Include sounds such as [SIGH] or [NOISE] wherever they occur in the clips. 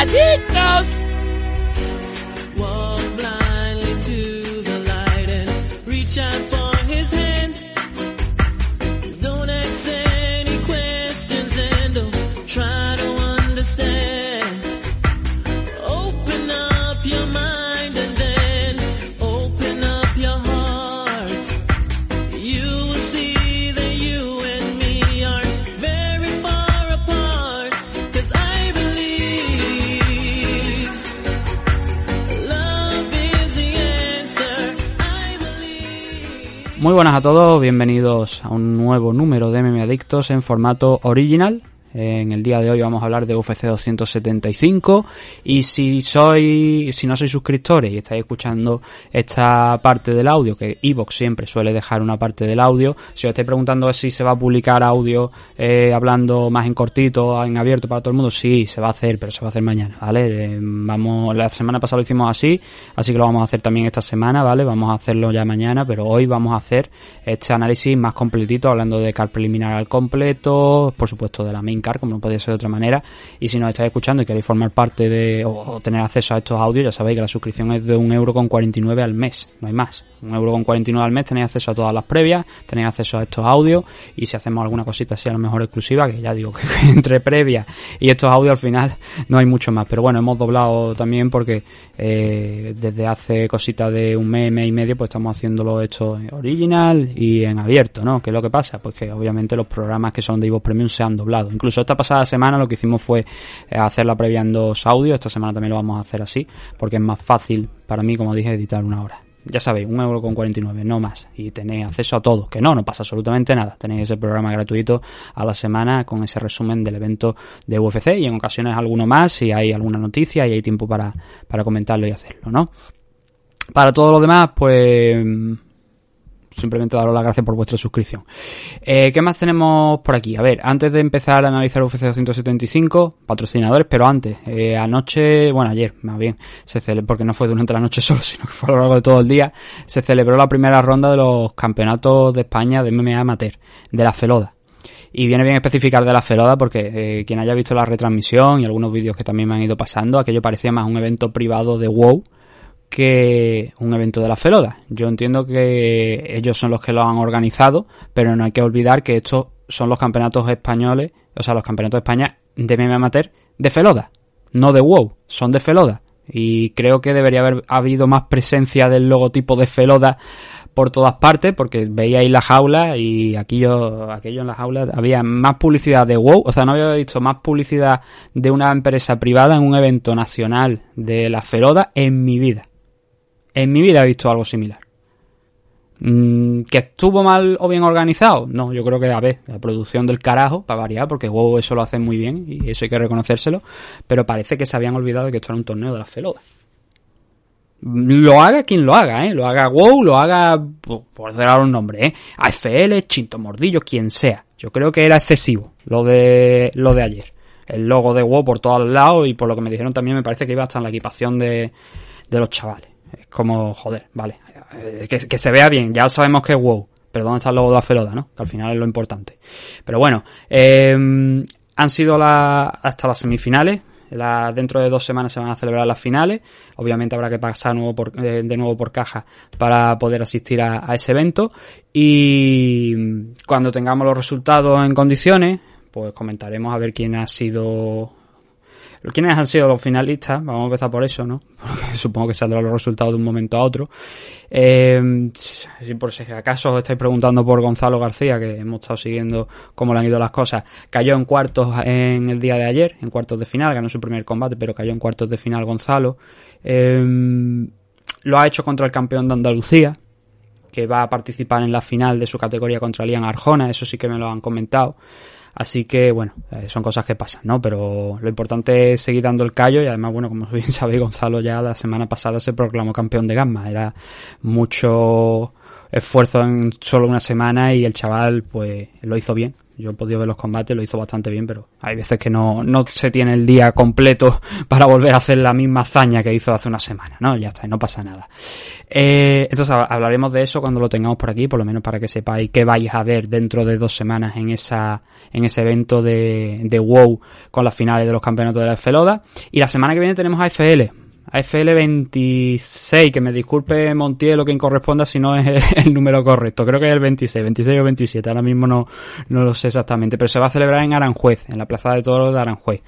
Adictos. Muy buenas a todos, bienvenidos a un nuevo número de MM Adictos en formato original. En el día de hoy vamos a hablar de UFC 275 y si soy, si no sois suscriptores y estáis escuchando esta parte del audio, que Evox siempre suele dejar una parte del audio, si os estáis preguntando si se va a publicar audio eh, hablando más en cortito, en abierto para todo el mundo, sí, se va a hacer, pero se va a hacer mañana, ¿vale? vamos, la semana pasada lo hicimos así, así que lo vamos a hacer también esta semana, ¿vale? Vamos a hacerlo ya mañana, pero hoy vamos a hacer este análisis más completito, hablando de car preliminar al completo, por supuesto de la main como no podía ser de otra manera. Y si nos estáis escuchando y queréis formar parte de o, tener acceso a estos audios, ya sabéis que la suscripción es de un euro con 49 al mes, no hay más. Un euro con 49 al mes tenéis acceso a todas las previas, tenéis acceso a estos audios y si hacemos alguna cosita así a lo mejor exclusiva, que ya digo [LAUGHS] que entre previas y estos audios al final no hay mucho más. Pero bueno, hemos doblado también porque eh, desde hace cositas de un mes, mes y medio, pues estamos haciéndolo esto original y en abierto, ¿no? ¿Qué es lo que pasa? Pues que obviamente los programas que son de Ivo Premium se han doblado. Incluso esta pasada semana lo que hicimos fue eh, hacer la previa en. Esta semana también lo vamos a hacer así, porque es más fácil para mí, como dije, editar una hora. Ya sabéis, un euro con 49, no más. Y tenéis acceso a todo, que no, no pasa absolutamente nada. Tenéis ese programa gratuito a la semana con ese resumen del evento de UFC y en ocasiones alguno más si hay alguna noticia y hay tiempo para, para comentarlo y hacerlo, ¿no? Para todo lo demás, pues simplemente daros las gracias por vuestra suscripción. Eh, ¿Qué más tenemos por aquí? A ver, antes de empezar a analizar UFC 275, patrocinadores, pero antes, eh, anoche, bueno, ayer, más bien, se celebró, porque no fue durante la noche [LAUGHS] solo, sino que fue a lo largo de todo el día, se celebró la primera ronda de los campeonatos de España de MMA Amateur, de la Feloda. Y viene bien especificar de la Feloda porque eh, quien haya visto la retransmisión y algunos vídeos que también me han ido pasando, aquello parecía más un evento privado de WoW que un evento de la Feloda. Yo entiendo que ellos son los que lo han organizado, pero no hay que olvidar que estos son los campeonatos españoles, o sea, los campeonatos de España de MMA amateur de Feloda, no de WoW, son de Feloda. Y creo que debería haber habido más presencia del logotipo de Feloda por todas partes, porque veíais la jaula y aquello, aquello en la jaula había más publicidad de WoW, o sea, no había visto más publicidad de una empresa privada en un evento nacional de la Feloda en mi vida. En mi vida he visto algo similar. Mm, ¿Que estuvo mal o bien organizado? No, yo creo que, a ver, la producción del carajo, para variar, porque WoW eso lo hace muy bien y eso hay que reconocérselo, pero parece que se habían olvidado de que esto era un torneo de las felodas. Lo haga quien lo haga, ¿eh? Lo haga WoW, lo haga, por dar un nombre, ¿eh? AFL, Chinto Mordillo, quien sea. Yo creo que era excesivo lo de, lo de ayer. El logo de WoW por todos lados y por lo que me dijeron también me parece que iba hasta en la equipación de, de los chavales. Es como, joder, vale. Eh, que, se vea bien, ya sabemos que es wow. Pero ¿dónde está el logo de la feloda, no? Que al final es lo importante. Pero bueno, eh, han sido la, hasta las semifinales. Dentro de dos semanas se van a celebrar las finales. Obviamente habrá que pasar eh, de nuevo por caja para poder asistir a, a, ese evento. Y cuando tengamos los resultados en condiciones, pues comentaremos a ver quién ha sido ¿Quiénes han sido los finalistas? Vamos a empezar por eso, ¿no? [LAUGHS] Porque supongo que saldrán los resultados de un momento a otro. Eh, si por si acaso os estáis preguntando por Gonzalo García, que hemos estado siguiendo cómo le han ido las cosas, cayó en cuartos en el día de ayer, en cuartos de final, ganó su primer combate, pero cayó en cuartos de final Gonzalo. Eh, lo ha hecho contra el campeón de Andalucía, que va a participar en la final de su categoría contra Lian Arjona, eso sí que me lo han comentado. Así que, bueno, eh, son cosas que pasan, ¿no? Pero lo importante es seguir dando el callo y además, bueno, como [LAUGHS] bien sabéis, Gonzalo ya la semana pasada se proclamó campeón de Gamma. Era mucho esfuerzo en solo una semana y el chaval, pues, lo hizo bien. Yo he podido ver los combates, lo hizo bastante bien, pero hay veces que no, no se tiene el día completo [LAUGHS] para volver a hacer la misma hazaña que hizo hace una semana, ¿no? Ya está, no pasa nada. Eh, entonces hablaremos de eso cuando lo tengamos por aquí, por lo menos para que sepáis qué vais a ver dentro de dos semanas en esa, en ese evento de, de WoW con las finales de los campeonatos de la FLODA. Y la semana que viene tenemos AFL, AFL 26, que me disculpe Montiel lo que corresponda si no es el, [LAUGHS] número correcto. Creo que es el 26, 26 o 27, ahora mismo no, no lo sé exactamente, pero se va a celebrar en Aranjuez, en la Plaza de Toros de Aranjuez.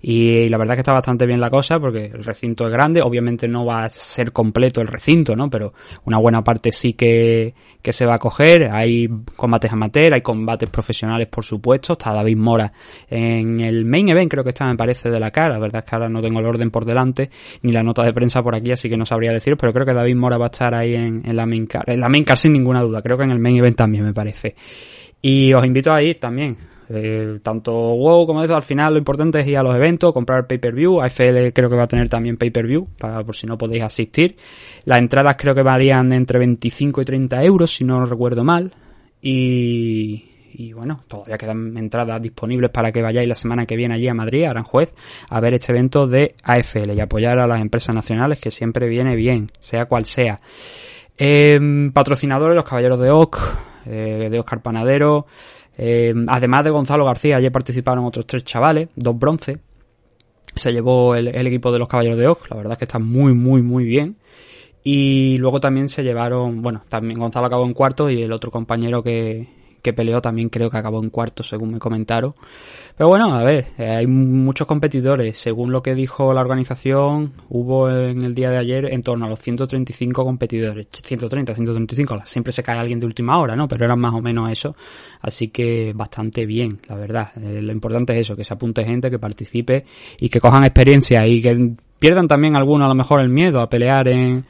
Y, la verdad que está bastante bien la cosa porque el recinto es grande, obviamente no va a ser completo el recinto, ¿no? Pero una buena parte sí que, que se va a coger. Hay combates amateur, hay combates profesionales, por supuesto. Está David Mora en el main event, creo que está, me parece, de la cara. La verdad es que ahora no tengo el orden por delante, ni la nota de prensa por aquí, así que no sabría decir, pero creo que David Mora va a estar ahí en, la main car, en la main car sin ninguna duda, creo que en el main event también me parece. Y os invito a ir también, eh, tanto WoW como esto, al final lo importante es ir a los eventos, comprar pay-per-view. AFL creo que va a tener también pay-per-view, para por si no podéis asistir. Las entradas creo que varían entre 25 y 30 euros, si no recuerdo mal. Y, y bueno, todavía quedan entradas disponibles para que vayáis la semana que viene allí a Madrid, a Aranjuez, a ver este evento de AFL y apoyar a las empresas nacionales, que siempre viene bien, sea cual sea. Em, patrocinadores, los Caballeros de Oc, eh, de Oscar Panadero, em, además de Gonzalo García, allí participaron otros tres chavales, dos bronce. Se llevó el, el equipo de los Caballeros de Oc, la verdad es que está muy, muy, muy bien. Y luego también se llevaron, bueno, también Gonzalo acabó en cuarto y el otro compañero que, que peleó también creo que acabó en cuarto, según me comentaron. Pero bueno, a ver, eh, hay muchos competidores. Según lo que dijo la organización, hubo en el día de ayer en torno a los 135 competidores. 130, 135, siempre se cae alguien de última hora, ¿no? Pero eran más o menos eso. Así que bastante bien, la verdad. Eh, lo importante es eso, que se apunte gente, que participe y que cojan experiencia y que pierdan también algunos a lo mejor el miedo a pelear en,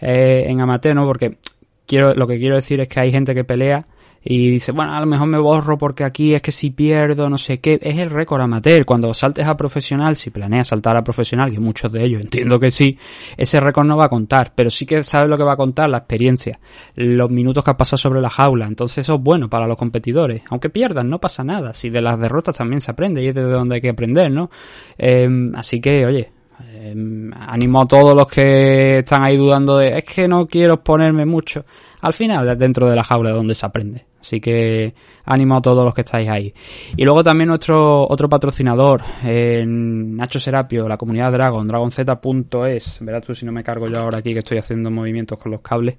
eh, en amateur, ¿no? Porque quiero, lo que quiero decir es que hay gente que pelea y dice, bueno, a lo mejor me borro porque aquí es que si pierdo, no sé qué, es el récord amateur. Cuando saltes a profesional, si planeas saltar a profesional, y muchos de ellos [LAUGHS] entiendo que sí, ese récord no va a contar, pero sí que sabes lo que va a contar, la experiencia, los minutos que has pasado sobre la jaula. Entonces eso es bueno para los competidores. Aunque pierdan, no pasa nada. Si de las derrotas también se aprende y es de donde hay que aprender, ¿no? Em, así que, oye, em, animo a todos los que están ahí dudando de, es que no quiero ponerme mucho. Al final, dentro de la jaula donde se aprende. Así que ánimo a todos los que estáis ahí. Y luego también nuestro otro patrocinador, Nacho Serapio, la comunidad Dragon, dragonz.es. Verás tú si no me cargo yo ahora aquí que estoy haciendo movimientos con los cables.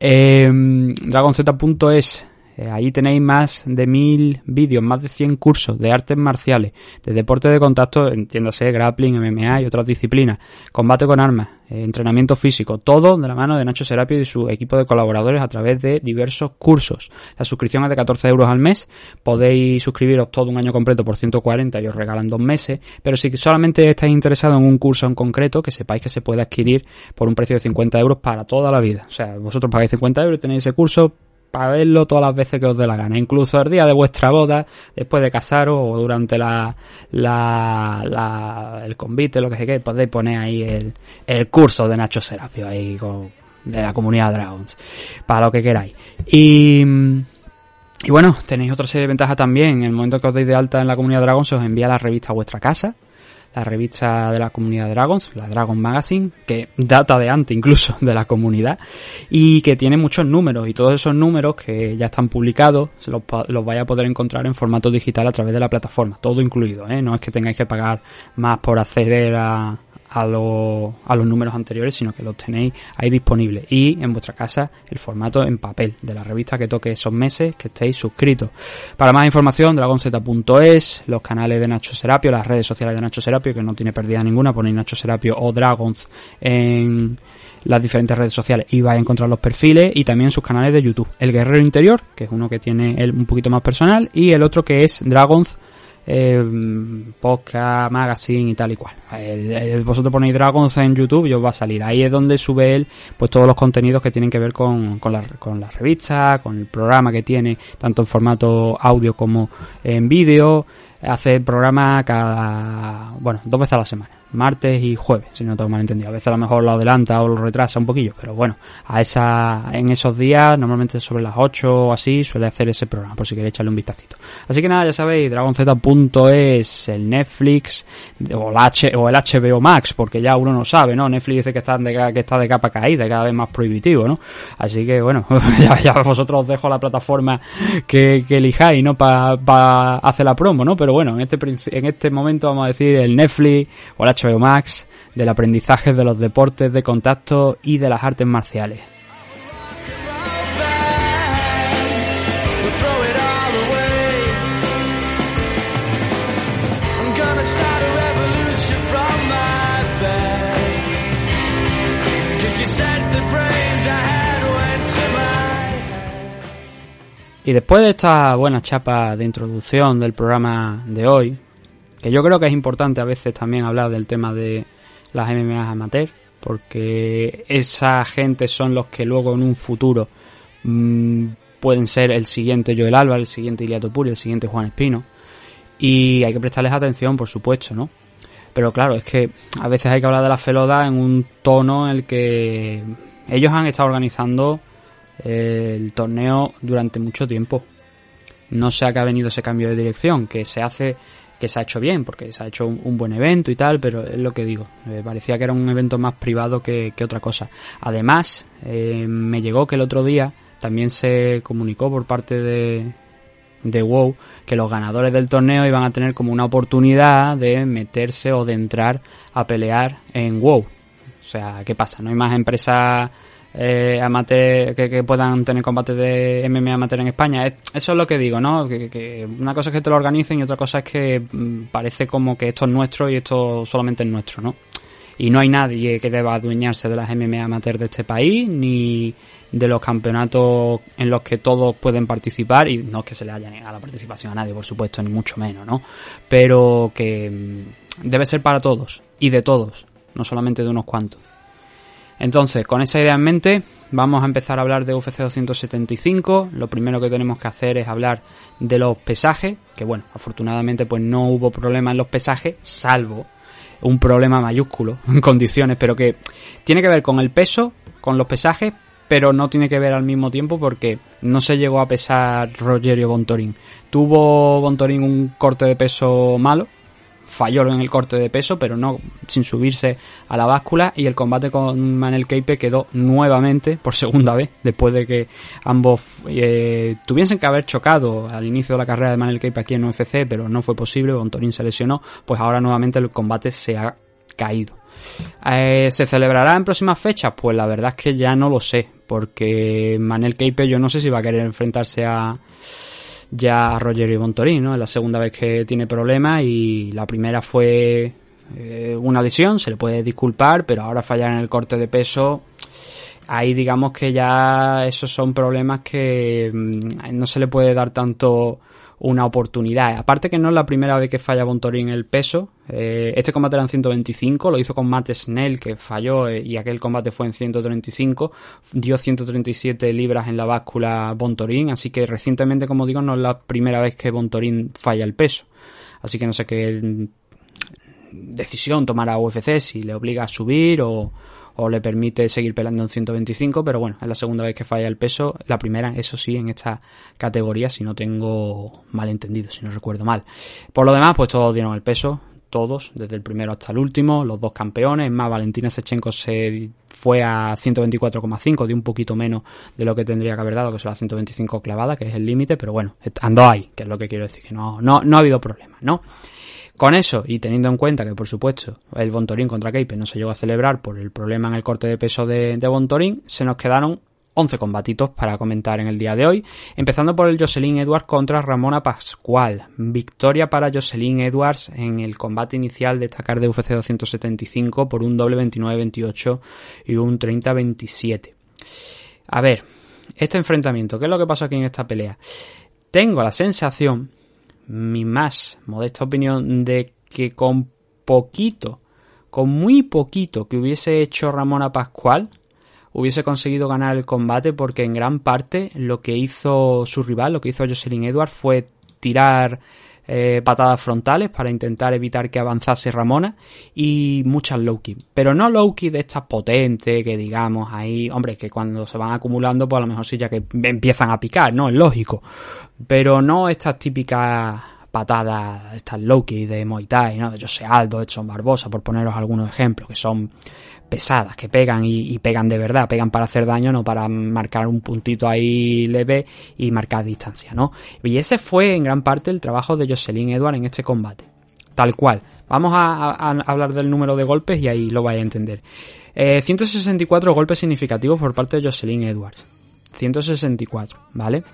Eh, dragonz.es eh, ahí tenéis más de mil vídeos, más de 100 cursos de artes marciales, de deporte de contacto, entiéndase, grappling, MMA y otras disciplinas, combate con armas, eh, entrenamiento físico, todo de la mano de Nacho Serapio y su equipo de colaboradores a través de diversos cursos. La suscripción es de 14 euros al mes, podéis suscribiros todo un año completo por 140 y os regalan dos meses, pero si solamente estáis interesados en un curso en concreto, que sepáis que se puede adquirir por un precio de 50 euros para toda la vida. O sea, vosotros pagáis 50 euros y tenéis ese curso para verlo todas las veces que os dé la gana, incluso el día de vuestra boda, después de casaros o durante la, la, el convite, lo que sea que podéis poner ahí el, el curso de Nacho Serapio ahí con, de la comunidad Dragons, para lo que queráis. Y, y bueno, tenéis otra serie de ventajas también. En el momento que os deis de alta en la comunidad Dragons, os envía la revista a vuestra casa la revista de la comunidad Dragons, la Dragon Magazine, que data de antes incluso de la comunidad y que tiene muchos números y todos esos números que ya están publicados los, los vais a poder encontrar en formato digital a través de la plataforma, todo incluido, ¿eh? no es que tengáis que pagar más por acceder a, a, a los números anteriores, sino que los tenéis ahí disponibles. Y en vuestra casa el formato en papel de la revista que toque esos meses que estéis suscritos. Para más información, dragonz.es, los canales de Nacho Serapio, las redes sociales de Nacho Serapio, que no tiene pérdida ninguna, ponéis Nacho Serapio o Dragons en las diferentes redes sociales y vais a encontrar los perfiles y también sus canales de YouTube. El Guerrero Interior, que es uno que tiene el un poquito más personal, y el otro que es Dragons eh, podcast, magazine y tal y cual. vosotros ponéis Dragons en YouTube y os va a salir. Ahí es donde sube él pues todos los contenidos que tienen que ver con, con, la, con la revista, con el programa que tiene, tanto en formato audio como en vídeo. Hace programa cada, bueno, dos veces a la semana martes y jueves, si no tengo mal entendido. A veces a lo mejor lo adelanta o lo retrasa un poquillo, pero bueno, a esa, en esos días, normalmente sobre las 8 o así, suele hacer ese programa, por si queréis echarle un vistacito. Así que nada, ya sabéis, dragonz.es, el Netflix, o el, H, o el HBO Max, porque ya uno no sabe, ¿no? Netflix dice que está de, que está de capa caída, cada vez más prohibitivo, ¿no? Así que bueno, [LAUGHS] ya, vosotros os dejo la plataforma que, elijáis, ¿no? Para hacer la promo, ¿no? Pero bueno, en este, en este momento vamos a decir el Netflix o el HBO Max, del aprendizaje de los deportes de contacto y de las artes marciales. Y después de esta buena chapa de introducción del programa de hoy, que yo creo que es importante a veces también hablar del tema de las MMA amateur, porque esa gente son los que luego en un futuro mmm, pueden ser el siguiente Joel Alba, el siguiente Iliato Puri, el siguiente Juan Espino. Y hay que prestarles atención, por supuesto, ¿no? Pero claro, es que a veces hay que hablar de la feloda en un tono en el que ellos han estado organizando eh, el torneo durante mucho tiempo. No sé a qué ha venido ese cambio de dirección, que se hace que se ha hecho bien, porque se ha hecho un, buen evento y tal, pero es lo que digo, me parecía que era un evento más privado que, otra cosa. Además, eh, me llegó que el otro día también se comunicó por parte de, de WoW que los ganadores del torneo iban a tener como una oportunidad de meterse o de entrar a pelear en WoW. O sea, ¿qué pasa? No hay más empresas eh, amateur, que, puedan tener combates de MMA amateur en España. eso es lo que digo, ¿no? Que, una cosa es que te lo organicen y otra cosa es que mm, parece como que esto es nuestro y esto solamente es nuestro, ¿no? Y no hay nadie que deba adueñarse de las MMA amateur de este país, ni de los campeonatos en los que todos pueden participar, y no es que se le haya negado la participación a nadie, por supuesto, ni mucho menos, ¿no? Pero que mm, debe ser para todos, y de todos, no solamente de unos cuantos. Entonces, con esa idea en mente, vamos a empezar a hablar de UFC 275. Lo primero que tenemos que hacer es hablar de los pesajes, que bueno, afortunadamente pues no hubo problema en los pesajes, salvo un problema mayúsculo [LAUGHS] en condiciones, pero que tiene que ver con el peso, con los pesajes, pero no tiene que ver al mismo tiempo porque no se llegó a pesar Rogerio Bontorín. Tuvo Bontorín un corte de peso malo, falló en el corte de peso, pero no sin subirse a la báscula y el combate con Manel Keipe quedó nuevamente por segunda vez después de que ambos eh, tuviesen que haber chocado al inicio de la carrera de Manel Keipe aquí en UFC, pero no fue posible, Bontorín se lesionó, pues ahora nuevamente el combate se ha caído. Eh, ¿Se celebrará en próximas fechas? Pues la verdad es que ya no lo sé, porque Manel Keipe yo no sé si va a querer enfrentarse a ya a Rogerio Montorí, ¿no? Es la segunda vez que tiene problemas y la primera fue eh, una lesión, se le puede disculpar, pero ahora fallar en el corte de peso, ahí digamos que ya esos son problemas que mm, no se le puede dar tanto una oportunidad. Aparte que no es la primera vez que falla Bontori en el peso. Eh, este combate era en 125, lo hizo con Matt Snell, que falló eh, y aquel combate fue en 135. Dio 137 libras en la báscula Bontorín, así que recientemente, como digo, no es la primera vez que Bontorín falla el peso. Así que no sé qué decisión tomará UFC, si le obliga a subir o, o le permite seguir peleando en 125, pero bueno, es la segunda vez que falla el peso, la primera, eso sí, en esta categoría, si no tengo mal entendido, si no recuerdo mal. Por lo demás, pues todos dieron el peso, todos, desde el primero hasta el último, los dos campeones, más Valentina Sechenko se fue a 124,5, de un poquito menos de lo que tendría que haber dado, que son las 125 clavada, que es el límite, pero bueno, andó ahí, que es lo que quiero decir, que no, no, no ha habido problema, ¿no? Con eso, y teniendo en cuenta que, por supuesto, el Bontorín contra Keipe no se llegó a celebrar por el problema en el corte de peso de, de Bontorín, se nos quedaron 11 combatitos para comentar en el día de hoy, empezando por el Jocelyn Edwards contra Ramona Pascual. Victoria para Jocelyn Edwards en el combate inicial de esta de UFC 275 por un doble 29-28 y un 30-27. A ver, este enfrentamiento, ¿qué es lo que pasó aquí en esta pelea? Tengo la sensación mi más modesta opinión de que con poquito, con muy poquito que hubiese hecho Ramona Pascual, hubiese conseguido ganar el combate porque en gran parte lo que hizo su rival, lo que hizo Jocelyn Edwards fue tirar eh, patadas frontales para intentar evitar que avanzase Ramona y muchas low. Pero no low de estas potentes que digamos ahí, hombre, que cuando se van acumulando pues a lo mejor sí ya que empiezan a picar, ¿no? Es lógico. Pero no estas típicas patadas, estas low de Muay Thai, ¿no? De José Aldo, Edson Barbosa, por poneros algunos ejemplos, que son pesadas, que pegan y, pegan de verdad, pegan para hacer daño, no para marcar un puntito ahí leve y marcar distancia, ¿no? Y ese fue en gran parte el trabajo de Jocelyn Edward en este combate. Tal cual. Vamos a, hablar del número de golpes y ahí lo vais a entender. 164 eh, golpes significativos por parte de Jocelyn Edwards. 164, ¿vale?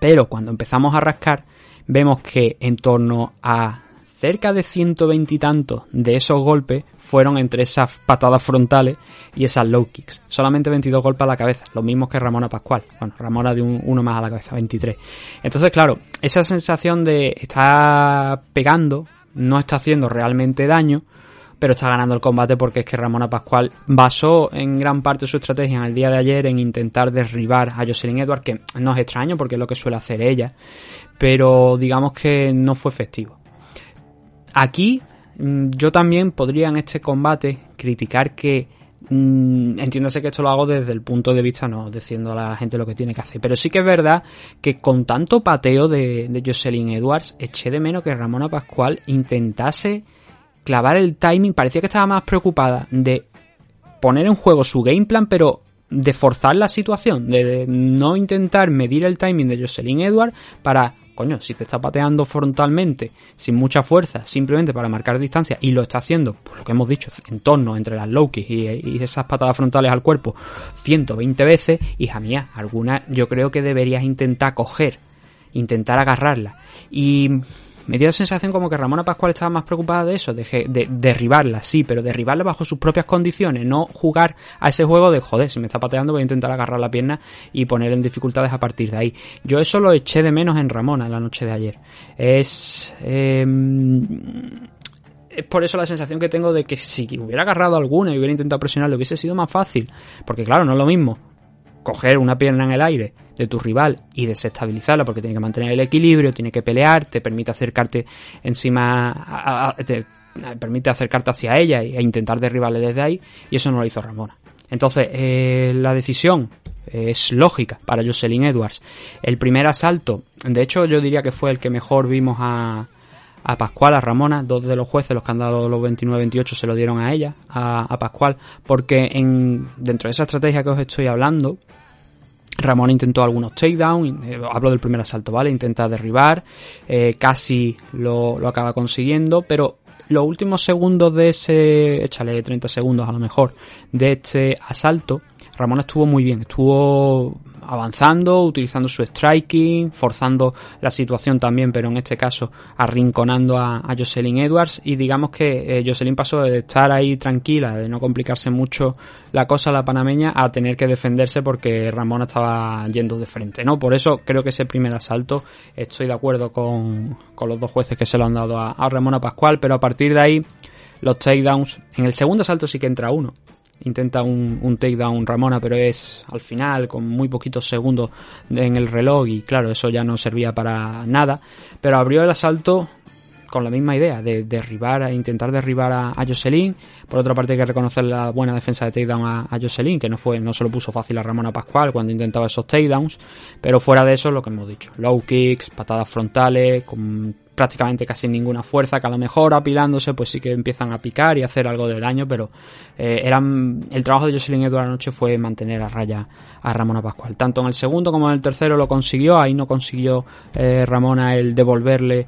Pero cuando empezamos a rascar, vemos que en torno a cerca de 120 y tantos de esos golpes fueron entre esas patadas frontales y esas low kicks. Solamente 22 golpes a la cabeza, los mismos que Ramona Pascual. Bueno, Ramona de uno más a la cabeza, 23. Entonces, claro, esa sensación de estar pegando, no está haciendo realmente daño, pero está ganando el combate porque es que Ramona Pascual basó en gran parte su estrategia en el día de ayer en intentar derribar a Jocelyn Edward, que no es extraño porque es lo que suele hacer ella, pero digamos que no fue efectivo. Aquí mm, yo también podría en este combate criticar que mm, entiéndase que esto lo hago desde el punto de vista no diciendo a la gente lo que tiene que hacer pero sí que es verdad que con tanto pateo de, de Jocelyn Edwards eché de menos que Ramona Pascual intentase clavar el timing. Parecía que estaba más preocupada de poner en juego su game plan pero de forzar la situación, de no intentar medir el timing de Jocelyn Edwards para coño, si te está pateando frontalmente, sin mucha fuerza, simplemente para marcar distancia, y lo está haciendo, por lo que hemos dicho, en torno entre las low kicks y, esas patadas frontales al cuerpo, 120 veces, hija mía, alguna yo creo que deberías intentar coger, intentar agarrarla. Y me dio la sensación como que Ramona Pascual estaba más preocupada de eso, de, derribarla, sí, pero derribarla bajo sus propias condiciones, no jugar a ese juego de joder, si me está pateando voy a intentar agarrar la pierna y poner en dificultades a partir de ahí. Yo eso lo eché de menos en Ramona la noche de ayer. Es... Em, es por eso la sensación que tengo de que si hubiera agarrado alguna y hubiera intentado presionarlo hubiese sido más fácil. Porque claro, no es lo mismo coger una pierna en el aire de tu rival y desestabilizarla porque tiene que mantener el equilibrio, tiene que pelear, te permite acercarte encima, te permite acercarte hacia ella e intentar derribarle desde ahí y eso no lo hizo Ramona. Entonces, eh, la decisión es lógica para Jocelyn Edwards. El primer asalto, de hecho yo diría que fue el que mejor vimos a, a Pascual, a Ramona, dos de los jueces, los que han dado los 29-28 se lo dieron a ella, a, Pascual, porque en, dentro de esa estrategia que os estoy hablando, Ramona intentó algunos takedowns, eh, hablo del primer asalto, ¿vale? Intenta derribar, eh, casi lo, lo, acaba consiguiendo, pero los últimos segundos de ese, échale 30 segundos a lo mejor, de este asalto, Ramona estuvo muy bien, estuvo avanzando, utilizando su striking, forzando la situación también, pero en este caso arrinconando a, Jocelyn Edwards y digamos que eh, Jocelyn pasó de estar ahí tranquila, de no complicarse mucho la cosa la panameña, a tener que defenderse porque Ramona estaba yendo de frente, ¿no? Por eso creo que ese primer asalto estoy de acuerdo con, los dos jueces que se lo han dado a, a Ramona Pascual, pero a partir de ahí los takedowns, en el segundo asalto sí que entra uno, intenta un, un takedown Ramona, pero es al final con muy poquitos segundos en el reloj y claro, eso ya no servía para nada. Pero abrió el asalto con la misma idea de derribar, a intentar derribar a, Jocelyn. Por otra parte hay que reconocer la buena defensa de takedown a, a, Jocelyn, que no fue, no se lo puso fácil a Ramona Pascual cuando intentaba esos takedowns, pero fuera de eso lo que hemos dicho, low kicks, patadas frontales, con prácticamente casi ninguna fuerza, que a lo mejor apilándose pues sí que empiezan a picar y hacer algo de daño, pero eh, eran el trabajo de Jocelyn Edwards anoche fue mantener a raya a Ramona Pascual. Tanto en el segundo como en el tercero lo consiguió, ahí no consiguió eh, Ramona el devolverle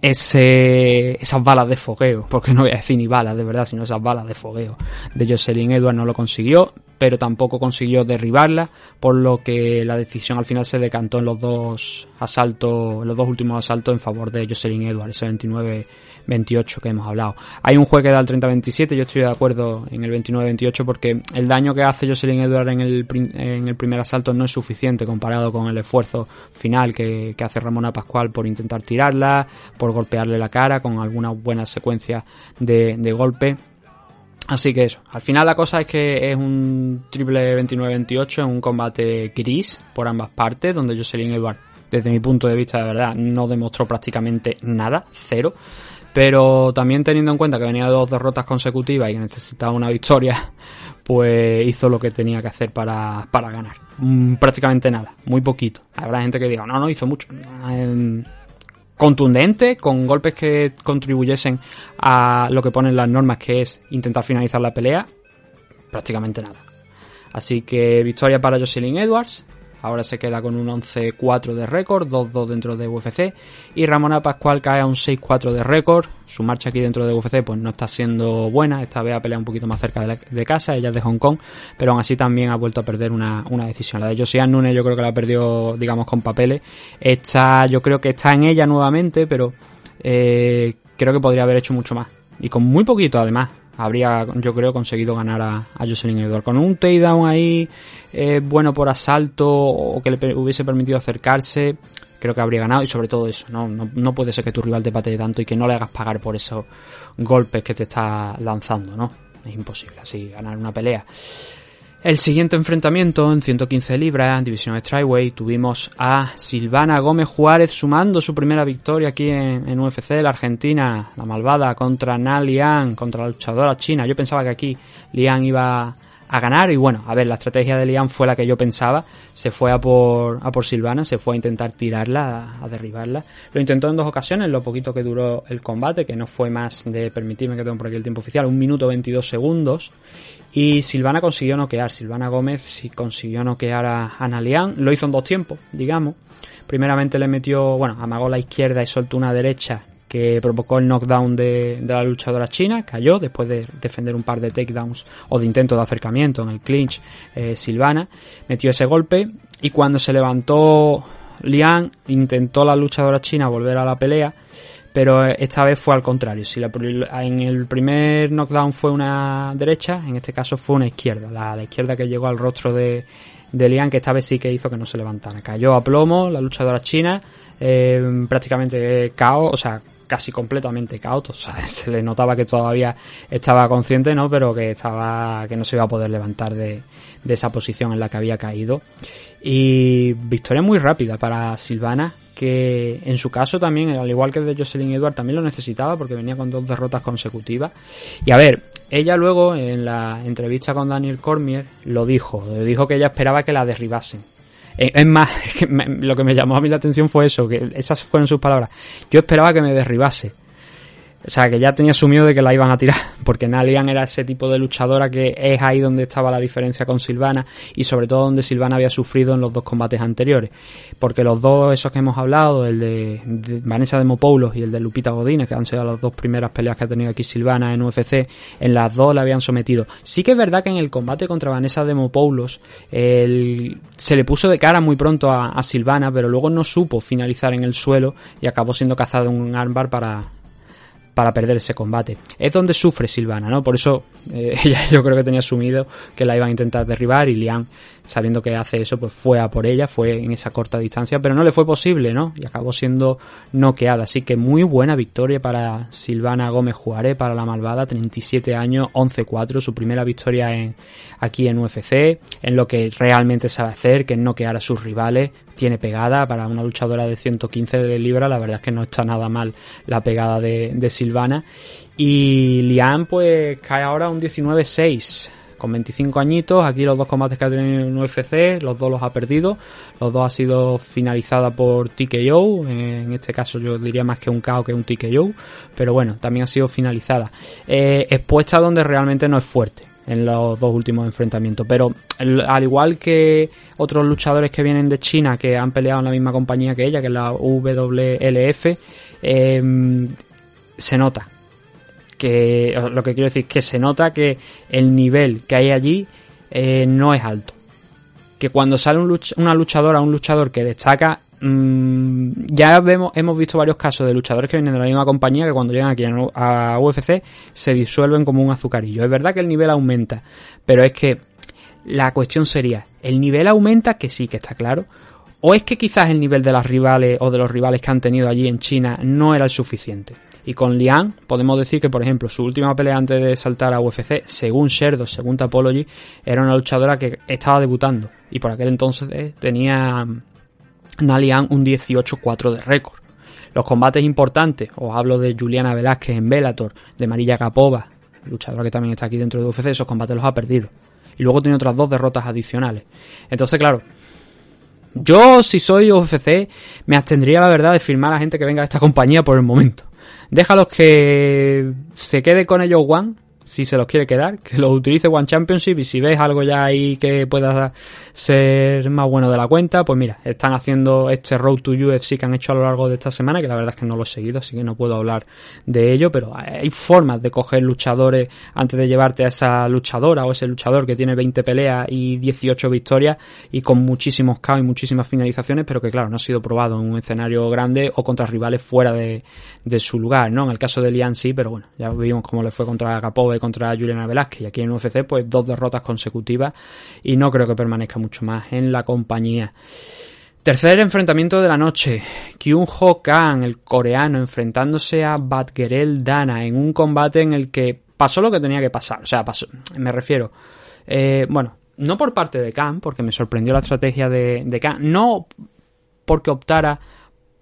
ese, esas balas de fogueo, porque no voy a decir ni balas de verdad, sino esas balas de fogueo de Jocelyn Edwards no lo consiguió, pero tampoco consiguió derribarla, por lo que la decisión al final se decantó en los dos asaltos, los dos últimos asaltos en favor de Jocelyn Edwards, ese 29 28 que hemos hablado. Hay un juez que da el 30-27, yo estoy de acuerdo en el 29-28 porque el daño que hace Jocelyn Edward en el, en el primer asalto no es suficiente comparado con el esfuerzo final que, hace Ramona Pascual por intentar tirarla, por golpearle la cara con alguna buena secuencia de, de golpe. Así que eso, al final la cosa es que es un triple 29-28 en un combate gris por ambas partes, donde Jocelyn Edward desde mi punto de vista, de verdad, no demostró prácticamente nada, cero. Pero también teniendo en cuenta que venía dos derrotas consecutivas y que necesitaba una victoria, [LAUGHS] pues hizo lo que tenía que hacer para, para ganar. Mm, prácticamente nada, muy poquito. Habrá gente que diga, no, no, hizo mucho. Em, contundente, con golpes que contribuyesen a lo que ponen las normas, que es intentar finalizar la pelea, prácticamente nada. Así que victoria para Jocelyn Edwards, Ahora se queda con un 11-4 de récord, 2-2 dentro de UFC. Y Ramona Pascual cae a un 6-4 de récord. Su marcha aquí dentro de UFC pues no está siendo buena. Esta vez ha peleado un poquito más cerca de, casa. Ella es de Hong Kong. Pero aún así también ha vuelto a perder una, decisión. La de Josiane Nunes yo creo que la perdió, digamos, con papeles. Esta yo creo que está en ella nuevamente, pero eh, creo que podría haber hecho mucho más. Y con muy poquito además habría, yo creo, conseguido ganar a, a Jocelyn Edward. Con un takedown ahí eh, bueno por asalto o que le hubiese permitido acercarse, creo que habría ganado y sobre todo eso, ¿no? No, puede ser que tu rival te patee tanto y que no le hagas pagar por esos golpes que te está lanzando, ¿no? Es imposible así ganar una pelea. El siguiente enfrentamiento en 115 libras, división Strikeway, tuvimos a Silvana Gómez Juárez sumando su primera victoria aquí en, UFC, la Argentina, la malvada, contra Na Lian, contra la luchadora china. Yo pensaba que aquí Lian iba a ganar y bueno, a ver, la estrategia de Lian fue la que yo pensaba, se fue a por, a por Silvana, se fue a intentar tirarla, a, derribarla. Lo intentó en dos ocasiones, lo poquito que duró el combate, que no fue más de permitirme que tengo por aquí el tiempo oficial, un minuto 22 segundos y Silvana consiguió noquear, Silvana Gómez sí consiguió noquear a Analian, lo hizo en dos tiempos, digamos. Primeramente le metió, bueno, amagó la izquierda y soltó una derecha que provocó el knockdown de, la luchadora china, cayó después de defender un par de takedowns o de intentos de acercamiento en el clinch. Eh, Silvana metió ese golpe y cuando se levantó Lian intentó la luchadora china volver a la pelea pero esta vez fue al contrario. Si en el primer knockdown fue una derecha, en este caso fue una izquierda, la, izquierda que llegó al rostro de, de Lian, que esta vez sí que hizo que no se levantara. Cayó a plomo la luchadora china, eh, prácticamente caos, o sea, casi completamente caos, [LAUGHS] se le notaba que todavía estaba consciente, ¿no? Pero que estaba, que no se iba a poder levantar de, de esa posición en la que había caído. Y victoria muy rápida para Silvana, que en su caso también, al igual que de Jocelyn Edward, también lo necesitaba porque venía con dos derrotas consecutivas. Y a ver, ella luego en la entrevista con Daniel Cormier lo dijo, dijo que ella esperaba que la derribasen. Eh, es más, [LAUGHS] lo que me llamó a mí la atención fue eso, que esas fueron sus palabras. Yo esperaba que me derribase. O sea, que ya tenía asumido de que la iban a tirar, [LAUGHS] porque Nalian era ese tipo de luchadora que es ahí donde estaba la diferencia con Silvana y sobre todo donde Silvana había sufrido en los dos combates anteriores. Porque los dos, esos que hemos hablado, el de, Vanessa Demopoulos y el de Lupita Godínez, que han sido las dos primeras peleas que ha tenido aquí Silvana en UFC, en las dos la habían sometido. Sí que es verdad que en el combate contra Vanessa Demopoulos el, se le puso de cara muy pronto a, a Silvana, pero luego no supo finalizar en el suelo y acabó siendo cazado en un armbar para, para perder ese combate. Es donde sufre Silvana, ¿no? Por eso eh, [LAUGHS] ella yo creo que tenía asumido que la iba a intentar derribar y Lian, sabiendo que hace eso, pues fue a por ella, fue en esa corta distancia, pero no le fue posible, ¿no? Y acabó siendo noqueada. Así que muy buena victoria para Silvana Gómez Juárez, para la malvada, 37 años, 11-4, su primera victoria en, aquí en UFC, en lo que realmente sabe hacer, que es noquear a sus rivales, tiene pegada para una luchadora de 115 de libra, la verdad es que no está nada mal la pegada de, Silvana. Y Lian pues cae ahora un 19-6 con 25 añitos. Aquí los dos combates que ha tenido en UFC, los dos los ha perdido. Los dos ha sido finalizada por TKO. En este caso yo diría más que un KO que un TKO. Pero bueno, también ha sido finalizada. Eh, expuesta donde realmente no es fuerte en los dos últimos enfrentamientos. Pero al igual que otros luchadores que vienen de China que han peleado en la misma compañía que ella, que es la WLF, em, se nota. Que lo que quiero decir es que se nota que el nivel que hay allí eh, no es alto. Que cuando sale un una luchadora, un luchador que destaca, mm, ya vemos, hemos visto varios casos de luchadores que vienen de la misma compañía que cuando llegan aquí a UFC se disuelven como un azucarillo. Es verdad que el nivel aumenta, pero es que la cuestión sería, ¿el nivel aumenta? Que sí, que está claro. ¿O es que quizás el nivel de las rivales o de los rivales que han tenido allí en China no era el suficiente? Y con Lian podemos decir que, por ejemplo, su última pelea antes de saltar a UFC, según Sherdo, según Topology, era una luchadora que estaba debutando. Y por aquel entonces eh, tenía Nalian un 18-4 de récord. Los combates importantes, os hablo de Juliana Velázquez en Bellator, de Marilla Capova, luchadora que también está aquí dentro de UFC, esos combates los ha perdido. Y luego tiene otras dos derrotas adicionales. Entonces, claro, yo si soy UFC me abstendría la verdad de firmar a la gente que venga de esta compañía por el momento. Déjalos que se quede con ellos One si se los quiere quedar, que los utilice One Championship y si ves algo ya ahí que pueda ser más bueno de la cuenta, pues mira, están haciendo este Road to UFC que han hecho a lo largo de esta semana, que la verdad es que no lo he seguido, así que no puedo hablar de ello, pero hay formas de coger luchadores antes de llevarte a esa luchadora o ese luchador que tiene 20 peleas y 18 victorias y con muchísimos KO y muchísimas finalizaciones, pero que claro, no ha sido probado en un escenario grande o contra rivales fuera de, su lugar, ¿no? En el caso de Lian sí, pero bueno, ya vimos cómo le fue contra Capove contra Juliana Velázquez. Y aquí en UFC, pues dos derrotas consecutivas y no creo que permanezca mucho más en la compañía. Tercer enfrentamiento de la noche. Kyung Ho Kang, el coreano, enfrentándose a Batgerel Dana en un combate en el que pasó lo que tenía que pasar. O sea, pasó, me refiero. Eh, bueno, no por parte de Kang, porque me sorprendió la estrategia de, de Kang. No porque optara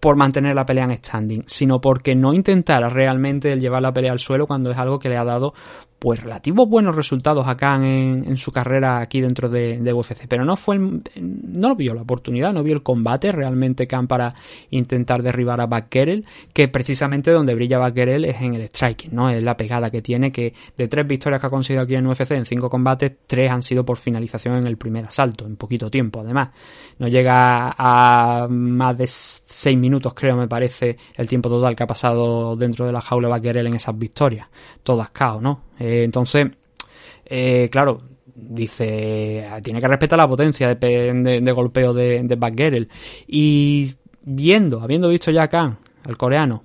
por mantener la pelea en standing, sino porque no intentara realmente llevar la pelea al suelo cuando es algo que le ha dado pues relativos buenos resultados acá en, en su carrera aquí dentro de, UFC, pero no fue no vio la oportunidad, no vio el combate realmente Khan para intentar derribar a Bakkerel, que precisamente donde brilla Bakkerel es en el striking, ¿no? Es la pegada que tiene, que de tres victorias que ha conseguido aquí en UFC en cinco combates, tres han sido por finalización en el primer asalto, en poquito tiempo además. No llega a más de seis minutos creo me parece el tiempo total que ha pasado dentro de la jaula Bakkerel en esas victorias, todas KO, ¿no? Eh, entonces, eh, claro, dice, tiene que respetar la potencia de, golpeo de, de Y viendo, habiendo visto ya acá al coreano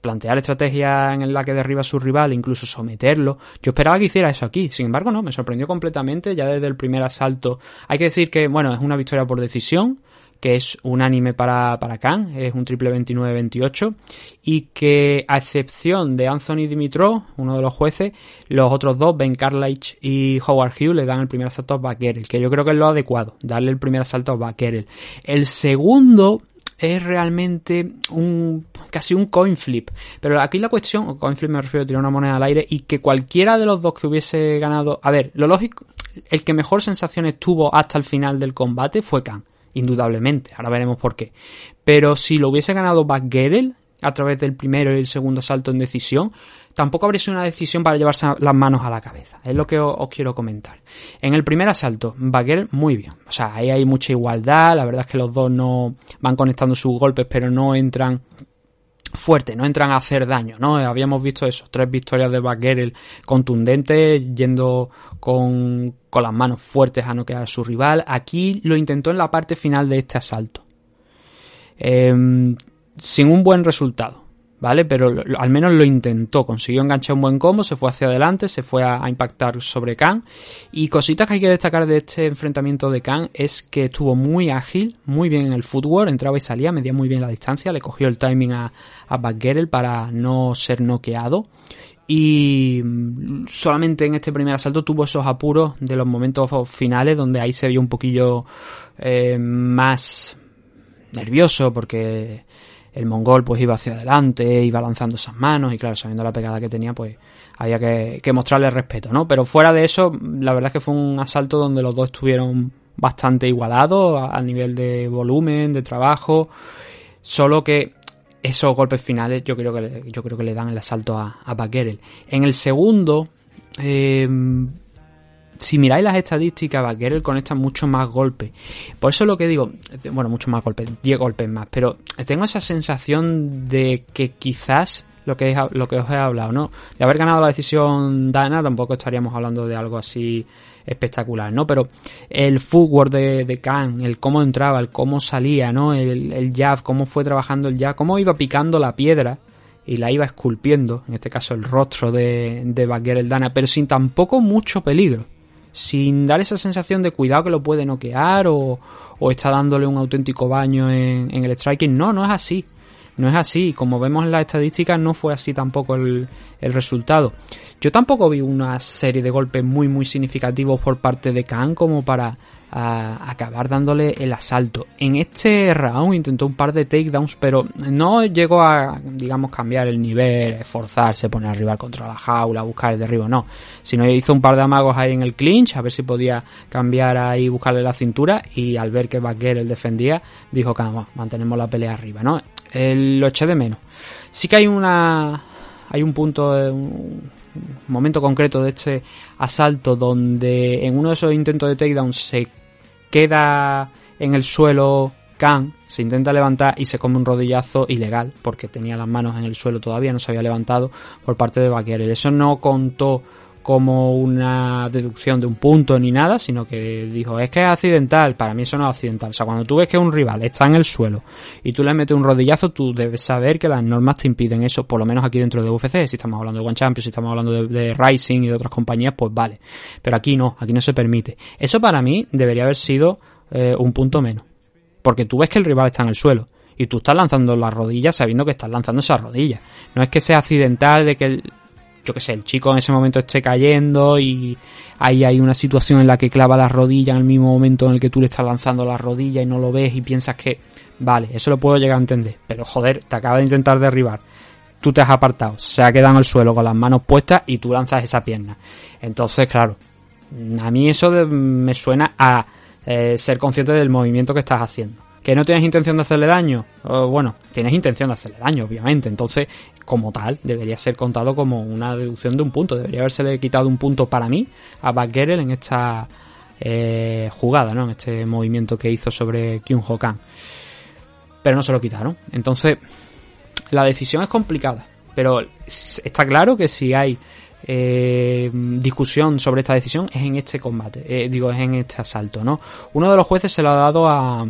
plantear estrategia en la que derriba a su rival, incluso someterlo. Yo esperaba que hiciera eso aquí, sin embargo no, me sorprendió completamente ya desde el primer asalto. Hay que decir que, bueno, es una victoria por decisión, que es unánime para, para Khan, es un triple 29-28, y que a excepción de Anthony Dimitrov, uno de los jueces, los otros dos, Ben Carlisle y Howard Hughes, le dan el primer asalto a Bakerel, que yo creo que es lo adecuado, darle el primer asalto a Bakerel. El segundo es realmente un casi un coin flip. Pero aquí la cuestión, coin flip me refiero a tirar una moneda al aire y que cualquiera de los dos que hubiese ganado, a ver, lo lógico, el que mejor sensaciones tuvo hasta el final del combate fue Khan indudablemente. Ahora veremos por qué. Pero si lo hubiese ganado Baggerel a través del primero y el segundo salto en decisión, tampoco habría sido una decisión para llevarse las manos a la cabeza. Es lo que os, quiero comentar. En el primer asalto, Baggerel muy bien. O sea, ahí hay mucha igualdad. La verdad es que los dos no van conectando sus golpes, pero no entran fuerte, no entran a hacer daño, ¿no? Habíamos visto eso, tres victorias de Baggerel contundentes, yendo con, con las manos fuertes a noquear a su rival. Aquí lo intentó en la parte final de este asalto. Em, sin un buen resultado, ¿vale? Pero al menos lo intentó, consiguió enganchar un buen combo, se fue hacia adelante, se fue a, impactar sobre Khan. Y cositas que hay que destacar de este enfrentamiento de Khan es que estuvo muy ágil, muy bien en el footwork, entraba y salía, medía muy bien la distancia, le cogió el timing a, a para no ser noqueado y solamente en este primer asalto tuvo esos apuros de los momentos finales donde ahí se vio un poquillo eh, más nervioso porque el mongol pues iba hacia adelante, iba lanzando esas manos y claro, sabiendo la pegada que tenía pues había que, mostrarle respeto, ¿no? Pero fuera de eso, la verdad es que fue un asalto donde los dos estuvieron bastante igualados a nivel de volumen, de trabajo, solo que esos golpes finales yo creo que yo creo que le dan el asalto a, a En el segundo, em, si miráis las estadísticas, Bakerel conecta mucho más golpes. Por eso lo que digo, bueno, mucho más golpes, 10 golpes más, pero tengo esa sensación de que quizás lo que, lo que os he hablado, ¿no? De haber ganado la decisión Dana, tampoco estaríamos hablando de algo así espectacular, ¿no? Pero el footwork de, de Khan, el cómo entraba, el cómo salía, ¿no? El, el jab, cómo fue trabajando el jab, cómo iba picando la piedra y la iba esculpiendo, en este caso el rostro de, de el Dana, pero sin tampoco mucho peligro. Sin dar esa sensación de cuidado que lo puede noquear o, o está dándole un auténtico baño en, en el striking. No, no es así. No es así. Como vemos en las estadísticas, no fue así tampoco el, el resultado. Yo tampoco vi una serie de golpes muy muy significativos por parte de Khan como para a acabar dándole el asalto. En este round intentó un par de takedowns, pero no llegó a, digamos, cambiar el nivel, esforzarse, poner al rival contra la jaula, buscar el derribo, no. Sino hizo un par de amagos ahí en el clinch, a ver si podía cambiar ahí, buscarle la cintura, y al ver que Baguer defendía, dijo que mantenemos la pelea arriba, ¿no? lo eché de menos. Sí que hay una, hay un punto, un momento concreto de este asalto donde en uno de esos intentos de takedown se queda en el suelo Khan, se intenta levantar y se come un rodillazo ilegal porque tenía las manos en el suelo todavía, no se había levantado por parte de Baquerer. Eso no contó como una deducción de un punto ni nada, sino que dijo, es que es accidental, para mí eso no es accidental. O sea, cuando tú ves que un rival está en el suelo y tú le metes un rodillazo, tú debes saber que las normas te impiden eso, por lo menos aquí dentro de UFC, si estamos hablando de One Champions, si estamos hablando de, Rising y de otras compañías, pues vale. Pero aquí no, aquí no se permite. Eso para mí debería haber sido eh, un punto menos. Porque tú ves que el rival está en el suelo y tú estás lanzando las rodillas sabiendo que estás lanzando esas rodillas. No es que sea accidental de que el, yo que sé, el chico en ese momento esté cayendo y ahí hay una situación en la que clava la rodilla en el mismo momento en el que tú le estás lanzando la rodilla y no lo ves y piensas que, vale, eso lo puedo llegar a entender, pero joder, te acaba de intentar derribar, tú te has apartado, se ha quedado en el suelo con las manos puestas y tú lanzas esa pierna. Entonces, claro, a mí eso me suena a eh, ser consciente del movimiento que estás haciendo. ¿Que no tienes intención de hacerle daño? bueno, tienes intención de hacerle daño, obviamente. Entonces, como tal, debería ser contado como una deducción de un punto. Debería haberse quitado un punto para mí a Baggerel en esta eh, jugada, ¿no? En este movimiento que hizo sobre Kyung Ho Kang. Pero no se lo quitaron. Entonces, la decisión es complicada. Pero está claro que si hay eh, discusión sobre esta decisión es en este combate, eh, digo, es en este asalto, ¿no? Uno de los jueces se lo ha dado a,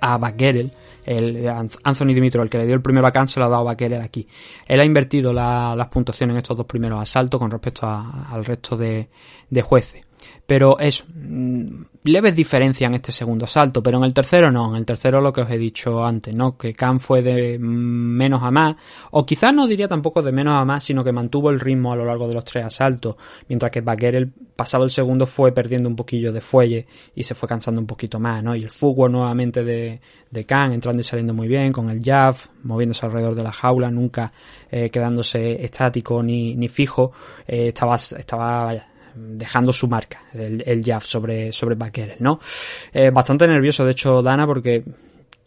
a Baguerel, el Anthony Dimitrov, el que le dio el primer bacán, se lo ha dado a Baguerel aquí. Él ha invertido las puntuaciones en estos dos primeros asaltos con respecto al resto de jueces. Pero es mm, leves diferencias en este segundo asalto, pero en el tercero no, en el tercero lo que os he dicho antes, ¿no? Que Khan fue de menos a más, o quizás no diría tampoco de menos a más, sino que mantuvo el ritmo a lo largo de los tres asaltos, mientras que Baguer el pasado el segundo fue perdiendo un poquillo de fuelle y se fue cansando un poquito más, ¿no? Y el fútbol nuevamente de, de Khan, entrando y saliendo muy bien, con el jab, moviéndose alrededor de la jaula, nunca eh, quedándose estático ni, ni fijo, eh, estaba, estaba dejando su marca, el, el sobre, sobre ¿no? Eh, bastante nervioso, de hecho, Dana, porque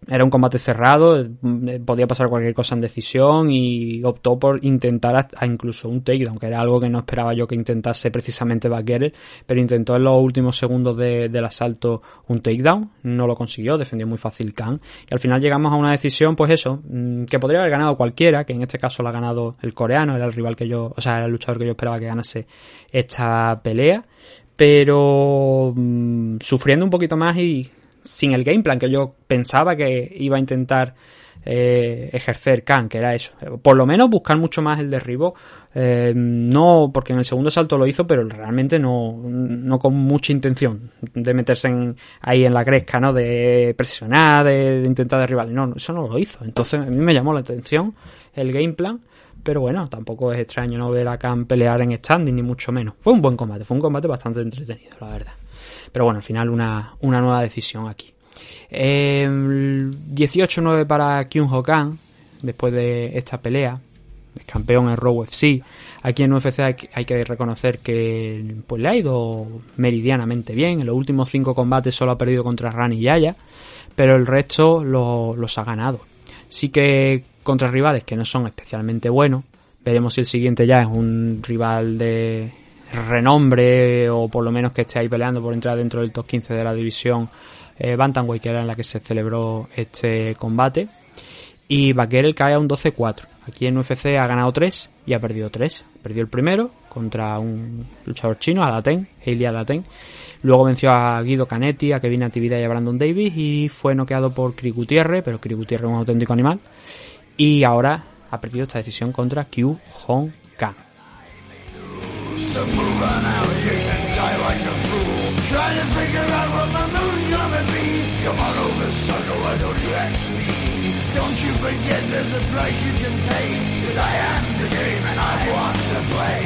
era un combate cerrado, eh, podía pasar cualquier cosa en decisión y optó por intentar incluso un takedown, que era algo que no esperaba yo que intentase precisamente Baguer, pero intentó en los últimos segundos del asalto un takedown, no lo consiguió, defendió muy fácil Khan y al final llegamos a una decisión, pues eso, mm, que podría haber ganado cualquiera, que en este caso la ha ganado el coreano, era el rival que yo, o sea, era el luchador que yo esperaba que ganase esta pelea, pero mm, sufriendo un poquito más y sin el game plan que yo pensaba que iba a intentar eh, ejercer Khan, que era eso. Por lo menos buscar mucho más el derribo. Eh, no, porque en el segundo salto lo hizo, pero realmente no, no con mucha intención de meterse ahí en la cresca, ¿no? De presionar, de, intentar derribar. No, eso no lo hizo. Entonces a mí me llamó la atención el game plan. Pero bueno, tampoco es extraño no ver a Khan pelear en standing, ni mucho menos. Fue un buen combate, fue un combate bastante entretenido, la verdad. Pero bueno, al final una, una nueva decisión aquí. 18-9 em, para Kyung Ho Kang, después de esta pelea. Es campeón en Raw FC. Aquí en UFC hay, que reconocer que pues, le ha ido meridianamente bien. En los últimos 5 combates solo ha perdido contra Rani Yaya. Pero el resto los ha ganado. Sí que contra rivales que no son especialmente buenos. Veremos si el siguiente ya es un rival de renombre o por lo menos que esté ahí peleando por entrar dentro del top 15 de la división eh, Bantamweight, que era en la que se celebró este combate. Y el cae a un 12-4. Aquí en UFC ha ganado 3 y ha perdido 3. Perdió el primero contra un luchador chino, Alaten, Hailey Alaten. Luego venció a Guido Canetti, a Kevin Natividad y a Brandon Davis y fue noqueado por Cri pero Cri es un auténtico animal. Y ahora ha perdido esta decisión contra Q Hong Kang. Trying to figure out what my mood's gonna be. Come on over, sucker, why don't you ask me? Don't you forget there's a price you can pay. Cause I am the game and I want to play.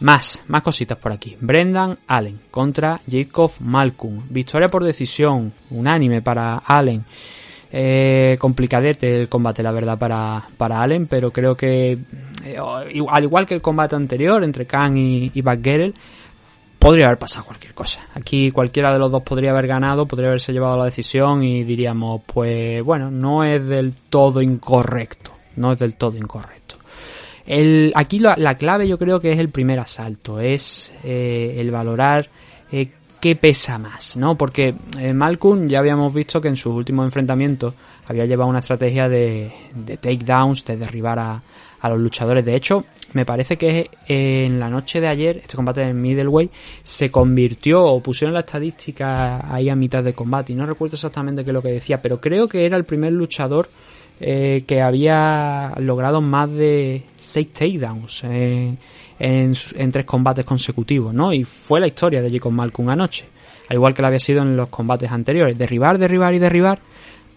Más, más cositas por aquí. Brendan Allen contra Jacob Malcolm. Victoria por decisión, unánime para Allen. Eh, complicadete el combate, la verdad, para, para Allen, pero creo que, eh, al igual que el combate anterior entre Khan y, y podría haber pasado cualquier cosa. Aquí cualquiera de los dos podría haber ganado, podría haberse llevado la decisión y diríamos, pues bueno, no es del todo incorrecto. No es del todo incorrecto. El, aquí la, clave yo creo que es el primer asalto, es eh, el valorar qué pesa más, ¿no? Porque eh, Malcolm ya habíamos visto que en sus últimos enfrentamientos había llevado una estrategia de, de takedowns, de derribar a, los luchadores. De hecho, me parece que en la noche de ayer, este combate en middleweight, se convirtió o pusieron la estadística ahí a mitad de combate. Y no recuerdo exactamente qué es lo que decía, pero creo que era el primer luchador eh, que había logrado más de 6 takedowns en, en, tres combates consecutivos, ¿no? Y fue la historia de Jacob Malcolm anoche. Al igual que lo había sido en los combates anteriores. Derribar, derribar y derribar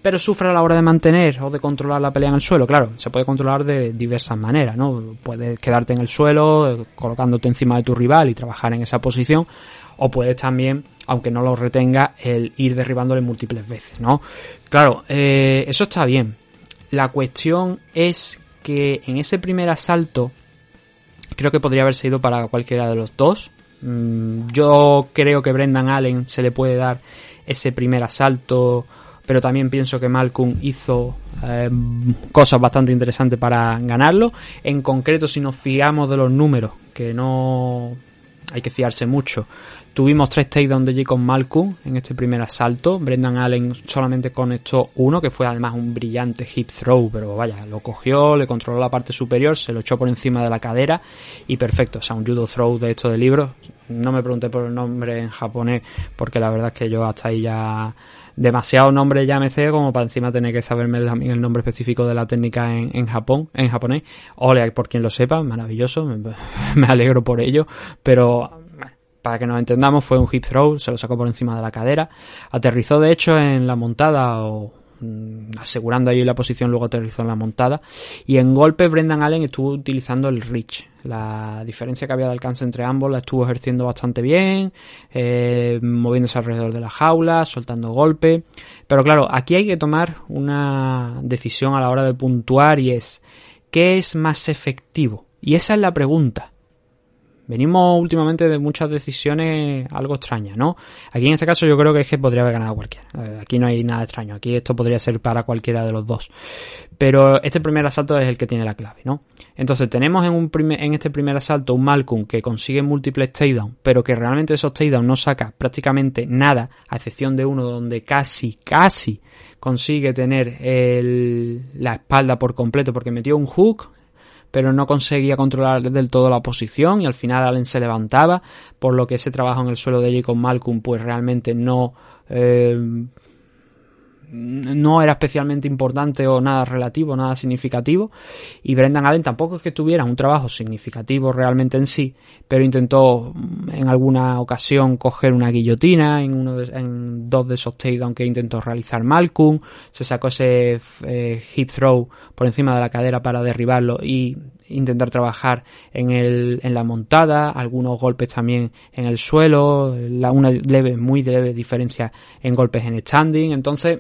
pero sufre a la hora de mantener o de controlar la pelea en el suelo. Claro, se puede controlar de diversas maneras, ¿no? Puedes quedarte en el suelo, eh, colocándote encima de tu rival y trabajar en esa posición, o puedes también, aunque no lo retenga, el ir derribándole múltiples veces, ¿no? Claro, eh, eso está bien. La cuestión es que en ese primer asalto, creo que podría haber sido para cualquiera de los dos. Mm, yo creo que Brendan Allen se le puede dar ese primer asalto pero también pienso que Malcolm hizo eh, cosas bastante interesantes para ganarlo. En concreto, si nos fiamos de los números, que no hay que fiarse mucho, tuvimos tres takedowns de Jacob Malcolm en este primer asalto. Brendan Allen solamente conectó uno, que fue además un brillante hip throw, pero vaya, lo cogió, le controló la parte superior, se lo echó por encima de la cadera y perfecto. O sea, un judo throw de esto de libros. No me pregunté por el nombre en japonés, porque la verdad es que yo hasta ahí ya demasiado nombre ya me sé como para encima tener que saberme también el nombre específico de la técnica en, en Japón, en japonés. Ole, por quien lo sepa, maravilloso, [LAUGHS] me, alegro por ello, pero para que nos entendamos, fue un hip throw, se lo sacó por encima de la cadera, aterrizó de hecho en la montada o Mm, asegurando ahí la posición, luego aterrizó en la montada. Y en golpe Brendan Allen estuvo utilizando el reach. La diferencia que había de alcance entre ambos la estuvo ejerciendo bastante bien, eh, moviéndose alrededor de la jaula, soltando golpe. Pero claro, aquí hay que tomar una decisión a la hora de puntuar y es, ¿qué es más efectivo? Y esa es la pregunta. Venimos últimamente de muchas decisiones algo extrañas, ¿no? Aquí en este caso yo creo que es que podría haber ganado cualquiera. Aquí no hay nada extraño. Aquí esto podría ser para cualquiera de los dos. Pero este primer asalto es el que tiene la clave, ¿no? Entonces tenemos en, un en este primer asalto un Malcolm que consigue múltiples takedowns, pero que realmente esos takedowns no saca prácticamente nada, a excepción de uno donde casi, casi consigue tener la espalda por completo porque metió un hook pero no conseguía controlar del todo la posición y al final Allen se levantaba, por lo que ese trabajo en el suelo de Jacob Malcolm pues realmente no eh, no era especialmente importante o nada relativo, nada significativo. Y Brendan Allen tampoco es que tuviera un trabajo significativo realmente en sí, pero intentó mm, en alguna ocasión coger una guillotina en, uno en dos de esos takedowns que intentó realizar Malcolm. Se sacó ese eh, hip throw por encima de la cadera para derribarlo y intentar trabajar en, el, en la montada, algunos golpes también en el suelo, una leve, muy leve diferencia en golpes en standing. Entonces,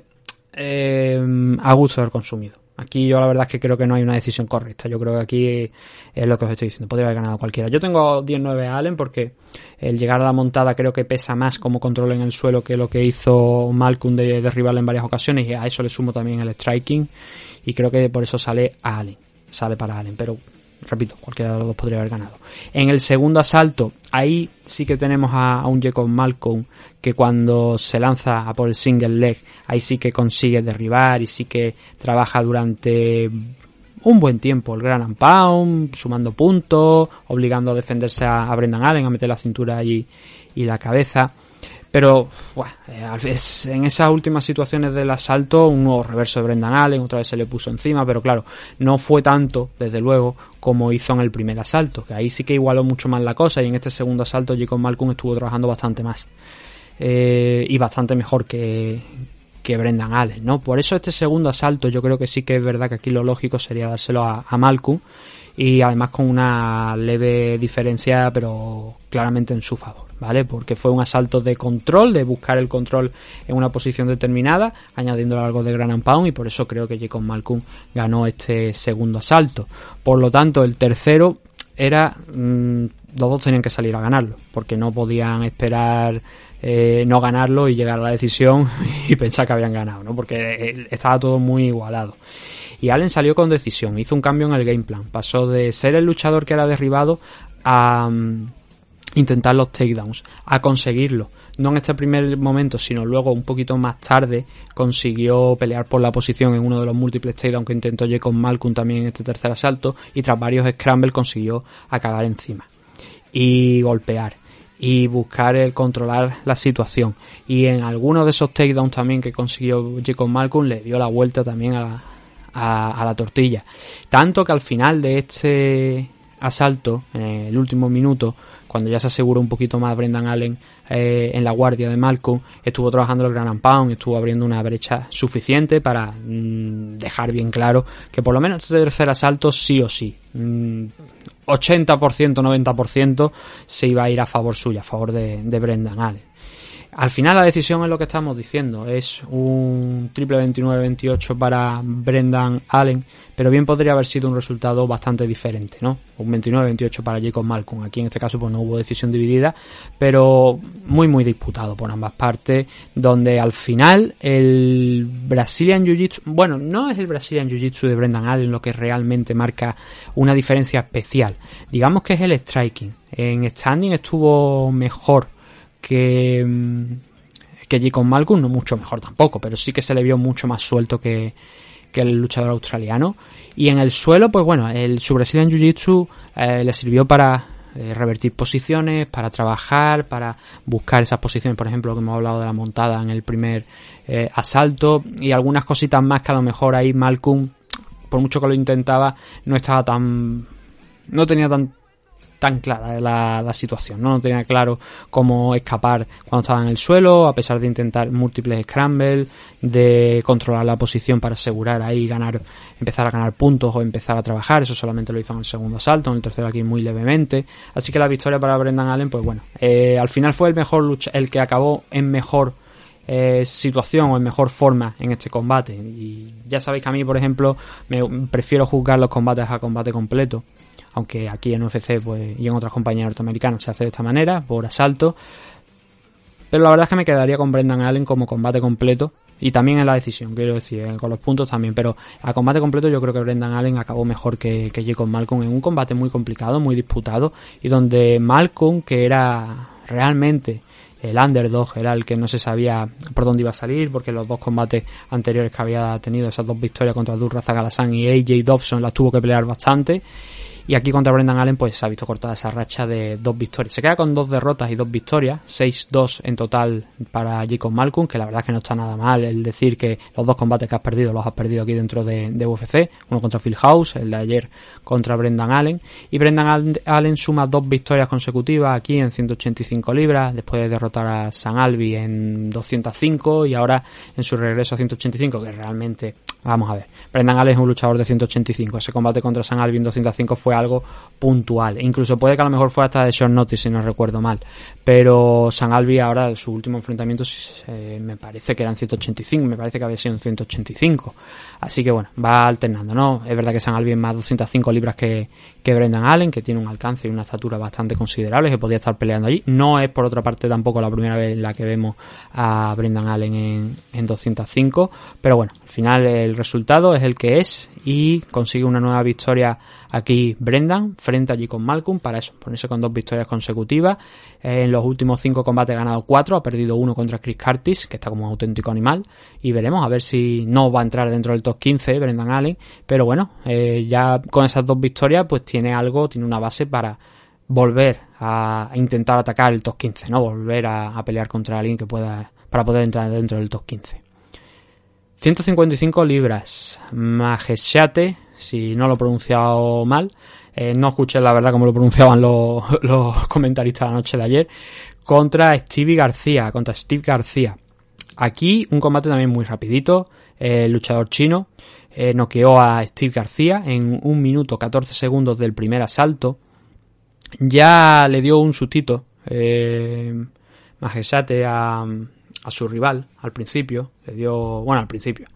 eh, a gusto del consumido. Aquí yo la verdad es que creo que no hay una decisión correcta. Yo creo que aquí es lo que os estoy diciendo. Podría haber ganado cualquiera. Yo tengo 10-9 a Allen porque el llegar a la montada creo que pesa más como control en el suelo que lo que hizo Malcolm de derribarle en varias ocasiones y a eso le sumo también el striking y creo que por eso sale a Allen. Sale para Allen. Pero repito, cualquiera de los dos podría haber ganado. En el segundo asalto, ahí sí que tenemos a, un Jacob Malcolm que cuando se lanza a por el single leg, ahí sí que consigue derribar y sí que trabaja durante un buen tiempo el Gran Pound, sumando puntos, obligando a defenderse a, a Brendan Allen, a meter la cintura allí y la cabeza. Pero bueno, eh, en esas últimas situaciones del asalto, un nuevo reverso de Brendan Allen, otra vez se le puso encima, pero claro, no fue tanto, desde luego, como hizo en el primer asalto, que ahí sí que igualó mucho más la cosa y en este segundo asalto Jacob Malcolm estuvo trabajando bastante más. Eh, y bastante mejor que, que Brendan Allen, ¿no? Por eso este segundo asalto yo creo que sí que es verdad que aquí lo lógico sería dárselo a, a Malcolm y además con una leve diferencia pero claramente en su favor, ¿vale? Porque fue un asalto de control, de buscar el control en una posición determinada, añadiendo algo de Gran Pound y por eso creo que Jacob Malcolm ganó este segundo asalto. Por lo tanto, el tercero era mm, los dos tenían que salir a ganarlo, porque no podían esperar eh, no ganarlo y llegar a la decisión [LAUGHS] y pensar que habían ganado, ¿no? Porque eh, estaba todo muy igualado. Y Allen salió con decisión, hizo un cambio en el game plan, pasó de ser el luchador que era derribado a mm, intentar los takedowns, a conseguirlo. No en este primer momento, sino luego un poquito más tarde consiguió pelear por la posición en uno de los múltiples takedowns que intentó con Malcolm también en este tercer asalto y tras varios scrambles consiguió acabar encima y golpear y buscar el controlar la situación. Y en alguno de esos takedowns también que consiguió Jacob Malcolm le dio la vuelta también a la, a, la tortilla. Tanto que al final de este asalto, en el último minuto, cuando ya se aseguró un poquito más Brendan Allen eh, en la guardia de Malcolm, estuvo trabajando el Gran Pound, estuvo abriendo una brecha suficiente para mm, dejar bien claro que por lo menos este tercer asalto sí o sí. Mm, 80%, 90% se iba a ir a favor suya, a favor de, de Brendan Allen. Al final la decisión es lo que estamos diciendo, es un triple 29-28 para Brendan Allen, pero bien podría haber sido un resultado bastante diferente, ¿no? Un 29-28 para Jacob Malcolm, aquí en este caso pues no hubo decisión dividida, pero muy muy disputado por ambas partes, donde al final el Brazilian Jiu-Jitsu, bueno, no es el Brazilian Jiu-Jitsu de Brendan Allen lo que realmente marca una diferencia especial, digamos que es el striking, en standing estuvo mejor que, mm, que Jacob Malcolm, no mucho mejor tampoco, pero sí que se le vio mucho más suelto que, que el luchador australiano. Y en el suelo, pues bueno, el, su Brazilian Jiu-Jitsu eh, le sirvió para eh, revertir posiciones, para trabajar, para buscar esas posiciones, por ejemplo, que hemos hablado de la montada en el primer eh, asalto y algunas cositas más que a lo mejor ahí Malcolm, por mucho que lo intentaba, no estaba tan... no tenía tan tan clara la, situación, ¿no? no tenía claro cómo escapar cuando estaba en el suelo, a pesar de intentar múltiples scrambles, de controlar la posición para asegurar ahí ganar, empezar a ganar puntos o empezar a trabajar, eso solamente lo hizo en el segundo asalto, en el tercero aquí muy levemente, así que la victoria para Brendan Allen, pues bueno, eh, al final fue el mejor lucha, el que acabó en mejor eh, situación o en mejor forma en este combate. Y ya sabéis que a mí, por ejemplo, me prefiero juzgar los combates a combate completo aunque aquí en UFC pues, y en otras compañías norteamericanas se hace de esta manera, por asalto. Pero la verdad es que me quedaría con Brendan Allen como combate completo. Y también en la decisión, quiero decir, con los puntos también. Pero a combate completo yo creo que Brendan Allen acabó mejor que, que Jacob Malcolm en un combate muy complicado, muy disputado. Y donde Malcolm, que era realmente el underdog, era el que no se sabía por dónde iba a salir, porque los dos combates anteriores que había tenido, esas dos victorias contra Durraza Galasán y AJ Dobson, las tuvo que pelear bastante. Y aquí contra Brendan Allen pues se ha visto cortada esa racha de dos victorias. Se queda con dos derrotas y dos victorias, 6-2 en total para Jacob Malcolm, que la verdad es que no está nada mal el decir que los dos combates que has perdido los has perdido aquí dentro de, UFC, uno contra Phil House, el de ayer contra Brendan Allen. Y Brendan Allen suma dos victorias consecutivas aquí en 185 libras, después de derrotar a San Albi en 205 y ahora en su regreso a 185, que realmente, vamos a ver, Brendan Allen es un luchador de 185. Ese combate contra San Albi en 205 fue algo puntual. incluso puede que a lo mejor fue hasta de short notice, si no recuerdo mal. Pero San Albi ahora, su último enfrentamiento, eh, me parece que eran 185, me parece que había sido en 185. Así que bueno, va alternando, ¿no? Es verdad que San Albi es más 205 libras que, que Brendan Allen, que tiene un alcance y una estatura bastante considerable, que podía estar peleando allí. No es por otra parte tampoco la primera vez en la que vemos a Brendan Allen en, en 205, pero bueno, al final el resultado es el que es y consigue una nueva victoria aquí Brendan frente allí con Malcolm para eso, ponerse con dos victorias consecutivas. en los últimos cinco combates ha ganado cuatro, ha perdido uno contra Chris Curtis, que está como un auténtico animal, y veremos a ver si no va a entrar dentro del top 15 Brendan Allen, pero bueno, eh, ya con esas dos victorias pues tiene algo, tiene una base para volver a intentar atacar el top 15, ¿no? Volver a, pelear contra alguien que pueda para poder entrar dentro del top 15. 155 libras. Majeshate si no lo he pronunciado mal. Eh, no escuché la verdad como lo pronunciaban los, [LAUGHS] los comentaristas la noche de ayer. Contra Stevie García, contra Steve García. Aquí un combate también muy rapidito. el luchador chino, eh, noqueó a Steve García en un minuto 14 segundos del primer asalto. Ya le dio un sustito eh, Majesate a, a su rival al principio. Le dio, bueno, al principio.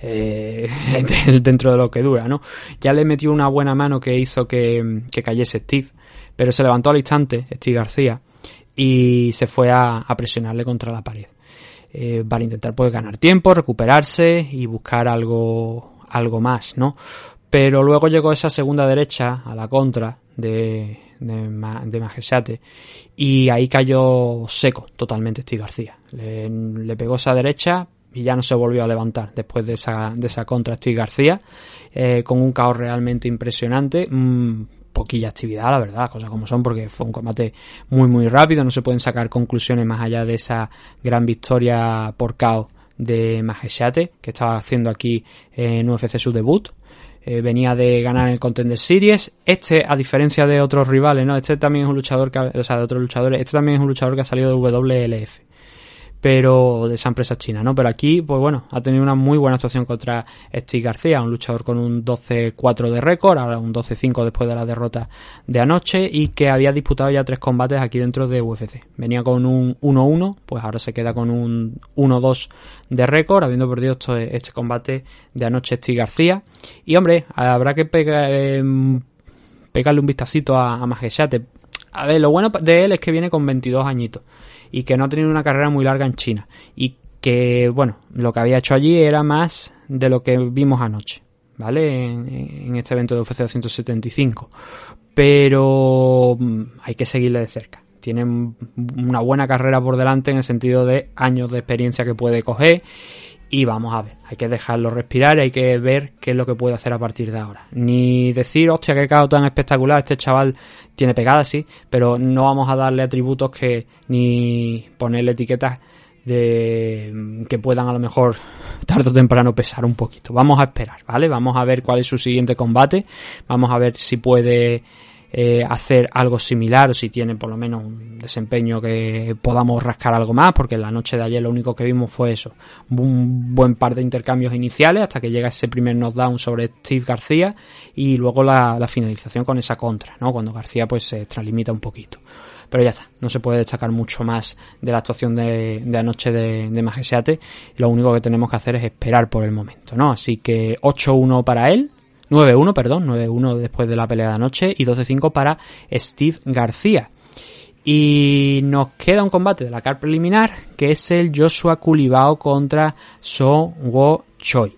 Eh, [LAUGHS] dentro de lo que dura, ¿no? Ya le metió una buena mano que hizo que, que cayese Steve, pero se levantó al instante, Steve García, y se fue a, presionarle contra la pared. Eh, para intentar pues ganar tiempo, recuperarse y buscar algo, algo más, ¿no? Pero luego llegó esa segunda derecha a la contra de, de, y ahí cayó seco totalmente Steve García. Le, pegó esa derecha y ya no se volvió a levantar después de esa, de esa contra Steve García eh, con un caos realmente impresionante. Mm, poquilla actividad, la verdad, cosas como son, porque fue un combate muy, muy rápido, no se pueden sacar conclusiones más allá de esa gran victoria por KO de Majesate, que estaba haciendo aquí en UFC su debut. Eh, venía de ganar el Contender Series. Este, a diferencia de otros rivales, ¿no? Este también es un luchador que, o sea, de otros luchadores, este también es un luchador que ha salido de WLF pero de esa empresa china, ¿no? Pero aquí, pues bueno, ha tenido una muy buena actuación contra Steve García, un luchador con un 12-4 de récord, ahora un 12-5 después de la derrota de anoche y que había disputado ya tres combates aquí dentro de UFC. Venía con un 1-1, pues ahora se queda con un 1-2 de récord, habiendo perdido este combate de anoche Steve García. Y hombre, habrá que em, pegarle un vistacito a, a A ver, lo bueno de él es que viene con 22 añitos y que no ha tenido una carrera muy larga en China y que, bueno, lo que había hecho allí era más de lo que vimos anoche, ¿vale? En, este evento de UFC 275. Pero mm, hay que seguirle de cerca. Tiene una buena carrera por delante en el sentido de años de experiencia que puede coger y vamos a ver, hay que dejarlo respirar hay que ver qué es lo que puede hacer a partir de ahora. Ni decir, hostia, qué caos tan espectacular, este chaval tiene pegada, sí, pero no vamos a darle atributos que ni ponerle etiquetas de que puedan a lo mejor tarde o temprano pesar un poquito. Vamos a esperar, ¿vale? Vamos a ver cuál es su siguiente combate, vamos a ver si puede eh, hacer algo similar o si tiene por lo menos un desempeño que podamos rascar algo más, porque en la noche de ayer lo único que vimos fue eso, un buen par de intercambios iniciales hasta que llega ese primer knockdown sobre Steve García y luego la, finalización con esa contra, ¿no? Cuando García pues se extralimita un poquito pero ya está, no se puede destacar mucho más de la actuación de, anoche de, de lo único que tenemos que hacer es esperar por el momento, ¿no? Así que 8-1 para él, 9-1, perdón, 9-1 después de la pelea de anoche y 12-5 para Steve García. Y nos queda un combate de la car preliminar que es el Joshua Culibao contra So Wo Choi.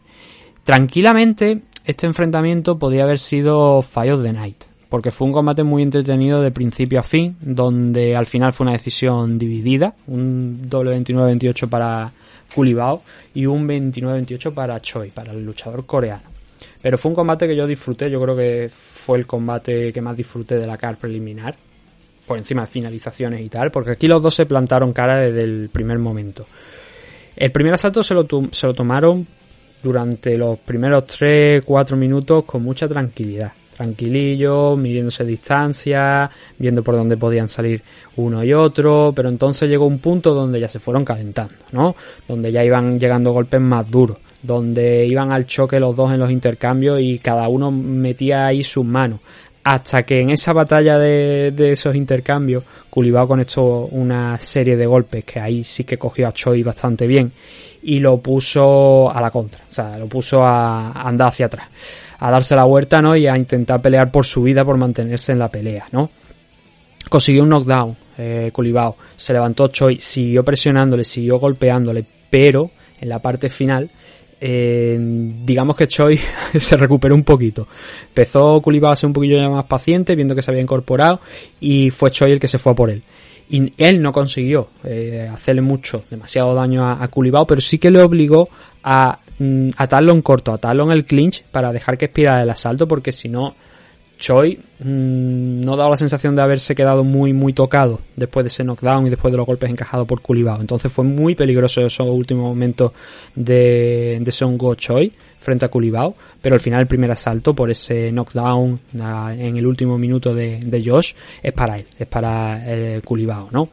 Tranquilamente, este enfrentamiento podía haber sido Fire of the Night, porque fue un combate muy entretenido de principio a fin, donde al final fue una decisión dividida, un doble 29-28 para Culibao y un 29-28 para Choi, para el luchador coreano. Pero fue un combate que yo disfruté, yo creo que fue el combate que más disfruté de la car preliminar, por encima de finalizaciones y tal, porque aquí los dos se plantaron cara desde el primer momento. El primer asalto se lo, se lo tomaron durante los primeros 3-4 minutos con mucha tranquilidad. Tranquilillo, midiéndose distancia, viendo por dónde podían salir uno y otro, pero entonces llegó un punto donde ya se fueron calentando, ¿no? Donde ya iban llegando golpes más duros donde iban al choque los dos en los intercambios y cada uno metía ahí sus manos. Hasta que en esa batalla de, esos intercambios, Culibao conectó una serie de golpes que ahí sí que cogió a Choi bastante bien y lo puso a la contra, o sea, lo puso a, andar hacia atrás, a darse la vuelta, ¿no? Y a intentar pelear por su vida, por mantenerse en la pelea, ¿no? Consiguió un knockdown, eh, Culibao, se levantó Choi, siguió presionándole, siguió golpeándole, pero en la parte final eh, digamos que Choi [LAUGHS] se recuperó un poquito. Empezó Kulibao a ser un poquillo más paciente, viendo que se había incorporado, y fue Choi el que se fue a por él. Y él no consiguió eh, hacerle mucho, demasiado daño a, a pero sí que le obligó a mm, atarlo en corto, atarlo en el clinch para dejar que expirara el asalto, porque si no, Choi mmm, no daba la sensación de haberse quedado muy muy tocado después de ese knockdown y después de los golpes encajados por Kulibao. Entonces fue muy peligroso esos últimos momentos de, de Son Go Choi frente a Kulibao, pero al final el primer asalto por ese knockdown en el último minuto de, de Josh es para él, es para eh, Kulibao, ¿no?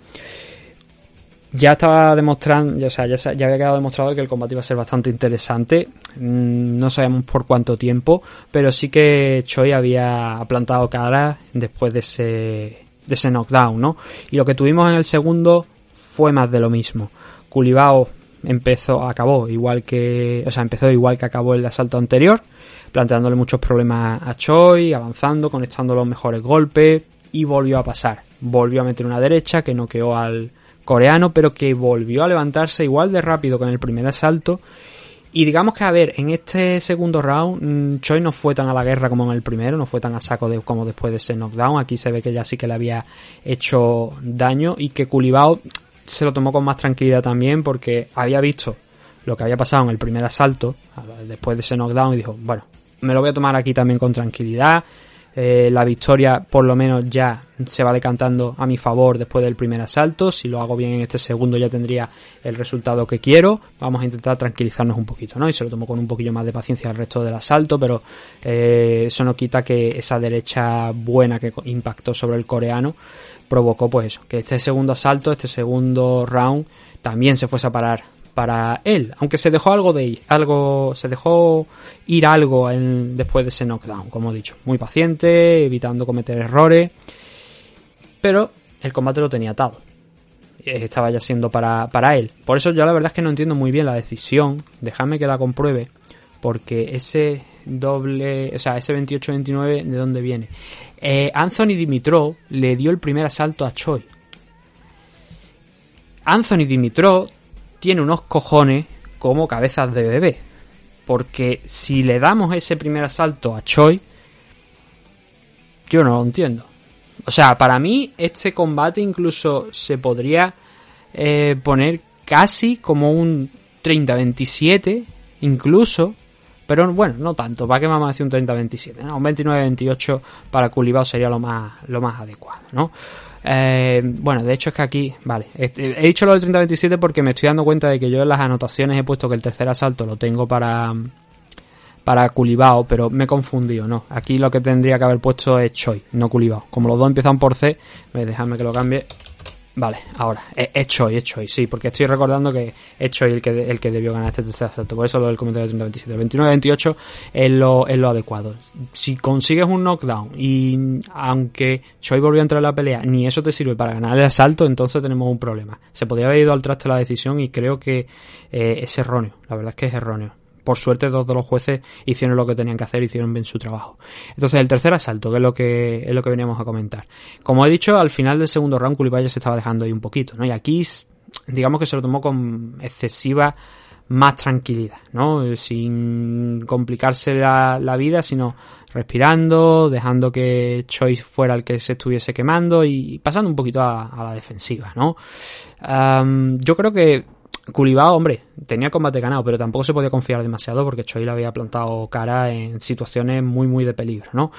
Ya estaba demostrando, o sea, ya, ya, había quedado demostrado que el combate iba a ser bastante interesante. Mm, no sabemos por cuánto tiempo, pero sí que Choi había plantado cara después de ese, de ese knockdown, ¿no? Y lo que tuvimos en el segundo fue más de lo mismo. Culibao empezó, acabó igual que, o sea, empezó igual que acabó el asalto anterior, planteándole muchos problemas a Choi, avanzando, conectando los mejores golpes y volvió a pasar. Volvió a meter una derecha que noqueó al coreano, pero que volvió a levantarse igual de rápido en el primer asalto. Y digamos que, a ver, en este segundo round, mm, Choi no fue tan a la guerra como en el primero, no fue tan a saco como después de ese knockdown. Aquí se ve que ya sí que le había hecho daño y que Culibao se lo tomó con más tranquilidad también porque había visto lo que había pasado en el primer asalto, después de ese knockdown, y dijo, bueno, me lo voy a tomar aquí también con tranquilidad. Eh, la victoria por lo menos ya se va decantando a mi favor después del primer asalto. Si lo hago bien en este segundo ya tendría el resultado que quiero. Vamos a intentar tranquilizarnos un poquito, ¿no? Y se lo tomo con un poquillo más de paciencia al resto del asalto, pero eh, eso no quita que esa derecha buena que impactó sobre el coreano provocó pues eso, que este segundo asalto, este segundo round también se fuese a parar para él, aunque se dejó algo de algo, se dejó ir algo en, después de ese knockdown, como he dicho, muy paciente, evitando cometer errores, pero el combate lo tenía atado, estaba ya siendo para, para él, por eso yo la verdad es que no entiendo muy bien la decisión, dejadme que la compruebe, porque ese doble, o sea, ese 28-29, ¿de dónde viene? Eh, Anthony Dimitrov le dio el primer asalto a Choi. Anthony Dimitrov tiene unos cojones como cabezas de bebé. Porque si le damos ese primer asalto a Choi, yo no lo entiendo. O sea, para mí este combate incluso se podría eh, poner casi como un 30-27, incluso, pero bueno, no tanto, para que me hacer un 30-27, ¿no? Un 29-28 para Culibao sería lo más, lo más adecuado, ¿no? Eh, bueno, de hecho es que aquí, vale, he dicho lo del 30-27 porque me estoy dando cuenta de que yo en las anotaciones he puesto que el tercer asalto lo tengo para para Culibao, pero me he confundido, no. Aquí lo que tendría que haber puesto es Choi, no Culibao. Como los dos empiezan por C, dejadme que lo cambie. Vale, ahora, es Choi, es Choi, sí, porque estoy recordando que es Choi el que, el que debió ganar este tercer asalto, por eso lo del comentario de 30 El 29-28 es lo, es lo adecuado. Si consigues un knockdown y aunque Choi volvió a entrar en la pelea, ni eso te sirve para ganar el asalto, entonces tenemos un problema. Se podría haber ido al traste la decisión y creo que eh, es erróneo, la verdad es que es erróneo por suerte dos de los jueces hicieron lo que tenían que hacer, hicieron bien su trabajo. Entonces el tercer asalto, que es lo que es lo que veníamos a comentar. Como he dicho, al final del segundo round Culibaya se estaba dejando ahí un poquito, ¿no? Y aquí digamos que se lo tomó con excesiva más tranquilidad, ¿no? Sin complicarse la, vida, sino respirando, dejando que Choice fuera el que se estuviese quemando y pasando un poquito a, la defensiva, ¿no? yo creo que Culibao, hombre, tenía combate ganado, pero tampoco se podía confiar demasiado porque Choi le había plantado cara en situaciones muy, muy de peligro, ¿no?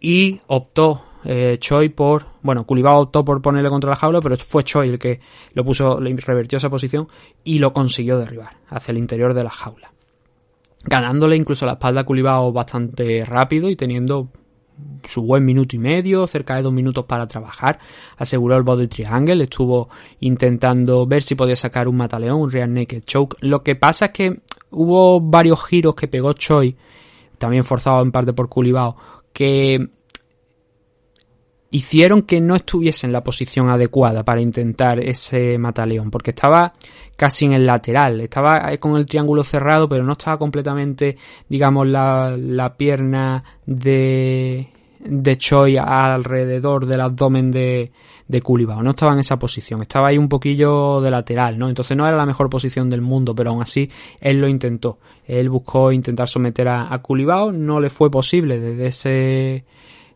Y optó eh, Choi por, bueno, Culibao optó por ponerle contra la jaula, pero fue Choi el que lo puso, le revertió esa posición y lo consiguió derribar hacia el interior de la jaula. Ganándole incluso la espalda a Culibao bastante rápido y teniendo su buen minuto y medio, cerca de dos minutos para trabajar. Aseguró el body triangle, estuvo intentando ver si podía sacar un mataleón, un real naked choke. Lo que pasa es que hubo varios giros que pegó Choi, también forzado en parte por Culibao, que hicieron que no estuviese en la posición adecuada para intentar ese mataleón, porque estaba casi en el lateral, estaba con el triángulo cerrado, pero no estaba completamente, digamos, la, la pierna de, de Choi alrededor del abdomen de, de Culibao, no estaba en esa posición, estaba ahí un poquillo de lateral, ¿no? Entonces no era la mejor posición del mundo, pero aún así él lo intentó, él buscó intentar someter a, a Culibao, no le fue posible desde ese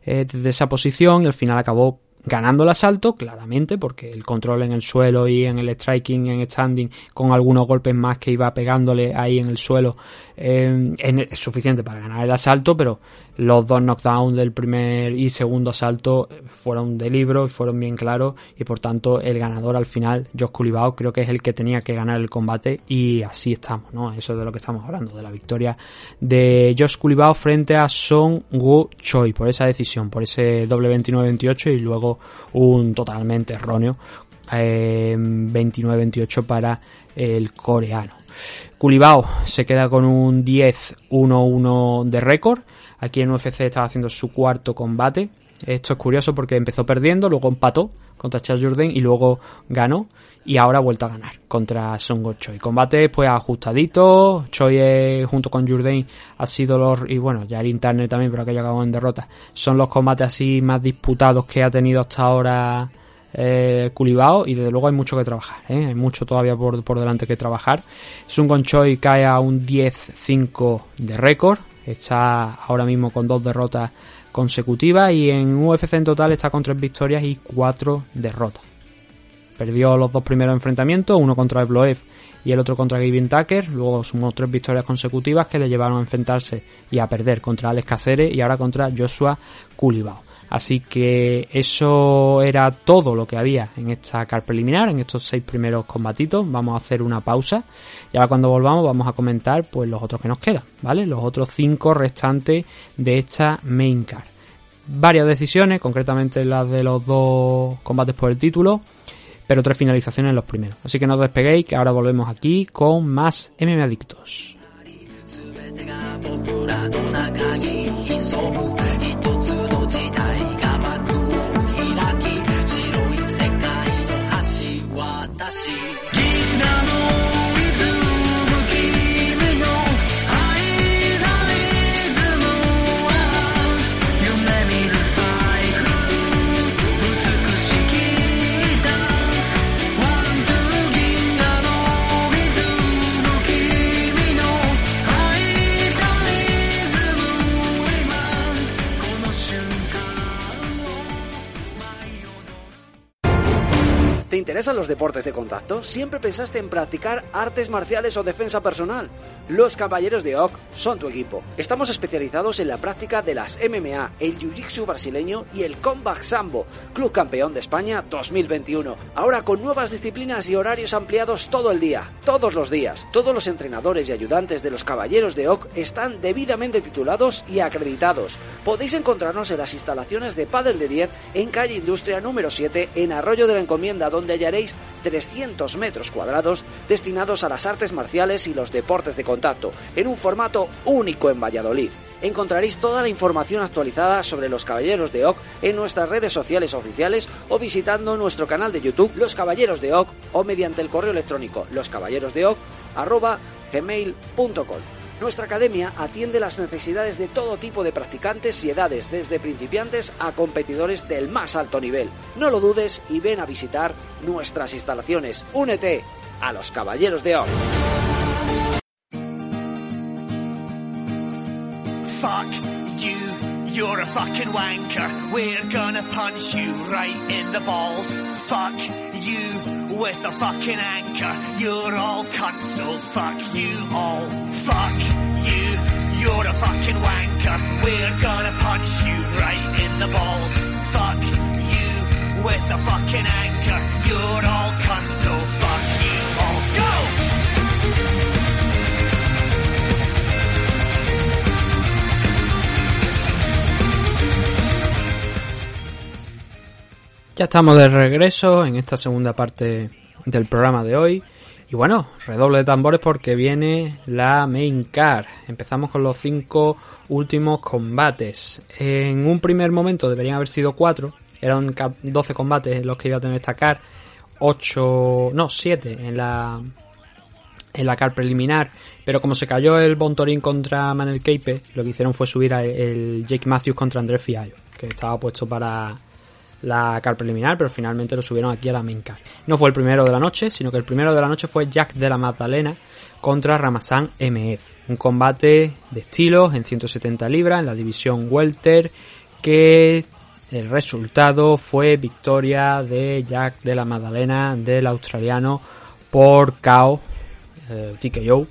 eh, desde esa posición y al final acabó ganando el asalto, claramente, porque el control en el suelo y en el striking, en standing, con algunos golpes más que iba pegándole ahí en el suelo, eh, es suficiente para ganar el asalto, pero los dos knockdowns del primer y segundo asalto fueron de libro y fueron bien claros y por tanto el ganador al final, Josh Culibao, creo que es el que tenía que ganar el combate y así estamos, ¿no? Eso es de lo que estamos hablando, de la victoria de Josh Culibao frente a Song Woo Choi por esa decisión, por ese doble 29-28 y luego un totalmente erróneo 29-28 para el coreano. Culibao se queda con un 10-1-1 de récord. Aquí en UFC estaba haciendo su cuarto combate. Esto es curioso porque empezó perdiendo, luego empató contra Charles Jourdain y luego ganó y ahora ha vuelto a ganar contra Songo Choi. Combate pues ajustadito, Choi junto con Jourdain ha sido los y bueno, ya el internet también, pero que llegado en derrota. Son los combates así más disputados que ha tenido hasta ahora eh, Culibao y desde luego hay mucho que trabajar, ¿eh? hay mucho todavía por, por delante que trabajar. Sun Choi cae a un 10-5 de récord, está ahora mismo con dos derrotas consecutivas y en UFC en total está con tres victorias y cuatro derrotas. Perdió los dos primeros enfrentamientos, uno contra Evloev y el otro contra Gavin Tucker. Luego sumó tres victorias consecutivas que le llevaron a enfrentarse y a perder contra Alex Caceres y ahora contra Joshua Culibao. Así que eso era todo lo que había en esta car preliminar, en estos seis primeros combatitos. Vamos a hacer una pausa y ahora cuando volvamos vamos a comentar pues los otros que nos quedan, ¿vale? Los otros cinco restantes de esta main card. Varias decisiones, concretamente las de los dos combates por el título pero tres finalizaciones en los primeros. Así que no os despeguéis, que ahora volvemos aquí con más MM Adictos. Interesan los deportes de contacto? ¿Siempre pensaste en practicar artes marciales o defensa personal? Los Caballeros de OC son tu equipo. Estamos especializados en la práctica de las MMA, el Jiu-Jitsu brasileño y el Combat Sambo, Club Campeón de España 2021. Ahora con nuevas disciplinas y horarios ampliados todo el día, todos los días. Todos los entrenadores y ayudantes de los Caballeros de OC están debidamente titulados y acreditados. Podéis encontrarnos en las instalaciones de Padel de 10 en calle Industria número 7 en Arroyo de la Encomienda, donde hallaréis 300 metros cuadrados destinados a las artes marciales y los deportes de contacto, en un formato único en Valladolid. Encontraréis toda la información actualizada sobre los Caballeros de OC en nuestras redes sociales oficiales o visitando nuestro canal de YouTube Los Caballeros de OC o mediante el correo electrónico loscaballerosdeoc@gmail.com. Nuestra academia atiende las necesidades de todo tipo de practicantes y edades, desde principiantes a competidores del más alto nivel. No lo dudes y ven a visitar nuestras instalaciones. Únete a los Caballeros de Or. Fuck you, you're a fucking wanker. We're gonna punch you right in the balls. Fuck you with a fucking anchor. You're all cunts, so fuck you all. Fuck you, you're a fucking wanker. We're gonna punch you right in the balls. Fuck you with a fucking anchor. You're all cunts, so Ya estamos de regreso en esta segunda parte del programa de hoy. Y bueno, redoble de tambores porque viene la main car. Empezamos con los cinco últimos combates. En un primer momento deberían haber sido cuatro. Eran 12 combates los que iba a tener esta car. 8, no, 7 en la en la car preliminar, pero como se cayó el Bontorín contra Manel Keipe, lo que hicieron fue subir a el Jake Matthews contra Andrés Fiallo, que estaba puesto para la car preliminar, pero finalmente lo subieron aquí a la main car. No fue el primero de la noche, sino que el primero de la noche fue Jack de la Magdalena contra Ramazan MF. Un combate de estilos en 170 libras en la división welter que el resultado fue victoria de Jack de la Magdalena del australiano por KO eh, TKO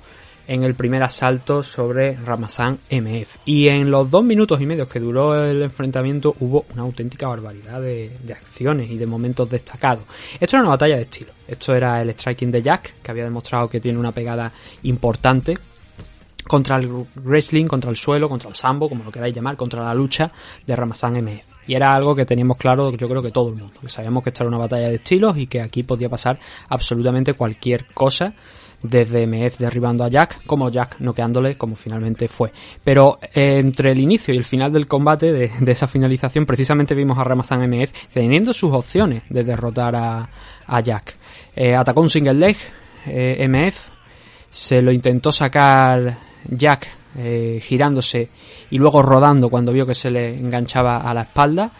en el primer asalto sobre Ramazan MF. Y en los dos minutos y medio que duró el enfrentamiento hubo una auténtica barbaridad de, acciones y de momentos destacados. Esto era una batalla de estilo. Esto era el striking de Jack, que había demostrado que tiene una pegada importante contra el wrestling, contra el suelo, contra el sambo, como lo queráis llamar, contra la lucha de Ramazan MF. Y era algo que teníamos claro, yo creo que todo el mundo, que sabíamos que esta era una batalla de estilos y que aquí podía pasar absolutamente cualquier cosa desde MF derribando a Jack, como Jack noqueándole, como finalmente fue. Pero eh, entre el inicio y el final del combate, de, esa finalización, precisamente vimos a Ramazan MF teniendo sus opciones de derrotar a, Jack. Eh, atacó un single leg, eh, MF, se lo intentó sacar Jack girándose y luego rodando cuando vio que se le enganchaba a la espalda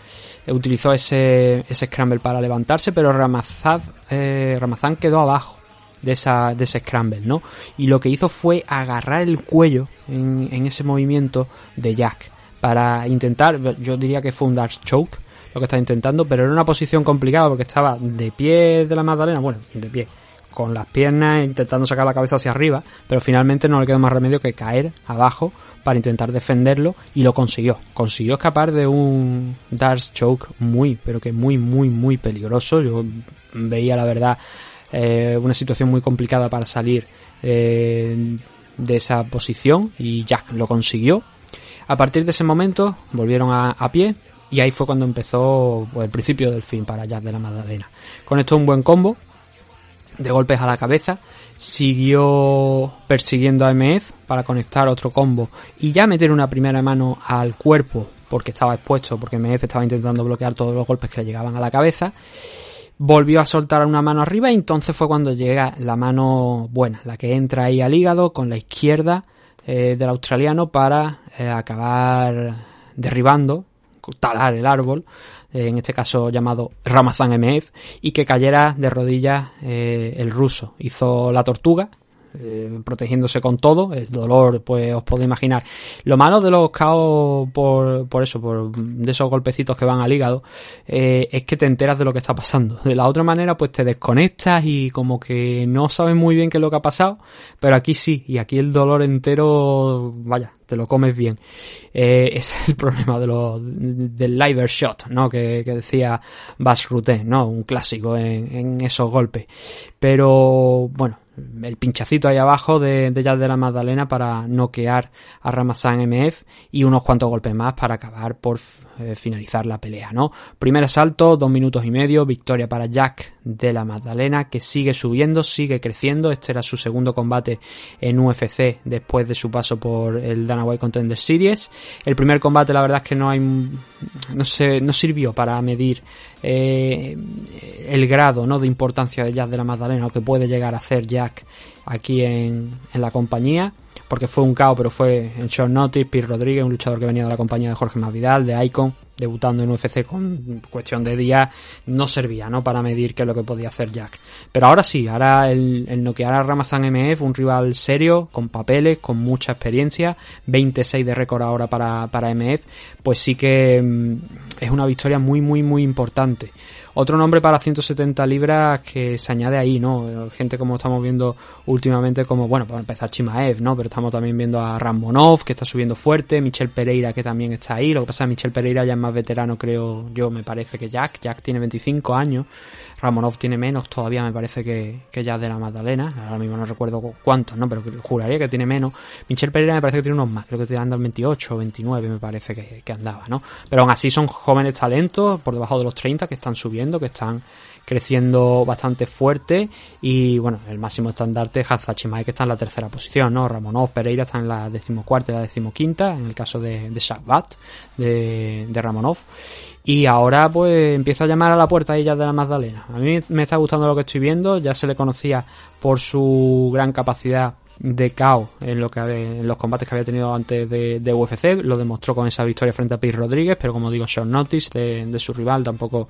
utilizó ese, ese scramble para levantarse, pero Ramazan, Ramazan quedó abajo de, esa, de ese scramble, ¿no? Y lo que hizo fue agarrar el cuello en, en ese movimiento de Jack para intentar, yo diría que fue un Dark Choke lo que estaba intentando, pero era una posición complicada porque estaba de pie de la Magdalena, bueno, de pie, con las piernas intentando sacar la cabeza hacia arriba, pero finalmente no le quedó más remedio que caer abajo para intentar defenderlo y lo consiguió. Consiguió escapar de un Dark Choke muy, pero que muy, muy, muy peligroso. Yo veía la verdad eh, una situación muy complicada para salir eh, de esa posición y Jack lo consiguió. A partir de ese momento volvieron a, pie y ahí fue cuando empezó pues, el principio del fin para Jack de la Magdalena. Con esto un buen combo de golpes a la cabeza. Siguió persiguiendo a MF para conectar otro combo y ya meter una primera mano al cuerpo porque estaba expuesto, porque MF estaba intentando bloquear todos los golpes que le llegaban a la cabeza volvió a soltar una mano arriba y entonces fue cuando llega la mano buena, la que entra ahí al hígado con la izquierda eh, del australiano para eh, acabar derribando, talar el árbol, eh, en este caso llamado Ramazan MF, y que cayera de rodillas el ruso. Hizo la tortuga, eh, protegiéndose con todo, el dolor, pues os podéis imaginar. Lo malo de los caos por, por eso, por de esos golpecitos que van al hígado, eh, es que te enteras de lo que está pasando. De la otra manera, pues te desconectas y como que no sabes muy bien qué es lo que ha pasado, pero aquí sí, y aquí el dolor entero, vaya, te lo comes bien. Eh, ese es el problema de los, del liver shot, ¿no? Que, decía Bass Rutten, ¿no? Un clásico en, en esos golpes. Pero, bueno, el pinchacito ahí abajo de, de de la Magdalena para noquear a Ramazan MF y unos cuantos golpes más para acabar por eh, finalizar la pelea, ¿no? Primer asalto, dos minutos y medio, victoria para Jack de la Magdalena que sigue subiendo, sigue creciendo. Este era su segundo combate en UFC después de su paso por el Dana White Contender Series. El primer combate, la verdad es que no hay, no se, no sirvió para medir eh, el grado, ¿no? De importancia de Jack de la Magdalena o que puede llegar a hacer Jack aquí en, en la compañía porque fue un caos, pero fue en short notice, Pete Rodríguez, un luchador que venía de la compañía de Jorge Masvidal, de Icon, debutando en UFC con cuestión de días, no servía, ¿no? Para medir qué es lo que podía hacer Jack. Pero ahora sí, ahora el, el noquear a Ramazan MF, un rival serio, con papeles, con mucha experiencia, 26 de récord ahora para, para MF, pues sí que mm, es una victoria muy, muy, muy importante. Otro nombre para 170 libras que se añade ahí, ¿no? Gente como estamos viendo últimamente como, bueno, para empezar Chimaev, ¿no? Pero estamos también viendo a Ramonov, que está subiendo fuerte, Michel Pereira, que también está ahí. Lo que pasa es que Michel Pereira ya es más veterano, creo yo, me parece que Jack. Jack tiene 25 años. Ramonov tiene menos, todavía me parece que, que ya de la Magdalena. Ahora mismo no recuerdo cuántos, ¿no? Pero juraría que tiene menos. Michel Pereira me parece que tiene unos más, creo que anda al 28 o 29, me parece que, que andaba, ¿no? Pero aún así son jóvenes talentos, por debajo de los 30, que están subiendo, que están creciendo bastante fuerte y bueno, el máximo estandarte es Hazachimae que está en la tercera posición, ¿no? Ramonov, Pereira está en la decimocuarta y la decimoquinta, en el caso de, de Shabbat, de, de Ramonov. Y ahora pues empieza a llamar a la puerta ella de la Magdalena. A mí me está gustando lo que estoy viendo, ya se le conocía por su gran capacidad de caos en, lo que, en los combates que había tenido antes de, UFC, lo demostró con esa victoria frente a Pete Rodríguez, pero como digo, short notice de, su rival tampoco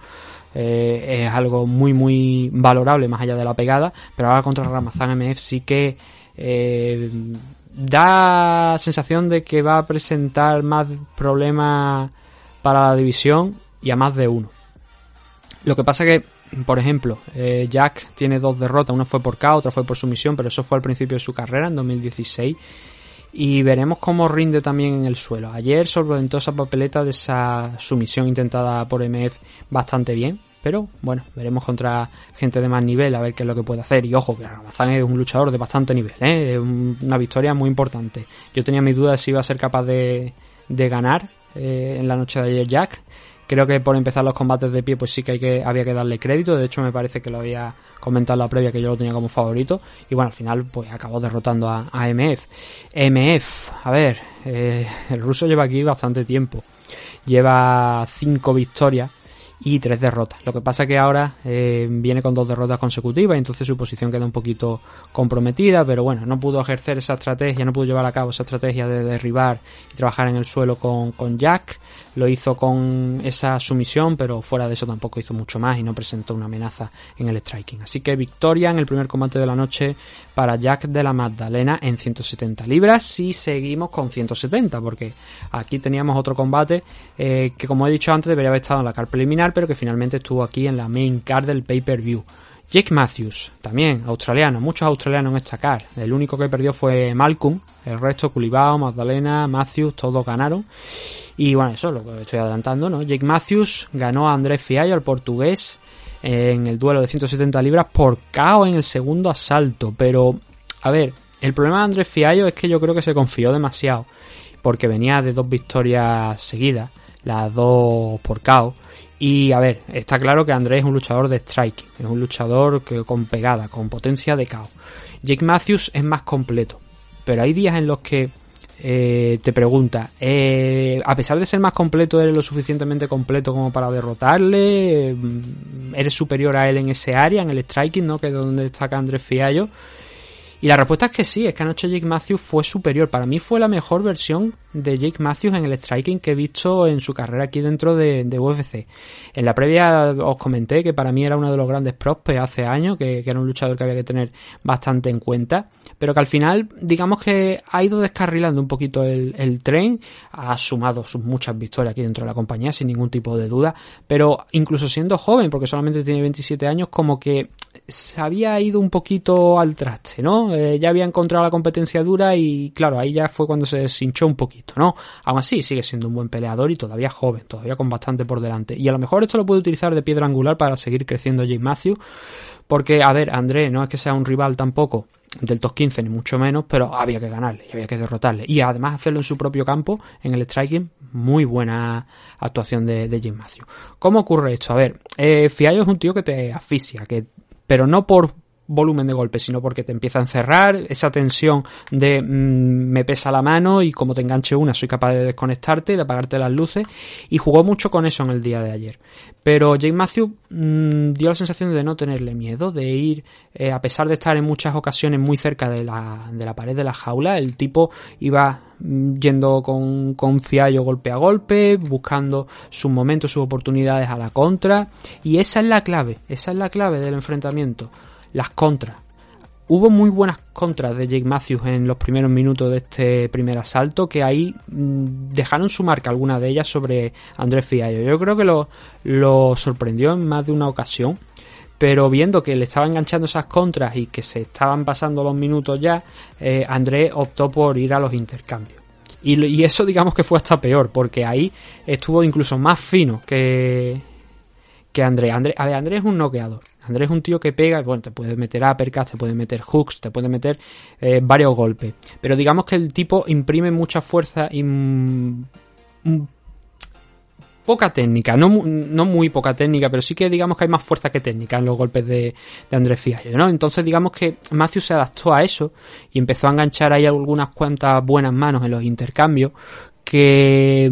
eh, es algo muy muy valorable más allá de la pegada, pero ahora contra Ramazan MF sí que eh, da sensación de que va a presentar más problemas para la división y a más de uno. Lo que pasa que, por ejemplo, eh, Jack tiene dos derrotas, una fue por KO, otra fue por sumisión, pero eso fue al principio de su carrera, en 2016. Y veremos cómo rinde también en el suelo. Ayer solventó esa papeleta de esa sumisión intentada por MF bastante bien. Pero bueno, veremos contra gente de más nivel a ver qué es lo que puede hacer. Y ojo, que Ramazán es un luchador de bastante nivel, ¿eh? una victoria muy importante. Yo tenía mis dudas si iba a ser capaz de, de ganar eh, en la noche de ayer Jack, Creo que por empezar los combates de pie, pues sí que, había que darle crédito. De hecho, me parece que lo había comentado en la previa que yo lo tenía como favorito. Y bueno, al final, pues acabó derrotando a, MF. MF, a ver, eh, el ruso lleva aquí bastante tiempo. Lleva cinco victorias y tres derrotas. Lo que pasa que ahora eh, viene con dos derrotas consecutivas y entonces su posición queda un poquito comprometida, pero bueno, no pudo ejercer esa estrategia, no pudo llevar a cabo esa estrategia de derribar y trabajar en el suelo con, con Jack. Lo hizo con esa sumisión, pero fuera de eso tampoco hizo mucho más y no presentó una amenaza en el striking. Así que victoria en el primer combate de la noche para Jack de la Magdalena en 170 libras y seguimos con 170 porque aquí teníamos otro combate eh, que como he dicho antes debería haber estado en la card preliminar pero que finalmente estuvo aquí en la main card del pay-per-view. Jake Matthews, también australiano, muchos australianos en esta card. El único que perdió fue Malcolm, el resto Culibao, Magdalena, Matthews, todos ganaron. Y bueno, eso es lo que estoy adelantando, ¿no? Jake Matthews ganó a Andrés Fiallo, el portugués, en el duelo de 170 libras por KO en el segundo asalto. Pero, a ver, el problema de Andrés Fiallo es que yo creo que se confió demasiado. Porque venía de dos victorias seguidas, las dos por KO. Y a ver, está claro que Andrés es un luchador de striking, es un luchador que, con pegada, con potencia de KO. Jake Matthews es más completo, pero hay días en los que eh, te pregunta, eh, a pesar de ser más completo, ¿eres lo suficientemente completo como para derrotarle? Mm, ¿Eres superior a él en ese área, en el striking, ¿no? que es donde destaca Andrés Fiallo? Y la respuesta es que sí, es que anoche Jake Matthews fue superior. Para mí fue la mejor versión de Jake Matthews en el striking que he visto en su carrera aquí dentro de, UFC. En la previa os comenté que para mí era uno de los grandes prospects hace años, que, era un luchador que había que tener bastante en cuenta, pero que al final, digamos que ha ido descarrilando un poquito el, el tren, ha sumado sus muchas victorias aquí dentro de la compañía sin ningún tipo de duda, pero incluso siendo joven, porque solamente tiene 27 años, como que se había ido un poquito al traste, ¿no? Eh, ya había encontrado la competencia dura y claro, ahí ya fue cuando se deshinchó un poquito, ¿no? Aún así sigue siendo un buen peleador y todavía joven, todavía con bastante por delante. Y a lo mejor esto lo puede utilizar de piedra angular para seguir creciendo Jake Matthew, porque, a ver, André no es que sea un rival tampoco del top 15 ni mucho menos, pero había que ganarle había que derrotarle. Y además hacerlo en su propio campo, en el striking, muy buena actuación de, de Jim Matthew. ¿Cómo ocurre esto? A ver, eh, Fiallo es un tío que te asfixia, que pero no por volumen de golpe, sino porque te empieza a encerrar, esa tensión de mm, me pesa la mano y como te enganche una soy capaz de desconectarte, de apagarte las luces. Y jugó mucho con eso en el día de ayer. Pero Jake Matthew mm, dio la sensación de no tenerle miedo, de ir, eh, a pesar de estar en muchas ocasiones muy cerca de la, de la pared de la jaula, el tipo iba mm, yendo con, con fiallo golpe a golpe, buscando sus momentos, sus oportunidades a la contra. Y esa es la clave, esa es la clave del enfrentamiento, las contras Hubo muy buenas contras de Jake Matthews en los primeros minutos de este primer asalto, que ahí mm, dejaron su marca alguna de ellas sobre Andrés Fiallo. Yo creo que lo, lo sorprendió en más de una ocasión, pero viendo que le estaba enganchando esas contras y que se estaban pasando los minutos ya, eh, Andrés optó por ir a los intercambios. Y, y, eso digamos que fue hasta peor, porque ahí estuvo incluso más fino que, que Andrés. Andrés, a ver, Andrés es un noqueador. Andrés es un tío que pega, bueno, te puede meter uppercuts, te puede meter hooks, te puede meter eh, varios golpes. Pero digamos que el tipo imprime mucha fuerza y poca técnica, no, no, muy poca técnica, pero sí que digamos que hay más fuerza que técnica en los golpes de, Andrés Fiallo, ¿no? Entonces digamos que Matthew se adaptó a eso y empezó a enganchar ahí algunas cuantas buenas manos en los intercambios que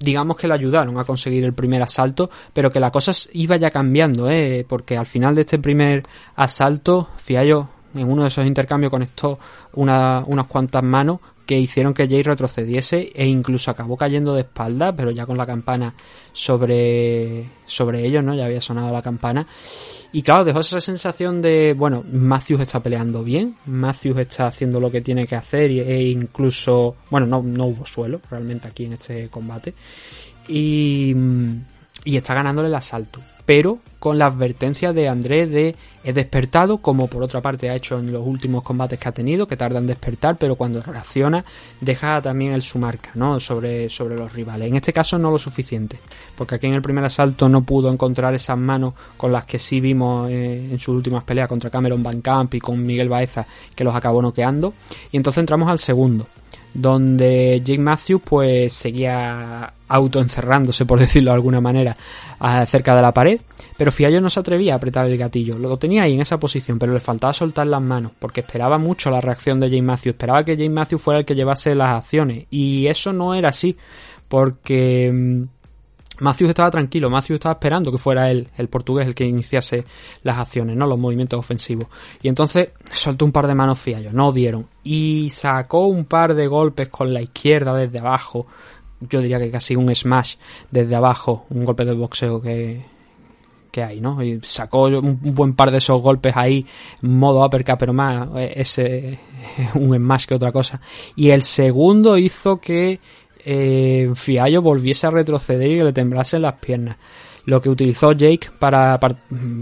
digamos que le ayudaron a conseguir el primer asalto, pero que la cosa iba ya cambiando, ¿eh? porque al final de este primer asalto, Fiallo en uno de esos intercambios conectó una, unas cuantas manos que hicieron que Jay retrocediese e incluso acabó cayendo de espalda, pero ya con la campana sobre, sobre ellos, ¿no? Ya había sonado la campana. Y claro, dejó esa sensación de, bueno, Matthews está peleando bien, Matthews está haciendo lo que tiene que hacer e incluso, bueno, no, no hubo suelo realmente aquí en este combate. Y, y está ganándole el asalto pero con la advertencia de Andrés de he despertado, como por otra parte ha hecho en los últimos combates que ha tenido, que tarda en despertar, pero cuando reacciona deja también el su marca, ¿no? Sobre, sobre los rivales. En este caso no lo suficiente, porque aquí en el primer asalto no pudo encontrar esas manos con las que sí vimos eh, en sus últimas peleas contra Cameron Van Camp y con Miguel Baeza, que los acabó noqueando. Y entonces entramos al segundo. Donde Jake Matthews pues seguía autoencerrándose, por [LAUGHS] decirlo de alguna manera, cerca de la pared, pero Fiallo no se atrevía a apretar el gatillo, lo tenía ahí en esa posición, pero le faltaba soltar las manos, porque esperaba mucho la reacción de Jake Matthews, esperaba que Jake Matthews fuera el que llevase las acciones, y eso no era así, porque mm, Matthews estaba tranquilo, Matthews estaba esperando que fuera él, el portugués, el que iniciase las acciones, no los movimientos ofensivos. Y entonces soltó un par de manos fiallos, no dieron. Y sacó un par de golpes con la izquierda desde abajo. Yo diría que casi un smash desde abajo, un golpe de boxeo que, que hay, ¿no? Y sacó un buen par de esos golpes ahí, modo uppercut, pero más eh, ese [LAUGHS] un smash que otra cosa. Y el segundo hizo que eh, Fiallo volviese a retroceder y que le temblasen las piernas. Lo que utilizó Jake para,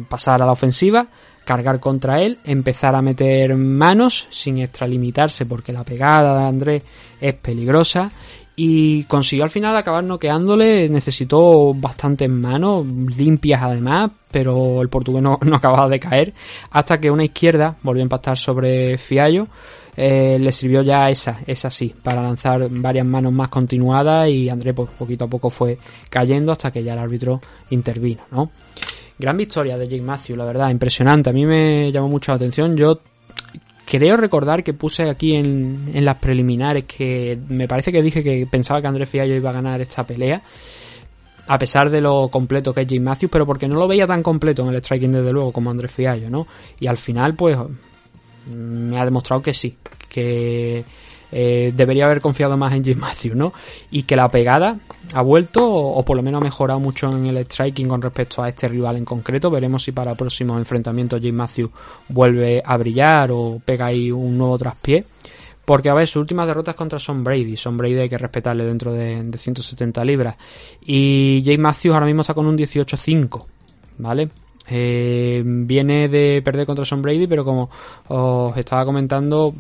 pasar a la ofensiva, cargar contra él, empezar a meter manos sin extralimitarse porque la pegada de Andrés es peligrosa y consiguió al final acabar noqueándole, necesitó bastantes manos, limpias además, pero el portugués no, [LAUGHS] no acababa de caer, hasta que una izquierda volvió a impactar sobre Fiallo, eh, le sirvió ya esa, esa sí, para lanzar varias manos más continuadas y André pues, poquito a poco fue cayendo hasta que ya el árbitro intervino, ¿no? Gran victoria de Jake Matthews, la verdad, impresionante. A mí me llamó mucho la atención. Yo creo recordar que puse aquí en, en las preliminares que me parece que dije que pensaba que André Fiallo iba a ganar esta pelea a pesar de lo completo que es Jake Matthews, pero porque no lo veía tan completo en el striking desde luego como André Fiallo, ¿no? Y al final, pues, me ha demostrado que sí, que eh, debería haber confiado más en Jim Matthews, ¿no? Y que la pegada ha vuelto o, por lo menos ha mejorado mucho en el striking con respecto a este rival en concreto. Veremos si para próximos enfrentamientos Jim Matthews vuelve a brillar o pega ahí un nuevo traspié. Porque, a ver, sus últimas derrotas contra Son Brady. Son Brady hay que respetarle dentro de, 170 libras. Y Jay Matthews ahora mismo está con un 18-5, ¿vale? Eh, viene de perder contra Son Brady, pero como os estaba comentando,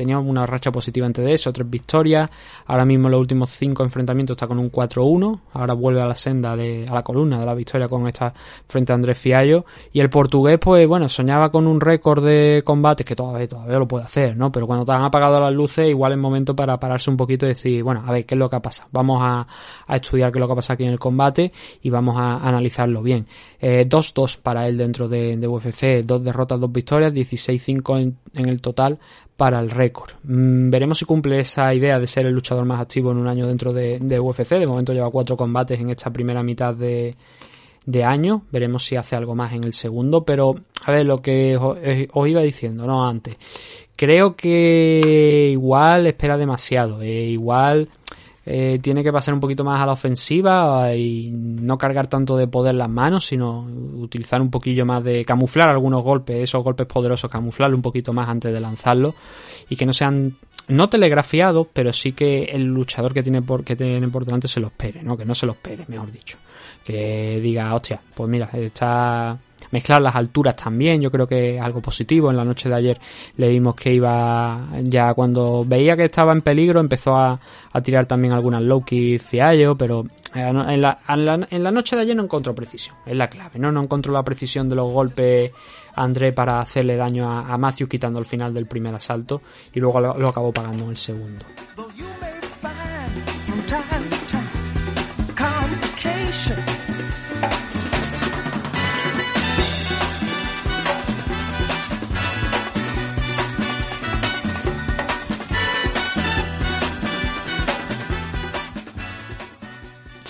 tenía una racha positiva antes de eso, tres victorias. Ahora mismo los últimos cinco enfrentamientos está con un 4-1. Ahora vuelve a la senda, de, a la columna de la victoria con esta frente a Andrés Fiallo. Y el portugués, pues bueno, soñaba con un récord de combates que todavía, todavía lo puede hacer, ¿no? Pero cuando te han apagado las luces, igual es momento para pararse un poquito y decir, bueno, a ver, ¿qué es lo que ha pasado? Vamos a, estudiar qué es lo que ha pasado aquí en el combate y vamos a analizarlo bien. 2-2 eh, para él dentro de, UFC, dos derrotas, dos victorias, 16-5 en, el total para el récord. Mm, veremos si cumple esa idea de ser el luchador más activo en un año dentro de, UFC. De momento lleva cuatro combates en esta primera mitad de, año. Veremos si hace algo más en el segundo. Pero, a ver, lo que os, eh, iba diciendo, ¿no? Antes. Creo que igual espera demasiado. Eh, igual eh, tiene que pasar un poquito más a la ofensiva y no cargar tanto de poder las manos, sino utilizar un poquillo más de camuflar algunos golpes, esos golpes poderosos, camuflarlo un poquito más antes de lanzarlo y que no sean no telegrafiados, pero sí que el luchador que tiene por, que tiene por delante se lo espere, ¿no? Que no se lo espere, mejor dicho. Que diga, hostia, pues mira, está mezclar las alturas también, yo creo que es algo positivo. En la noche de ayer le vimos que iba, ya cuando veía que estaba en peligro, empezó a, tirar también algunas low fiallo, pero eh, en la, en, la, noche de ayer no encontró precisión, es la clave, ¿no? No encontró la precisión de los golpes André para hacerle daño a, a Matthew quitando el final del primer asalto y luego lo acabó pagando en el segundo.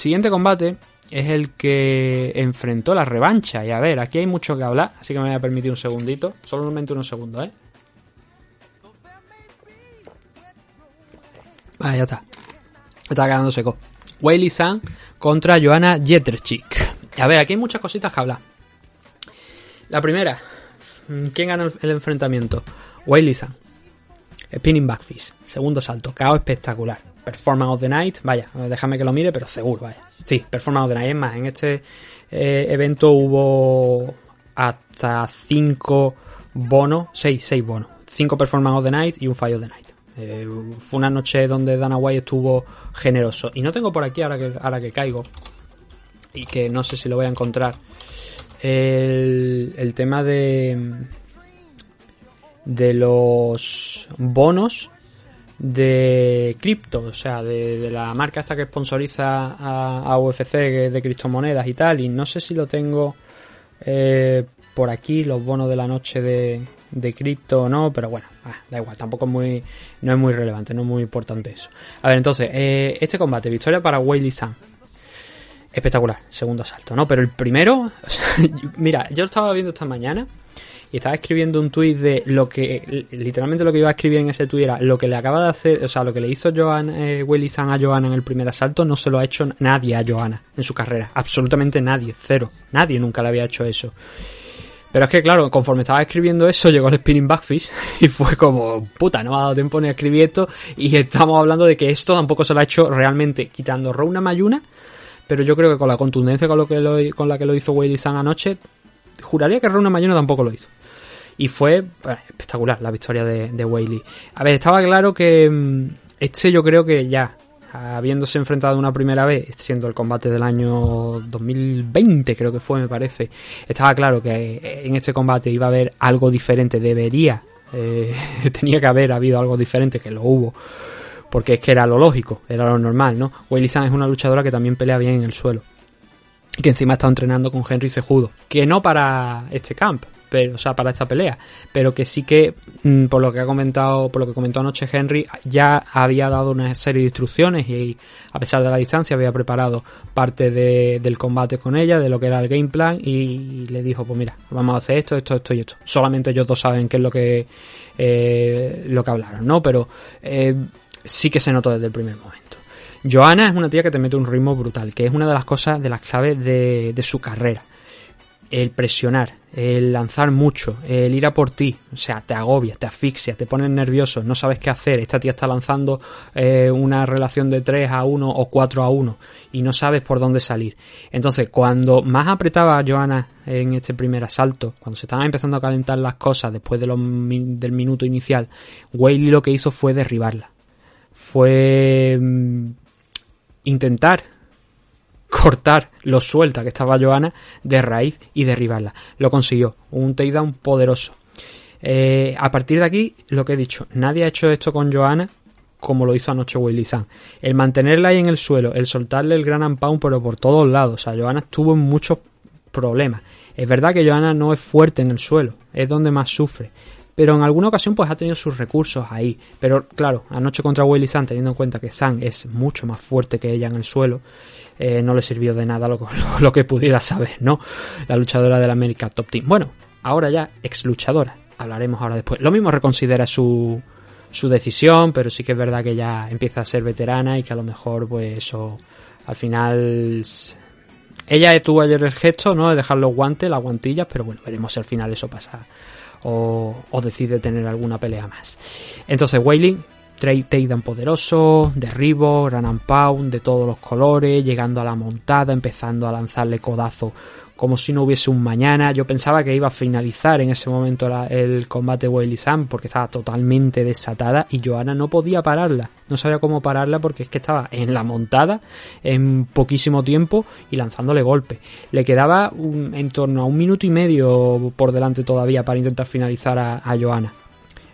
Siguiente combate es el que enfrentó la revancha. Y a ver, aquí hay mucho que hablar, así que me voy a permitir un segundito. Solamente unos segundos, ¿eh? Vale, ya está. Está quedando seco. Weili San contra Joanna Jeterchik. A ver, aquí hay muchas cositas que hablar. La primera, ¿quién gana el enfrentamiento? Weili San. Spinning Backfish. Segundo salto. Cao espectacular. Performance of the Night, vaya, déjame que lo mire, pero seguro, vaya. Sí, Performance of the Night. Es más, en este eh, evento hubo hasta 5 bonos, 6, 6 bonos. 5 Performance of the Night y un Fire of the Night. Eh, fue una noche donde Dana White estuvo generoso. Y no tengo por aquí, ahora que, ahora que caigo, y que no sé si lo voy a encontrar, el, el tema de, de los bonos de cripto, o sea, de, la marca esta que sponsoriza a, UFC de criptomonedas y tal, y no sé si lo tengo eh, por aquí, los bonos de la noche de, de cripto o no, pero bueno, ah, da igual, tampoco es muy, no es muy relevante, no es muy importante eso. A ver, entonces, eh, este combate, victoria para Weili San. Espectacular, segundo asalto, ¿no? Pero el primero, [LAUGHS] mira, yo estaba viendo esta mañana y estaba escribiendo un tuit de lo que, literalmente lo que iba a escribir en ese tuit era lo que le acaba de hacer, o sea, lo que le hizo Joan, eh, San a Johanna en el primer asalto no se lo ha hecho nadie a Johanna en su carrera, absolutamente nadie, cero, nadie nunca le había hecho eso. Pero es que, claro, conforme estaba escribiendo eso, llegó el spinning backfish [LAUGHS] y fue como, puta, no me ha dado tiempo ni a escribir esto. Y estamos hablando de que esto tampoco se lo ha hecho realmente quitando Rona Mayuna. Pero yo creo que con la contundencia con, lo que con la que lo hizo Willy San anoche, juraría que Rona Mayuna tampoco lo hizo. Y fue espectacular la victoria de, de A ver, estaba claro que mm, este yo creo que ya, habiéndose enfrentado una primera vez, siendo el combate del año 2020 creo que fue, me parece, estaba claro que en este combate iba a haber algo diferente, debería, eh, [LAUGHS] tenía que haber habido algo diferente, que lo hubo, porque es que era lo lógico, era lo normal, ¿no? Weili San es una luchadora que también pelea bien en el suelo. Y que encima está entrenando con Henry Sejudo. Que no para este camp, pero, o sea, para esta pelea, pero que sí que, mm, por lo que ha comentado, por lo que comentó anoche Henry, ya había dado una serie de instrucciones y a pesar de la distancia había preparado parte del combate con ella, de lo que era el game plan y le dijo, pues mira, vamos a hacer esto, esto, esto y esto. Solamente ellos dos saben qué es lo que, eh, lo que hablaron, ¿no? Pero eh, sí que se notó desde el primer momento. Joana es una tía que te mete un ritmo brutal, que es una de las cosas, de las claves de, de su carrera el presionar, el lanzar mucho, el ir a por ti, o sea, te agobia, te asfixia, te pones nervioso, no sabes qué hacer. Esta tía está lanzando eh, una relación de 3 a 1 o 4 a 1 y no sabes por dónde salir. Entonces, cuando más apretaba a Johanna en este primer asalto, cuando se estaban empezando a calentar las cosas después de del minuto inicial, Whaley lo que hizo fue derribarla. Fue mm, intentar cortar lo suelta que estaba Joana de raíz y derribarla. Lo consiguió, un takedown poderoso. Eh, a partir de aquí, lo que he dicho, nadie ha hecho esto con Joana como lo hizo anoche Willy San. El mantenerla ahí en el suelo, el soltarle el gran pound pero por todos lados. O sea, Joana estuvo en muchos problemas. Es verdad que Joana no es fuerte en el suelo, es donde más sufre. Pero en alguna ocasión pues ha tenido sus recursos ahí. Pero claro, anoche contra Willy San, teniendo en cuenta que San es mucho más fuerte que ella en el suelo, eh, no le sirvió de nada [LAUGHS] lo, que pudiera saber, ¿no? La luchadora del América Top Team. Bueno, ahora ya ex luchadora. Hablaremos ahora después. Lo mismo reconsidera su, su decisión, pero sí que es verdad que ya empieza a ser veterana y que a lo mejor, pues eso, al final. Ella tuvo ayer el gesto, ¿no? De dejar los guantes, las guantillas, pero bueno, veremos si al final eso pasa o, o decide tener alguna pelea más. Entonces, Wailing takedown poderoso, derribo, run and pound de todos los colores, llegando a la montada, empezando a lanzarle codazo como si no hubiese un mañana. Yo pensaba que iba a finalizar en ese momento el combate Wiley Sam porque estaba totalmente desatada y Johanna no podía pararla. No sabía cómo pararla porque es que estaba en la montada en poquísimo tiempo y lanzándole golpes. Le quedaba en torno a un minuto y medio por delante todavía para intentar finalizar a, a Johanna.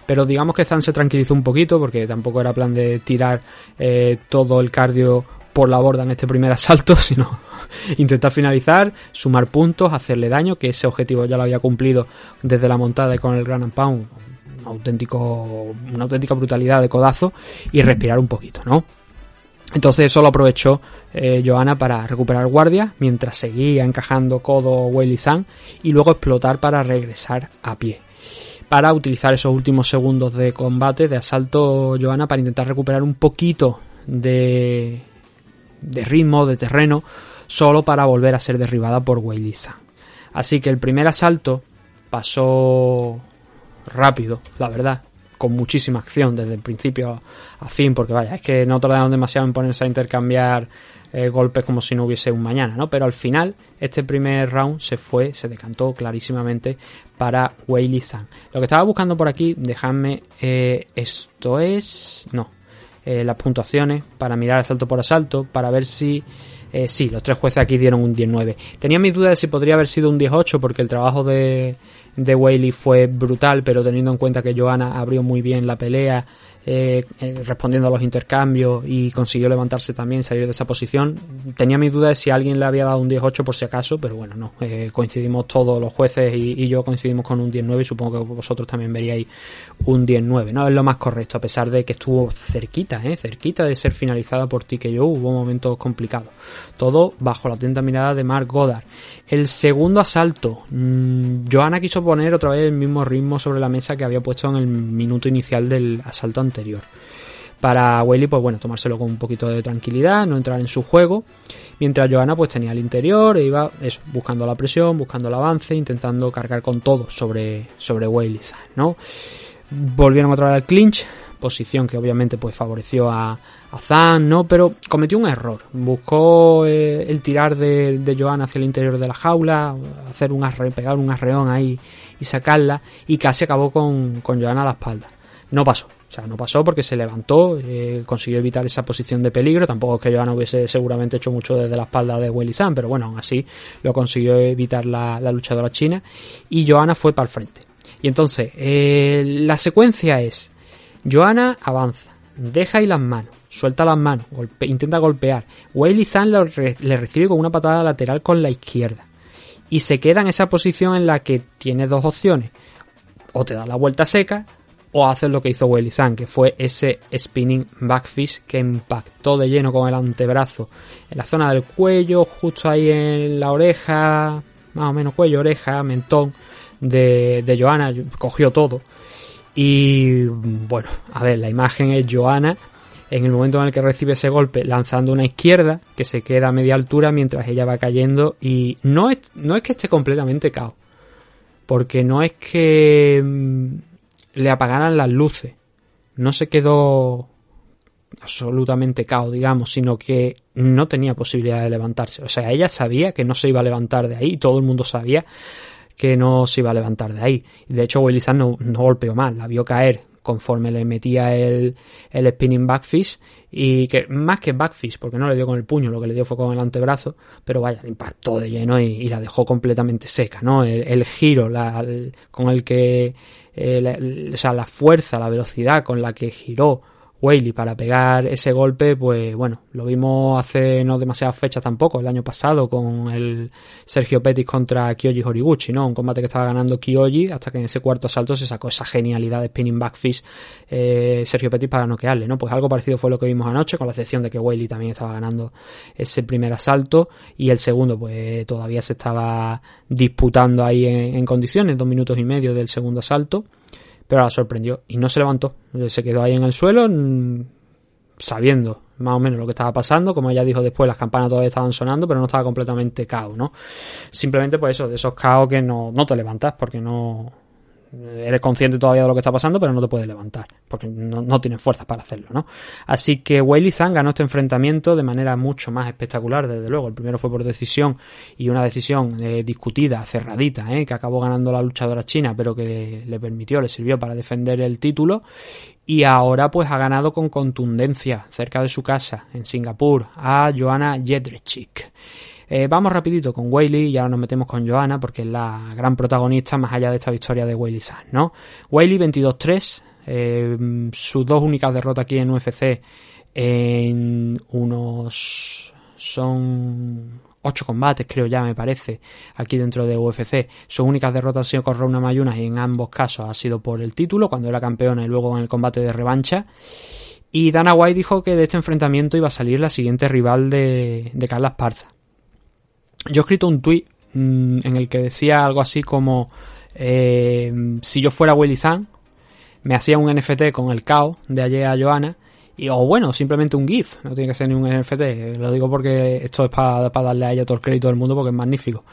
Pero digamos que Zan se tranquilizó un poquito porque tampoco era plan de tirar eh, todo el cardio por la borda en este primer [LAUGHS] asalto, sino [LAUGHS] intentar finalizar, sumar puntos, hacerle daño, que ese objetivo ya lo había cumplido desde la montada y con el Grand Pound, un auténtico, una auténtica brutalidad de codazo y respirar un poquito, ¿no? Entonces eso lo aprovechó eh, Johanna para recuperar guardia mientras seguía encajando codo Weili San y luego explotar para regresar a pie para utilizar esos últimos segundos de combate, de asalto, Johanna, para intentar recuperar un poquito de, de ritmo, de terreno, solo para volver a ser derribada por Weiliza. Así que el primer asalto pasó rápido, la verdad, con muchísima acción desde el principio a fin, porque vaya, es que no tardaron demasiado en ponerse a intercambiar eh, golpes como si no hubiese un mañana, ¿no? Pero al final, este primer round se fue, se decantó clarísimamente para Wei Zhang. Lo que estaba buscando por aquí, dejadme, eh, esto es, no, eh, las puntuaciones para mirar asalto por asalto, para ver si Eh, sí, los tres jueces aquí dieron un 10-9. Tenía mis dudas de si podría haber sido un 10-8 porque el trabajo de, de fue brutal, pero teniendo en cuenta que Johanna abrió muy bien la pelea, eh, eh, respondiendo a los intercambios y consiguió levantarse también, salir de esa posición. Tenía mis dudas de si alguien le había dado un 10-8 por si acaso, pero bueno, no. Eh, coincidimos todos los jueces y, yo coincidimos con un 10-9 y supongo que vosotros también veríais un 10-9. No es lo más correcto, a pesar de que estuvo cerquita, ¿eh? cerquita de ser finalizada por ti que yo. Hubo momentos complicados. Todo bajo la atenta mirada de Mark Goddard. El segundo asalto. Mmm, Johanna quiso poner otra vez el mismo ritmo sobre la mesa que había puesto en el minuto inicial del asalto anterior para Whaley, pues bueno, tomárselo con un poquito de tranquilidad, no entrar en su juego. Mientras Johanna pues tenía el interior e iba eso, buscando la presión, buscando el avance, intentando cargar con todo sobre, sobre ¿no? Volvieron otra vez al clinch, posición que obviamente pues favoreció a, a Zan, ¿no? Pero cometió un error. Buscó eh, el tirar de, de hacia el interior de la jaula, hacer un arre, pegar un arreón ahí y sacarla, y casi acabó con, con a la espalda. No pasó. O sea, no pasó porque se levantó, eh, consiguió evitar esa posición de peligro. Tampoco es que Johanna hubiese seguramente hecho mucho desde la espalda de Willy San, pero bueno, aún así lo consiguió evitar la, luchadora china. Y Johanna fue para el frente. Y entonces, eh, la secuencia es: Johanna avanza, deja ahí las manos, suelta las manos, intenta golpear. Willy San le recibe con una patada lateral con la izquierda. Y se queda en esa posición en la que tiene dos opciones. O te da la vuelta seca o hacer lo que hizo Willy San, que fue ese spinning backfish que impactó de lleno con el antebrazo en la zona del cuello, justo ahí en la oreja, más o menos cuello, oreja, mentón de, de Johanna, cogió todo. Y bueno, a ver, la imagen es Johanna en el momento en el que recibe ese golpe lanzando una izquierda que se queda a media altura mientras ella va cayendo y no es, no es que esté completamente cao, porque no es que mm, le apagaran las luces. No se quedó absolutamente cao, digamos, sino que no tenía posibilidad de levantarse. O sea, ella sabía que no se iba a levantar de ahí, todo el mundo sabía que no se iba a levantar de ahí. De hecho, Willy no, no golpeó mal, la vio caer conforme le metía el, el spinning backfish y que más que backfish porque no le dio con el puño lo que le dio fue con el antebrazo pero vaya le impactó de lleno y, la dejó completamente seca no el, giro la, con el que eh, o sea, la fuerza, la velocidad con la que giró Whaley para pegar ese golpe, pues bueno, lo vimos hace no demasiadas fechas tampoco, el año pasado con el Sergio Pettis contra Kyoji Horiguchi, ¿no? Un combate que estaba ganando Kyoji hasta que en ese cuarto asalto se sacó esa genialidad de spinning backfish eh, Sergio Pettis para noquearle, ¿no? Pues algo parecido fue lo que vimos anoche, con la excepción de que Whaley también estaba ganando ese primer asalto y el segundo, pues todavía se estaba disputando ahí en condiciones, dos minutos y medio del segundo asalto pero la sorprendió y no se levantó. Se quedó ahí en el suelo mm, sabiendo más o menos lo que estaba pasando. Como ella dijo después, las campanas todavía estaban sonando, pero no estaba completamente caos, ¿no? Simplemente pues eso, de esos caos que no, no te levantas porque no, eres consciente todavía de lo que está pasando, pero no te puedes levantar, porque no, tienes fuerzas para hacerlo, ¿no? Así que Weili Zhang ganó este enfrentamiento de manera mucho más espectacular, desde luego. El primero fue por decisión y una decisión eh, discutida, cerradita, ¿eh? que acabó ganando la luchadora china, pero que le permitió, le sirvió para defender el título. Y ahora pues ha ganado con contundencia cerca de su casa, en Singapur, a Joanna Jedrzejczyk. Eh, vamos rapidito con Whaley y ahora nos metemos con Johanna porque es la gran protagonista más allá de esta victoria de Whaley San, ¿no? Whaley 22-3, eh, sus dos únicas derrotas aquí en UFC en unos son ocho combates, creo ya me parece, aquí dentro de UFC. Sus únicas derrotas han sido con Rona Mayunas y en ambos casos ha sido por el título, cuando era campeona y luego en el combate de revancha. Y Dana White dijo que de este enfrentamiento iba a salir la siguiente rival de, de Carla Esparza. Yo he escrito un tweet mm, en el que decía algo así como eh, si yo fuera Willy San, me hacía un NFT con el caos de ayer a Johanna y, o bueno, simplemente un GIF, no tiene que ser ni un NFT, lo digo porque esto es para, darle a ella todo el crédito del mundo porque es magnífico.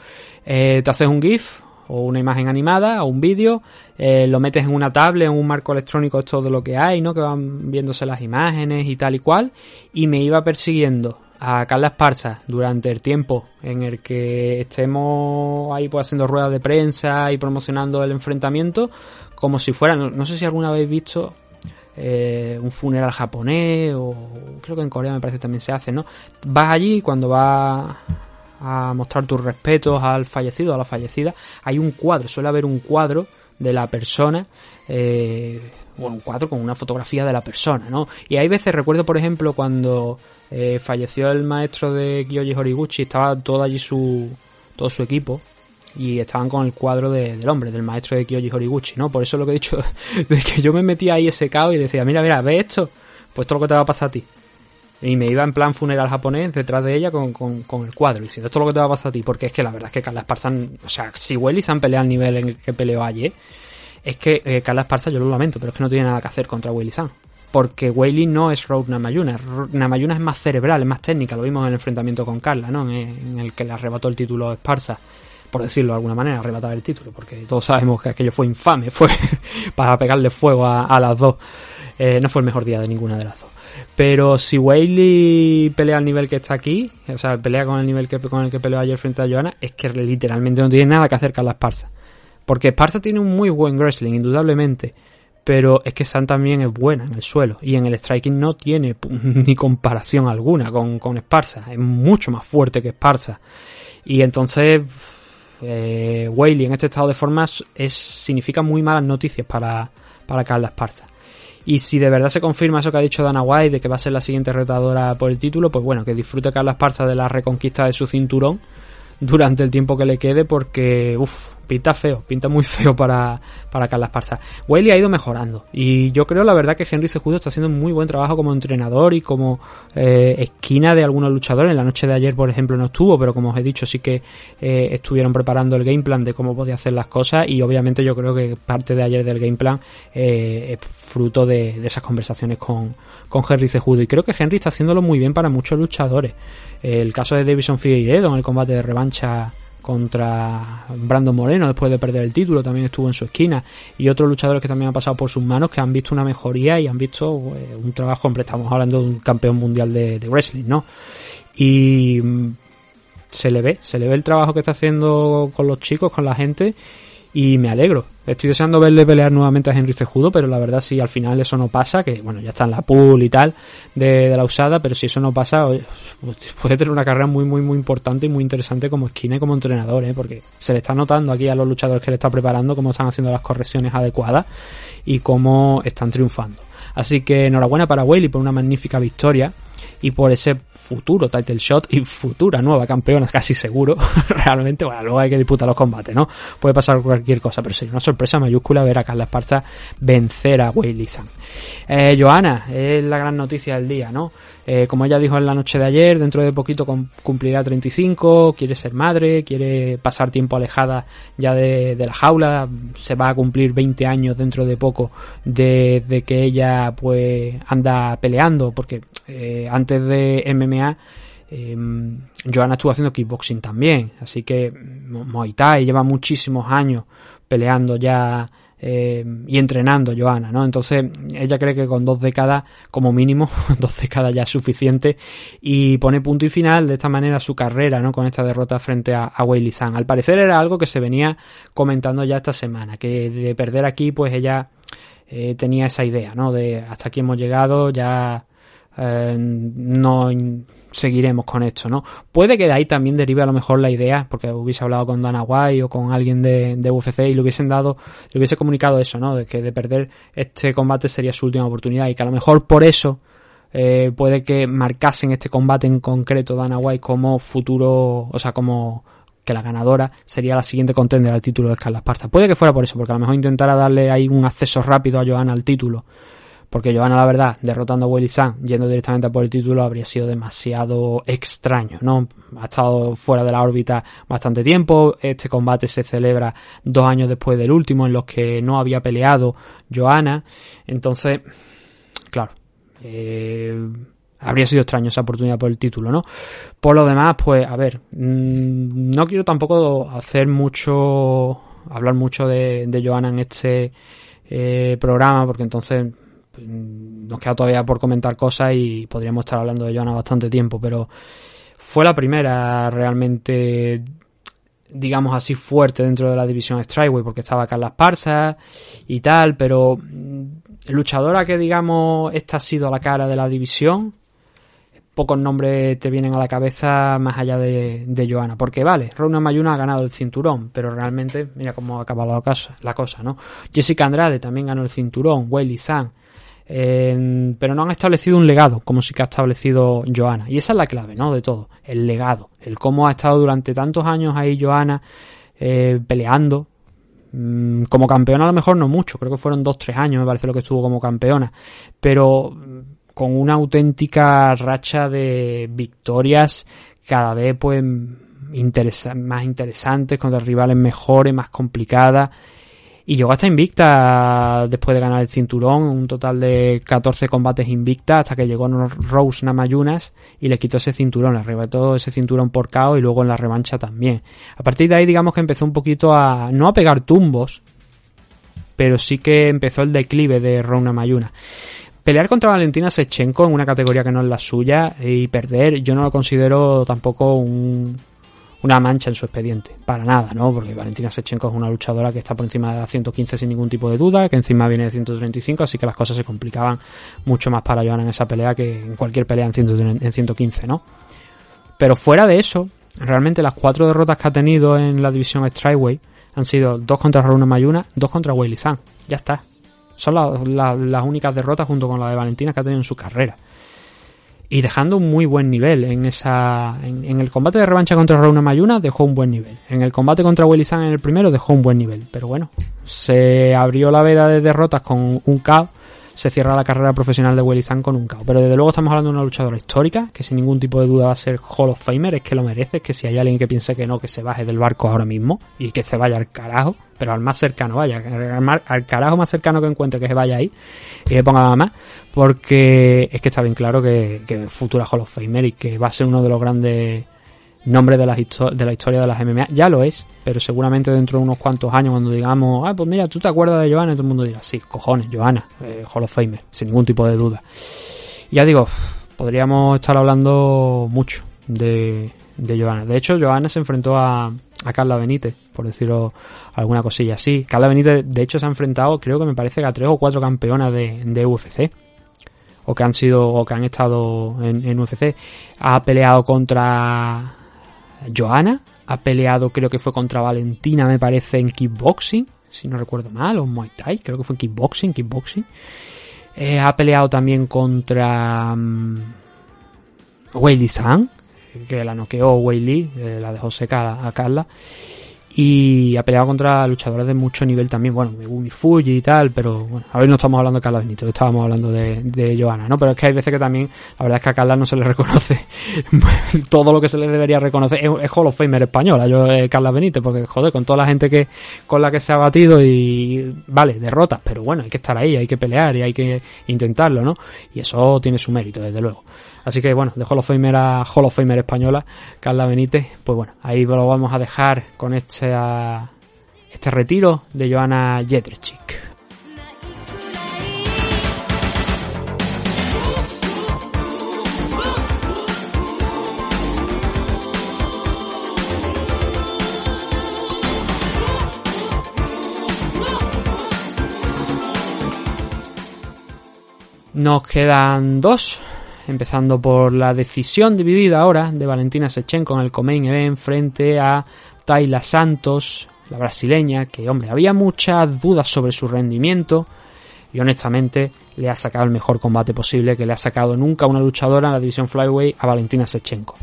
Eh, te haces un GIF o una imagen animada o un vídeo, eh, lo metes en una tablet, en un marco electrónico, es todo lo que hay, ¿no? Que van viéndose las imágenes y tal y cual, y me iba persiguiendo a Carla Esparza durante el tiempo en el que estemos ahí pues haciendo ruedas de prensa y promocionando el enfrentamiento como si fuera, no, sé si alguna vez visto eh, un funeral japonés o creo que en Corea me parece también se hace, ¿no? Vas allí cuando vas a mostrar tus respetos al fallecido, a la fallecida, hay un cuadro, suele haber un cuadro de la persona, eh, bueno, un cuadro con una fotografía de la persona, ¿no? Y hay veces, recuerdo por ejemplo cuando eh, falleció el maestro de Kyoji Horiguchi, estaba todo allí su, todo su equipo, y estaban con el cuadro del hombre, del maestro de Kyoji Horiguchi, ¿no? Por eso lo que he dicho, [LAUGHS] de que yo me metía ahí ese caos y decía, mira, mira, ¿ves esto? Pues es lo que te va a pasar a ti. Y me iba en plan funeral japonés detrás de ella con, con, el cuadro, diciendo, esto es lo que te va a pasar a ti, porque es que la verdad es que Carla Esparza, o sea, si Welly se han peleado al nivel en el que peleó ayer, es que eh, Carla Esparza, yo lo lamento, pero es que no tiene nada que hacer contra Willy San. Porque Weili no es Road Namayuna. Namayuna es más cerebral, es más técnica. Lo vimos en el enfrentamiento con Carla, ¿no? En, el que le arrebató el título a Esparza por decirlo de alguna manera, arrebatar el título, porque todos sabemos que aquello fue infame, [LAUGHS] fue para pegarle fuego a, las dos. Eh, no fue el mejor día de ninguna de las dos. Pero si Whaley pelea al nivel que está aquí, o sea, pelea con el nivel que, con el que peleó ayer frente a Johanna, es que literalmente no tiene nada que hacer con la Esparza. Porque Esparza tiene un muy buen wrestling, indudablemente. Pero es que San también es buena en el suelo. Y en el striking no tiene [LAUGHS] ni comparación alguna con, con Esparza. Es mucho más fuerte que Esparza. Y entonces eh, en este estado de formas es, significa muy malas noticias para, para Carla Esparza. Y si de verdad se confirma eso que ha dicho Dana White de que va a ser la siguiente retadora por el título, pues bueno, que disfrute Carla Esparza de la reconquista de su cinturón durante el tiempo que le quede porque, uff, pinta feo, pinta muy feo para, para Carla Esparza. Wiley ha ido mejorando y yo creo la verdad que Henry Sejudo está haciendo muy buen trabajo como entrenador y como eh, esquina de algunos luchadores. En la noche de ayer, por ejemplo, no estuvo, pero como os he dicho, sí que eh, estuvieron preparando el game plan de cómo podía hacer las cosas y obviamente yo creo que parte de ayer del game plan eh, es fruto de, de, esas conversaciones con, con Henry Sejudo y creo que Henry está haciéndolo muy bien para muchos luchadores. El caso de Davison Figueiredo en el combate de revancha contra Brandon Moreno después de perder el título, también estuvo en su esquina. Y otros luchadores que también han pasado por sus manos que han visto una mejoría y han visto eh, un trabajo, hombre, estamos hablando de un campeón mundial de, wrestling, ¿no? Y mm, se le ve, se le ve el trabajo que está haciendo con los chicos, con la gente y me alegro. Estoy deseando verle pelear nuevamente a Henry Cejudo, pero la verdad si al final eso no pasa, que bueno, ya está en la pool y tal de, la usada, pero si eso no pasa, [LAUGHS] puede tener una carrera muy, muy, muy importante y muy interesante como esquina y como entrenador, ¿eh? porque se le está notando aquí a los luchadores que le está preparando cómo están haciendo las correcciones adecuadas y cómo están triunfando. Así que enhorabuena para Whaley por una magnífica victoria y por ese futuro title shot y futura nueva campeona, casi seguro, [LAUGHS] realmente, bueno, luego hay que disputar los combates, ¿no? Puede pasar cualquier cosa, pero sería una sorpresa mayúscula ver a Carla Esparza vencer a Wei Zhang. Eh, Joana, es la gran noticia del día, ¿no? Eh, como ella dijo en la noche de ayer, dentro de poquito cumplirá 35, quiere ser madre, quiere pasar tiempo alejada ya de, la jaula, se va a cumplir 20 años dentro de poco de, que ella pues anda peleando, porque eh, antes de MMA eh, Joana estuvo haciendo kickboxing también, así que Muay Thai lleva muchísimos años peleando ya eh, y entrenando Joana, ¿no? Entonces ella cree que con dos décadas, como mínimo, [LAUGHS] dos décadas ya es suficiente y pone punto y final de esta manera su carrera, ¿no? Con esta derrota frente a, a Weili. Al parecer era algo que se venía comentando ya esta semana, que de perder aquí, pues ella eh, tenía esa idea, ¿no? De hasta aquí hemos llegado, ya eh, no seguiremos con esto, ¿no? Puede que de ahí también derive a lo mejor la idea, porque hubiese hablado con Dana White o con alguien de, UFC y le hubiesen dado, le hubiese comunicado eso, ¿no? De que de perder este combate sería su última oportunidad y que a lo mejor por eso eh, puede que marcasen este combate en concreto Dana White como futuro, o sea, como que la ganadora sería la siguiente contender al título de Carla Esparza. Puede que fuera por eso, porque a lo mejor intentara darle ahí un acceso rápido a Johanna al título porque Johanna, la verdad, derrotando a Willy San, yendo directamente a por el título, habría sido demasiado extraño, ¿no? Ha estado fuera de la órbita bastante tiempo. Este combate se celebra dos años después del último, en los que no había peleado Johanna. Entonces, claro, eh, habría sido extraño esa oportunidad por el título, ¿no? Por lo demás, pues, a ver, mm, no quiero tampoco hacer mucho, hablar mucho de, de Johanna en este eh, programa, porque entonces nos queda todavía por comentar cosas y podríamos estar hablando de Joana bastante tiempo, pero fue la primera realmente digamos así fuerte dentro de la división Strikeway porque estaba Carla Esparza y tal, pero luchadora que digamos esta ha sido la cara de la división, pocos nombres te vienen a la cabeza más allá de, de Joana. Porque vale, Rona Mayuna ha ganado el cinturón, pero realmente, mira cómo ha acabado la cosa, la cosa ¿no? Jessica Andrade también ganó el cinturón, Weili Zhang. Eh, pero no han establecido un legado como sí que ha establecido Joana. Y esa es la clave, ¿no? De todo, el legado. El cómo ha estado durante tantos años ahí Joana eh, peleando. Mm, como campeona a lo mejor no mucho, creo que fueron dos, tres años me parece lo que estuvo como campeona. Pero con una auténtica racha de victorias cada vez pues más interesantes contra rivales mejores, más complicadas. Y llegó hasta invicta después de ganar el cinturón, un total de 14 combates invicta hasta que llegó Rose Namayunas y le quitó ese cinturón, le arrebató ese cinturón por KO y luego en la revancha también. A partir de ahí digamos que empezó un poquito a, no a pegar tumbos, pero sí que empezó el declive de Rose Namayunas. Pelear contra Valentina Sechenko en una categoría que no es la suya y perder, yo no lo considero tampoco una mancha en su expediente, para nada, ¿no? Porque Valentina Sechenko es una luchadora que está por encima de la 115 sin ningún tipo de duda, que encima viene de 135, así que las cosas se complicaban mucho más para Joana en esa pelea que en cualquier pelea en, 115, ¿no? Pero fuera de eso, realmente las cuatro derrotas que ha tenido en la división Strikeway han sido dos contra Runa Mayuna, dos contra Weili Zhang. Ya está. Son las únicas derrotas junto con la de Valentina que ha tenido en su carrera. Y dejando un muy buen nivel en esa. En, el combate de revancha contra Rauna Mayuna dejó un buen nivel. En el combate contra Willy en el primero dejó un buen nivel. Pero bueno, se abrió la veda de derrotas con un KO se cierra la carrera profesional de Willy Zhang con un KO. Pero desde luego estamos hablando de una luchadora histórica, que sin ningún tipo de duda va a ser Hall of Famer, es que lo merece, es que si hay alguien que piense que no, que se baje del barco ahora mismo y que se vaya al carajo, pero al más cercano, vaya, al, carajo más cercano que encuentre que se vaya ahí y que ponga nada más, porque es que está bien claro que, que futura Hall of Famer y que va a ser uno de los grandes nombre de la, de la historia de las MMA. Ya lo es, pero seguramente dentro de unos cuantos años, cuando digamos, ah, pues mira, tú te acuerdas de Johanna, todo el mundo dirá, sí, cojones, Johanna, eh, Hall of Famer, sin ningún tipo de duda. ya digo, podríamos estar hablando mucho de, de Johanna. De hecho, Johanna se enfrentó a, a Carla Benítez, por decirlo alguna cosilla así. Carla Benítez, de hecho, se ha enfrentado, creo que me parece que a tres o cuatro campeonas de, de UFC o que han sido o que han estado en, en, UFC ha peleado contra Joana ha peleado, creo que fue contra Valentina, me parece, en kickboxing, si no recuerdo mal, o Muay Thai, creo que fue kickboxing, kickboxing. Eh, ha peleado también contra um, Weili San, que la noqueó Weili, eh, la dejó seca a Carla y ha peleado contra luchadores de mucho nivel también, bueno, Megumi Fuji y tal, pero bueno, ahora no estamos hablando de Carla Benito, estábamos hablando de, de Joana, ¿no? Pero es que hay veces que también, la verdad es que a Carla no se le reconoce [LAUGHS] todo lo que se le debería reconocer, es, Hall of Famer española, yo eh, Carla Benítez, porque joder, con toda la gente que con la que se ha batido y vale, derrotas, pero bueno, hay que estar ahí, hay que pelear y hay que intentarlo, ¿no? Y eso tiene su mérito, desde luego. Así que bueno, de Hall of Famer a Hall española, Carla Benítez, pues bueno, ahí lo vamos a dejar con este, este retiro de Joana Jedrzejczyk. Nos quedan dos empezando por la decisión dividida ahora de Valentina Sechenko en el Comain Event frente a Tayla Santos, la brasileña, que hombre, había muchas dudas sobre su rendimiento y honestamente le ha sacado el mejor combate posible que le ha sacado nunca una luchadora en la división Flyway a Valentina Sechenko.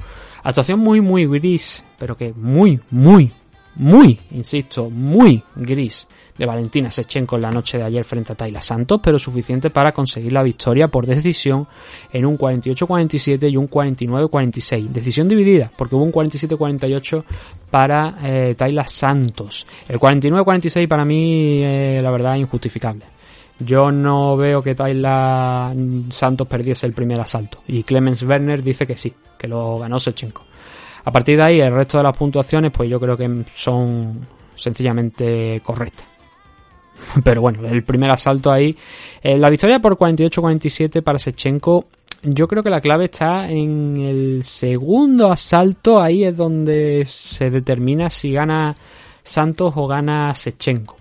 Actuación muy muy gris, pero que muy muy muy, insisto, muy gris de Valentina Sechenko en la noche de ayer frente a Tayla Santos, pero suficiente para conseguir la victoria por decisión en un 48-47 y un 49-46. Decisión dividida, porque hubo un 47-48 para eh, Tayla Santos. El 49-46 para mí, eh, la verdad, injustificable. Yo no veo que Tayla Santos perdiese el primer asalto. Y Clemens Werner dice que sí, que lo ganó Sechenko. A partir de ahí, el resto de las puntuaciones, pues yo creo que son sencillamente correctas. [LAUGHS] Pero bueno, el primer asalto ahí. Eh, la victoria por 48-47 para Sechenko. Yo creo que la clave está en el segundo asalto. Ahí es donde se determina si gana Santos o gana Sechenko.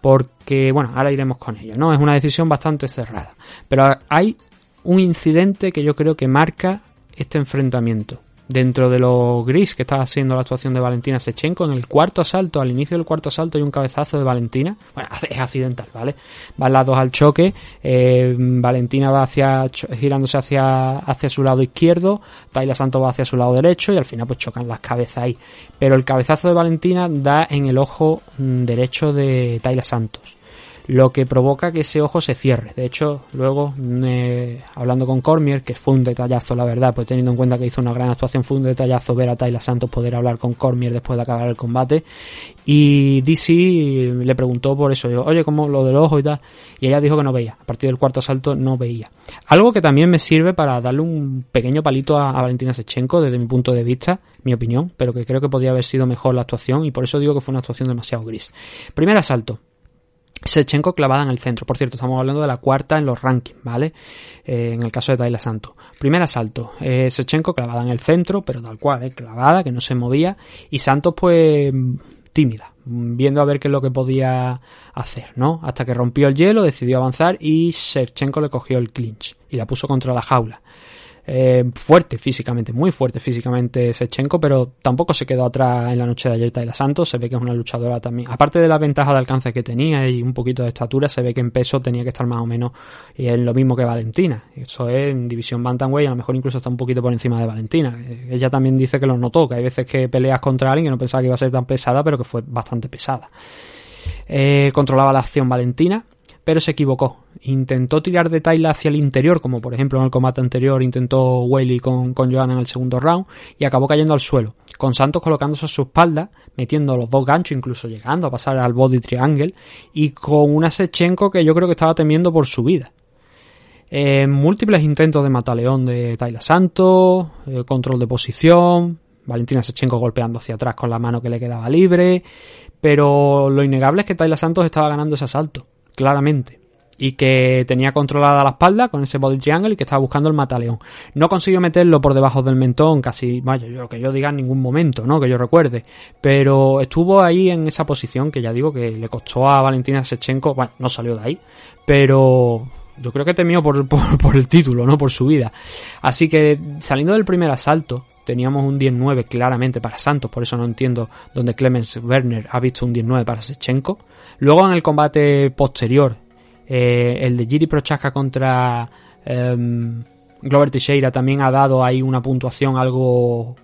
porque, bueno, ahora iremos con ello, ¿no? Es una decisión bastante cerrada. Pero hay un incidente que yo creo que marca este enfrentamiento dentro de lo gris que estaba haciendo la actuación de Valentina Sechenko. En el cuarto asalto, al inicio del cuarto asalto, hay un cabezazo de Valentina. Bueno, [LAUGHS] es accidental, ¿vale? Van las dos al choque. Eh, Valentina va hacia, girándose hacia, hacia su lado izquierdo. Tayla Santos va hacia su lado derecho y al final pues chocan las cabezas ahí. Pero el cabezazo de Valentina da en el ojo mm, derecho de Tayla Santos lo que provoca que ese ojo se cierre. De hecho, luego, eh, hablando con Cormier, que fue un detallazo, la verdad, pues teniendo en cuenta que hizo una gran actuación, fue un detallazo ver a Tayla Santos poder hablar con Cormier después de acabar el combate. Y DC le preguntó por eso, oye, ¿cómo lo del ojo y tal? Y ella dijo que no veía. A partir del cuarto asalto no veía. Algo que también me sirve para darle un pequeño palito a, a Valentina Sechenko, desde mi punto de vista, mi opinión, pero que creo que podría haber sido mejor la actuación y por eso digo que fue una actuación demasiado gris. Primer asalto, Sechenko clavada en el centro. Por cierto, estamos hablando de la cuarta en los rankings, ¿vale? Eh, en el caso de Tayla Santo. Primer asalto. Eh, Sechenko clavada en el centro, pero tal cual, ¿eh? clavada, que no se movía. Y Santos, pues, tímida, viendo a ver qué es lo que podía hacer, ¿no? Hasta que rompió el hielo, decidió avanzar y Shevchenko le cogió el clinch y la puso contra la jaula. Eh, fuerte físicamente, muy fuerte físicamente Sechenko, pero tampoco se quedó atrás en la noche de ayer Taylor Santos, se ve que es una luchadora también, aparte de la ventaja de alcance que tenía y un poquito de estatura, se ve que en peso tenía que estar más o menos y es lo mismo que Valentina, eso es en división Bantamweight, a lo mejor incluso está un poquito por encima de Valentina, ella también dice que lo notó, que hay veces que peleas contra alguien que no pensaba que iba a ser tan pesada, pero que fue bastante pesada. Eh, controlaba la acción Valentina, pero se equivocó. Intentó tirar de Tyler hacia el interior, como por ejemplo en el combate anterior intentó Whaley con, con Joanna en el segundo round, y acabó cayendo al suelo, con Santos colocándose a su espalda, metiendo los dos ganchos, incluso llegando a pasar al body triangle, y con una Sechenko que yo creo que estaba temiendo por su vida. Eh, múltiples intentos de mataleón de Tyler Santos, eh, control de posición, Valentina Sechenko golpeando hacia atrás con la mano que le quedaba libre, pero lo innegable es que Tyler Santos estaba ganando ese asalto claramente. Y que tenía controlada la espalda con ese body triangle y que estaba buscando el mataleón. No consiguió meterlo por debajo del mentón, casi, vaya, yo que yo diga en ningún momento, ¿no? Que yo recuerde. Pero estuvo ahí en esa posición que ya digo que le costó a Valentina Sechenko, bueno, no salió de ahí, pero yo creo que temió por, [LAUGHS] por, por el título, ¿no? Por su vida. Así que saliendo del primer asalto, teníamos un 10-9 claramente para Santos, por eso no entiendo dónde Clemens Werner ha visto un 10-9 para Sechenko. Luego en el combate posterior, eh, el de Giri Prochaska contra em, Glover Teixeira también ha dado ahí una puntuación algo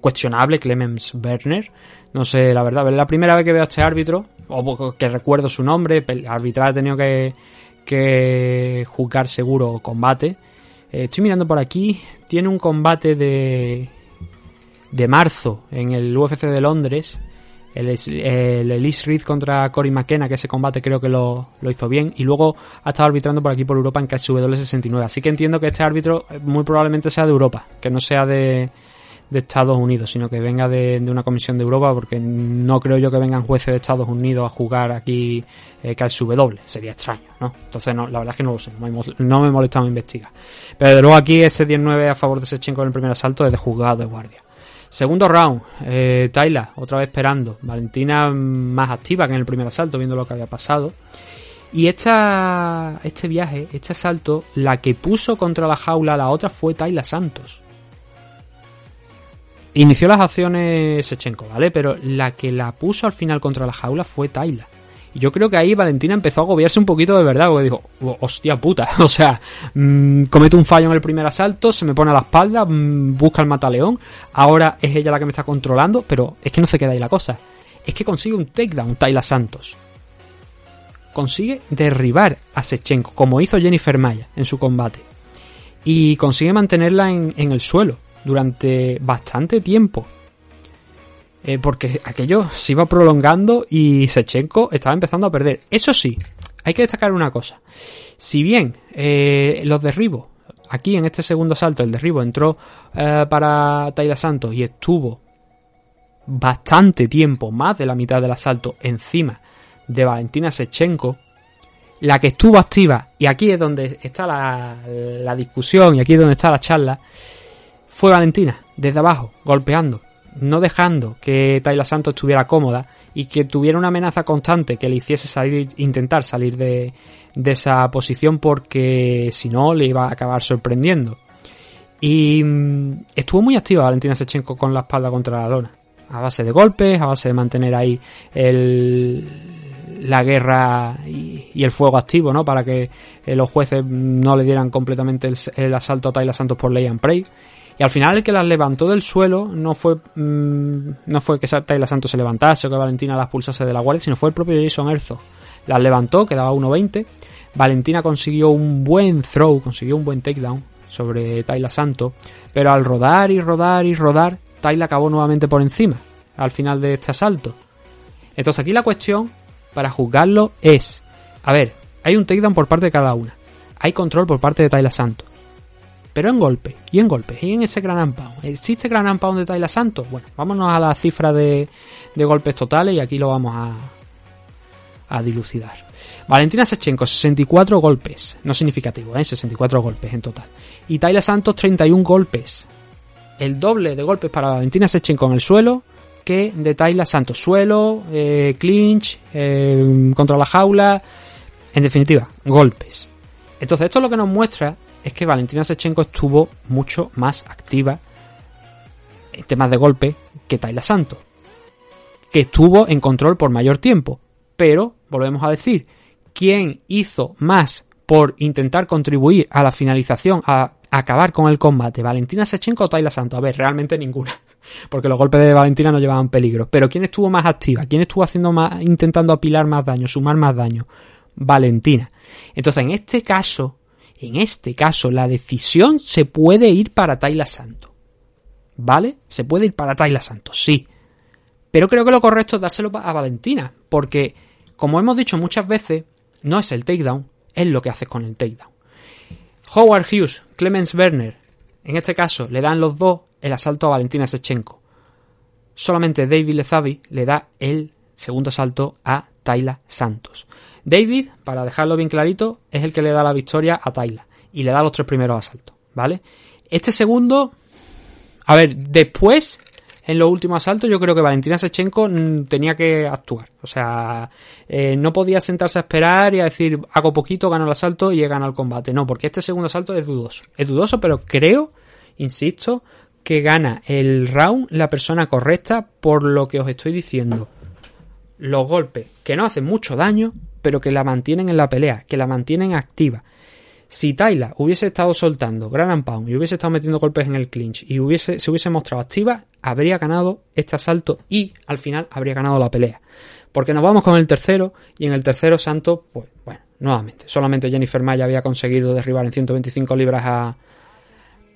cuestionable, Clemens Werner. No sé, la verdad, es la primera vez que veo a este árbitro, o que recuerdo su nombre, arbitrar ha tenido que, que juzgar seguro combate. Eh, estoy mirando por aquí, tiene un combate de, de marzo en el UFC de Londres el, el Elise Reed contra Cory McKenna, que ese combate creo que lo, hizo bien, y luego ha estado arbitrando por aquí por Europa en KSW 69. Así que entiendo que este árbitro eh, muy probablemente sea de Europa, que no sea de, de Estados Unidos, sino que venga de, una comisión de Europa, porque no creo yo que vengan jueces de Estados Unidos a jugar aquí eh, KSW, sería extraño, ¿no? Entonces, no, la verdad es que no lo sé, no me, he molestado a investigar. Pero de luego aquí ese 19 a favor de Sechenko en el primer asalto es de juzgado de guardia. Segundo round, eh, Tayla, otra vez esperando. Valentina más activa que en el primer asalto, viendo lo que había pasado. Y esta, este viaje, este asalto, la que puso contra la jaula la otra fue Tayla Santos. Inició las acciones Sechenko, ¿vale? Pero la que la puso al final contra la jaula fue Tayla. Yo creo que ahí Valentina empezó a agobiarse un poquito de verdad, porque dijo, oh, hostia puta, [LAUGHS] o sea, mmm, comete un fallo en el primer asalto, se me pone a la espalda, mmm, busca el mataleón, ahora es ella la que me está controlando, pero es que no se queda ahí la cosa. Es que consigue un takedown Tayla Santos. Consigue derribar a Sechenko, como hizo Jennifer Maya en su combate. Y consigue mantenerla en, en el suelo durante bastante tiempo. Eh, porque aquello se iba prolongando y Sechenko estaba empezando a perder. Eso sí, hay que destacar una cosa. Si bien eh, los derribos, aquí en este segundo salto, el derribo entró eh, para Taila Santos y estuvo bastante tiempo, más de la mitad del asalto, encima de Valentina Sechenko, la que estuvo activa, y aquí es donde está la, la discusión y aquí es donde está la charla, fue Valentina, desde abajo, golpeando no dejando que Tayla Santos estuviera cómoda y que tuviera una amenaza constante que le hiciese salir, intentar salir de, esa posición porque si no le iba a acabar sorprendiendo. Y mm, estuvo muy activa Valentina Sechenko con la espalda contra la lona. A base de golpes, a base de mantener ahí el, la guerra y, el fuego activo, ¿no? Para que eh, los jueces no le dieran completamente el, asalto a Tayla Santos por ley and pray. Y al final el que las levantó del suelo no fue mm, no fue que Tayla Santos se levantase o que Valentina las pulsase de la guardia, sino fue el propio Jason Herzog. Las levantó, quedaba 1.20. Valentina consiguió un buen throw, consiguió un buen takedown sobre Tayla Santos. Pero al rodar y rodar y rodar, Tayla acabó nuevamente por encima al final de este asalto. Entonces aquí la cuestión para juzgarlo es, a ver, hay un takedown por parte de cada una. Hay control por parte de Tayla Santos. Pero en golpe, y en golpe, y en ese gran unpound. ¿Existe gran unpound de Tayla Santos? Bueno, vámonos a la cifra de, de golpes totales y aquí lo vamos a, a dilucidar. Valentina Sechenko, 64 golpes. No significativo, ¿eh? 64 golpes en total. Y Tayla Santos, 31 golpes. El doble de golpes para Valentina Sechenko en el suelo que de Tayla Santos. Suelo, eh, clinch, eh, contra la jaula. En definitiva, golpes. Entonces, esto lo que nos muestra es que Valentina Sechenko estuvo mucho más activa en temas de golpe que Tayla Santos. Que estuvo en control por mayor tiempo. Pero, volvemos a decir, ¿quién hizo más por intentar contribuir a la finalización, a acabar con el combate? ¿Valentina Sechenko o Tayla Santos? A ver, realmente ninguna [LAUGHS] porque los golpes de Valentina no llevaban peligro. Pero ¿quién estuvo más activa? ¿Quién estuvo haciendo más, intentando apilar más daño, sumar más daño? Valentina. Entonces, en este caso, en este caso, la decisión se puede ir para Tayla Santos. ¿Vale? Se puede ir para Tayla Santos, sí. Pero creo que lo correcto es dárselo a Valentina, porque, como hemos dicho muchas veces, no es el takedown, es lo que haces con el takedown. Howard Hughes, Clemens Werner, en este caso le dan los dos el asalto a Valentina Sechenko. Solamente David Lezavi le da el segundo asalto a Tayla Santos. David, para dejarlo bien clarito, es el que le da la victoria a Tayla y le da los tres primeros asaltos, ¿vale? Este segundo, a ver, después, en los últimos asaltos, yo creo que Valentina Sechenko mm, tenía que actuar. O sea, eh, no podía sentarse a esperar y a decir, hago poquito, gano el asalto y he ganado el combate. No, porque este segundo asalto es dudoso. Es dudoso, pero creo, insisto, que gana el round la persona correcta por lo que os estoy diciendo. Los golpes que no hacen mucho daño, pero que la mantienen en la pelea, que la mantienen activa. Si Tayla hubiese estado soltando Gran Pound y hubiese estado metiendo golpes en el clinch y hubiese, se hubiese mostrado activa, habría ganado este asalto y al final habría ganado la pelea. Porque nos vamos con el tercero y en el tercero Santo, pues bueno, nuevamente, solamente Jennifer Maya había conseguido derribar en 125 libras a,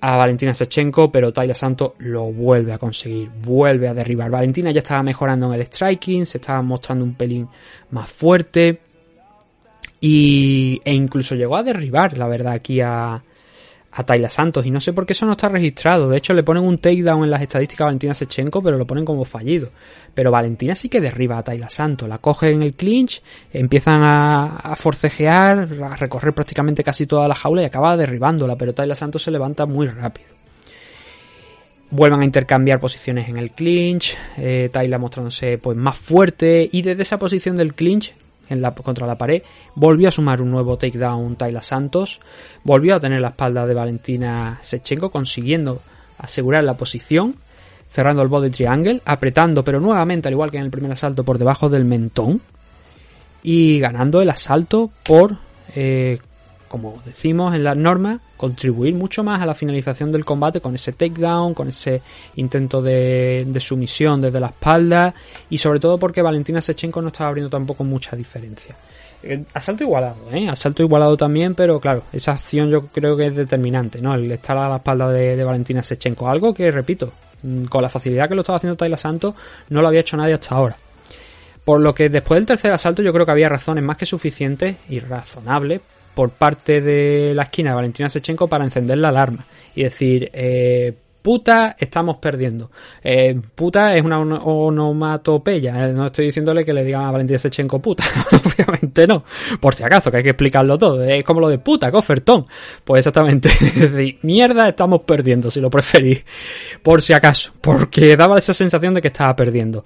a Valentina Sechenko, pero Tayla Santos lo vuelve a conseguir, vuelve a derribar. Valentina ya estaba mejorando en el striking, se estaba mostrando un pelín más fuerte y, e incluso llegó a derribar, la verdad, aquí a, a Tayla Santos y no sé por qué eso no está registrado. De hecho, le ponen un takedown en las estadísticas a Valentina Sechenko, pero lo ponen como fallido. Pero Valentina sí que derriba a Tayla Santos, la coge en el clinch, empiezan a, forcejear, a recorrer prácticamente casi toda la jaula y acaba derribándola, pero Tayla Santos se levanta muy rápido. Vuelvan a intercambiar posiciones en el clinch, eh, Tayla mostrándose pues más fuerte y desde esa posición del clinch contra la pared. Volvió a sumar un nuevo takedown Tayla Santos. Volvió a tener la espalda de Valentina Sechenko, consiguiendo asegurar la posición. Cerrando el body triangle, apretando, pero nuevamente, al igual que en el primer asalto, por debajo del mentón. Y ganando el asalto por eh, como decimos en las normas, contribuir mucho más a la finalización del combate con ese takedown, con ese intento de, sumisión desde la espalda y sobre todo porque Valentina Sechenko no estaba abriendo tampoco mucha diferencia. Eh, asalto igualado, ¿eh? Asalto igualado también, pero claro, esa acción yo creo que es determinante, ¿no? El estar a la espalda de, Valentina Sechenko. Algo que, repito, mm, con la facilidad que lo estaba haciendo Tayla Santos, no lo había hecho nadie hasta ahora. Por lo que después del tercer asalto yo creo que había razones más que suficientes y razonables por parte de la esquina de Valentina Sechenko para encender la alarma y decir, eh, puta, estamos perdiendo. Eh, puta es una onomatopeya. Eh, no estoy diciéndole que le digan a Valentina Sechenko puta. [LAUGHS] Obviamente no. Por si acaso, que hay que explicarlo todo. Es como lo de puta, cofertón. Pues exactamente. [LAUGHS] Mierda, estamos perdiendo, si lo preferís. Por si acaso. Porque daba esa sensación de que estaba perdiendo.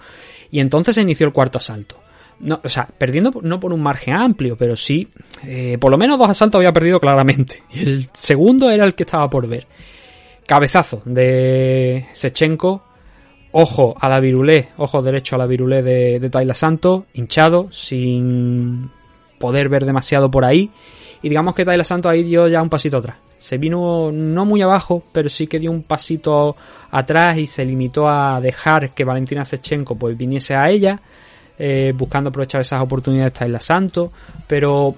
Y entonces se inició el cuarto asalto. No, o sea, perdiendo no por un margen amplio, pero sí, eh, por lo menos dos asaltos había perdido claramente. [LAUGHS] Y el segundo era el que estaba por ver. Cabezazo de Sechenko. Ojo a la virulé, ojo derecho a la virulé de, de Tayla Santos, hinchado, sin poder ver demasiado por ahí. Y digamos que Tayla Santos ahí dio ya un pasito atrás. Se vino no muy abajo, pero sí que dio un pasito atrás y se limitó a dejar que Valentina Sechenko pues viniese a ella, eh, buscando aprovechar esas oportunidades Tayla Santos, pero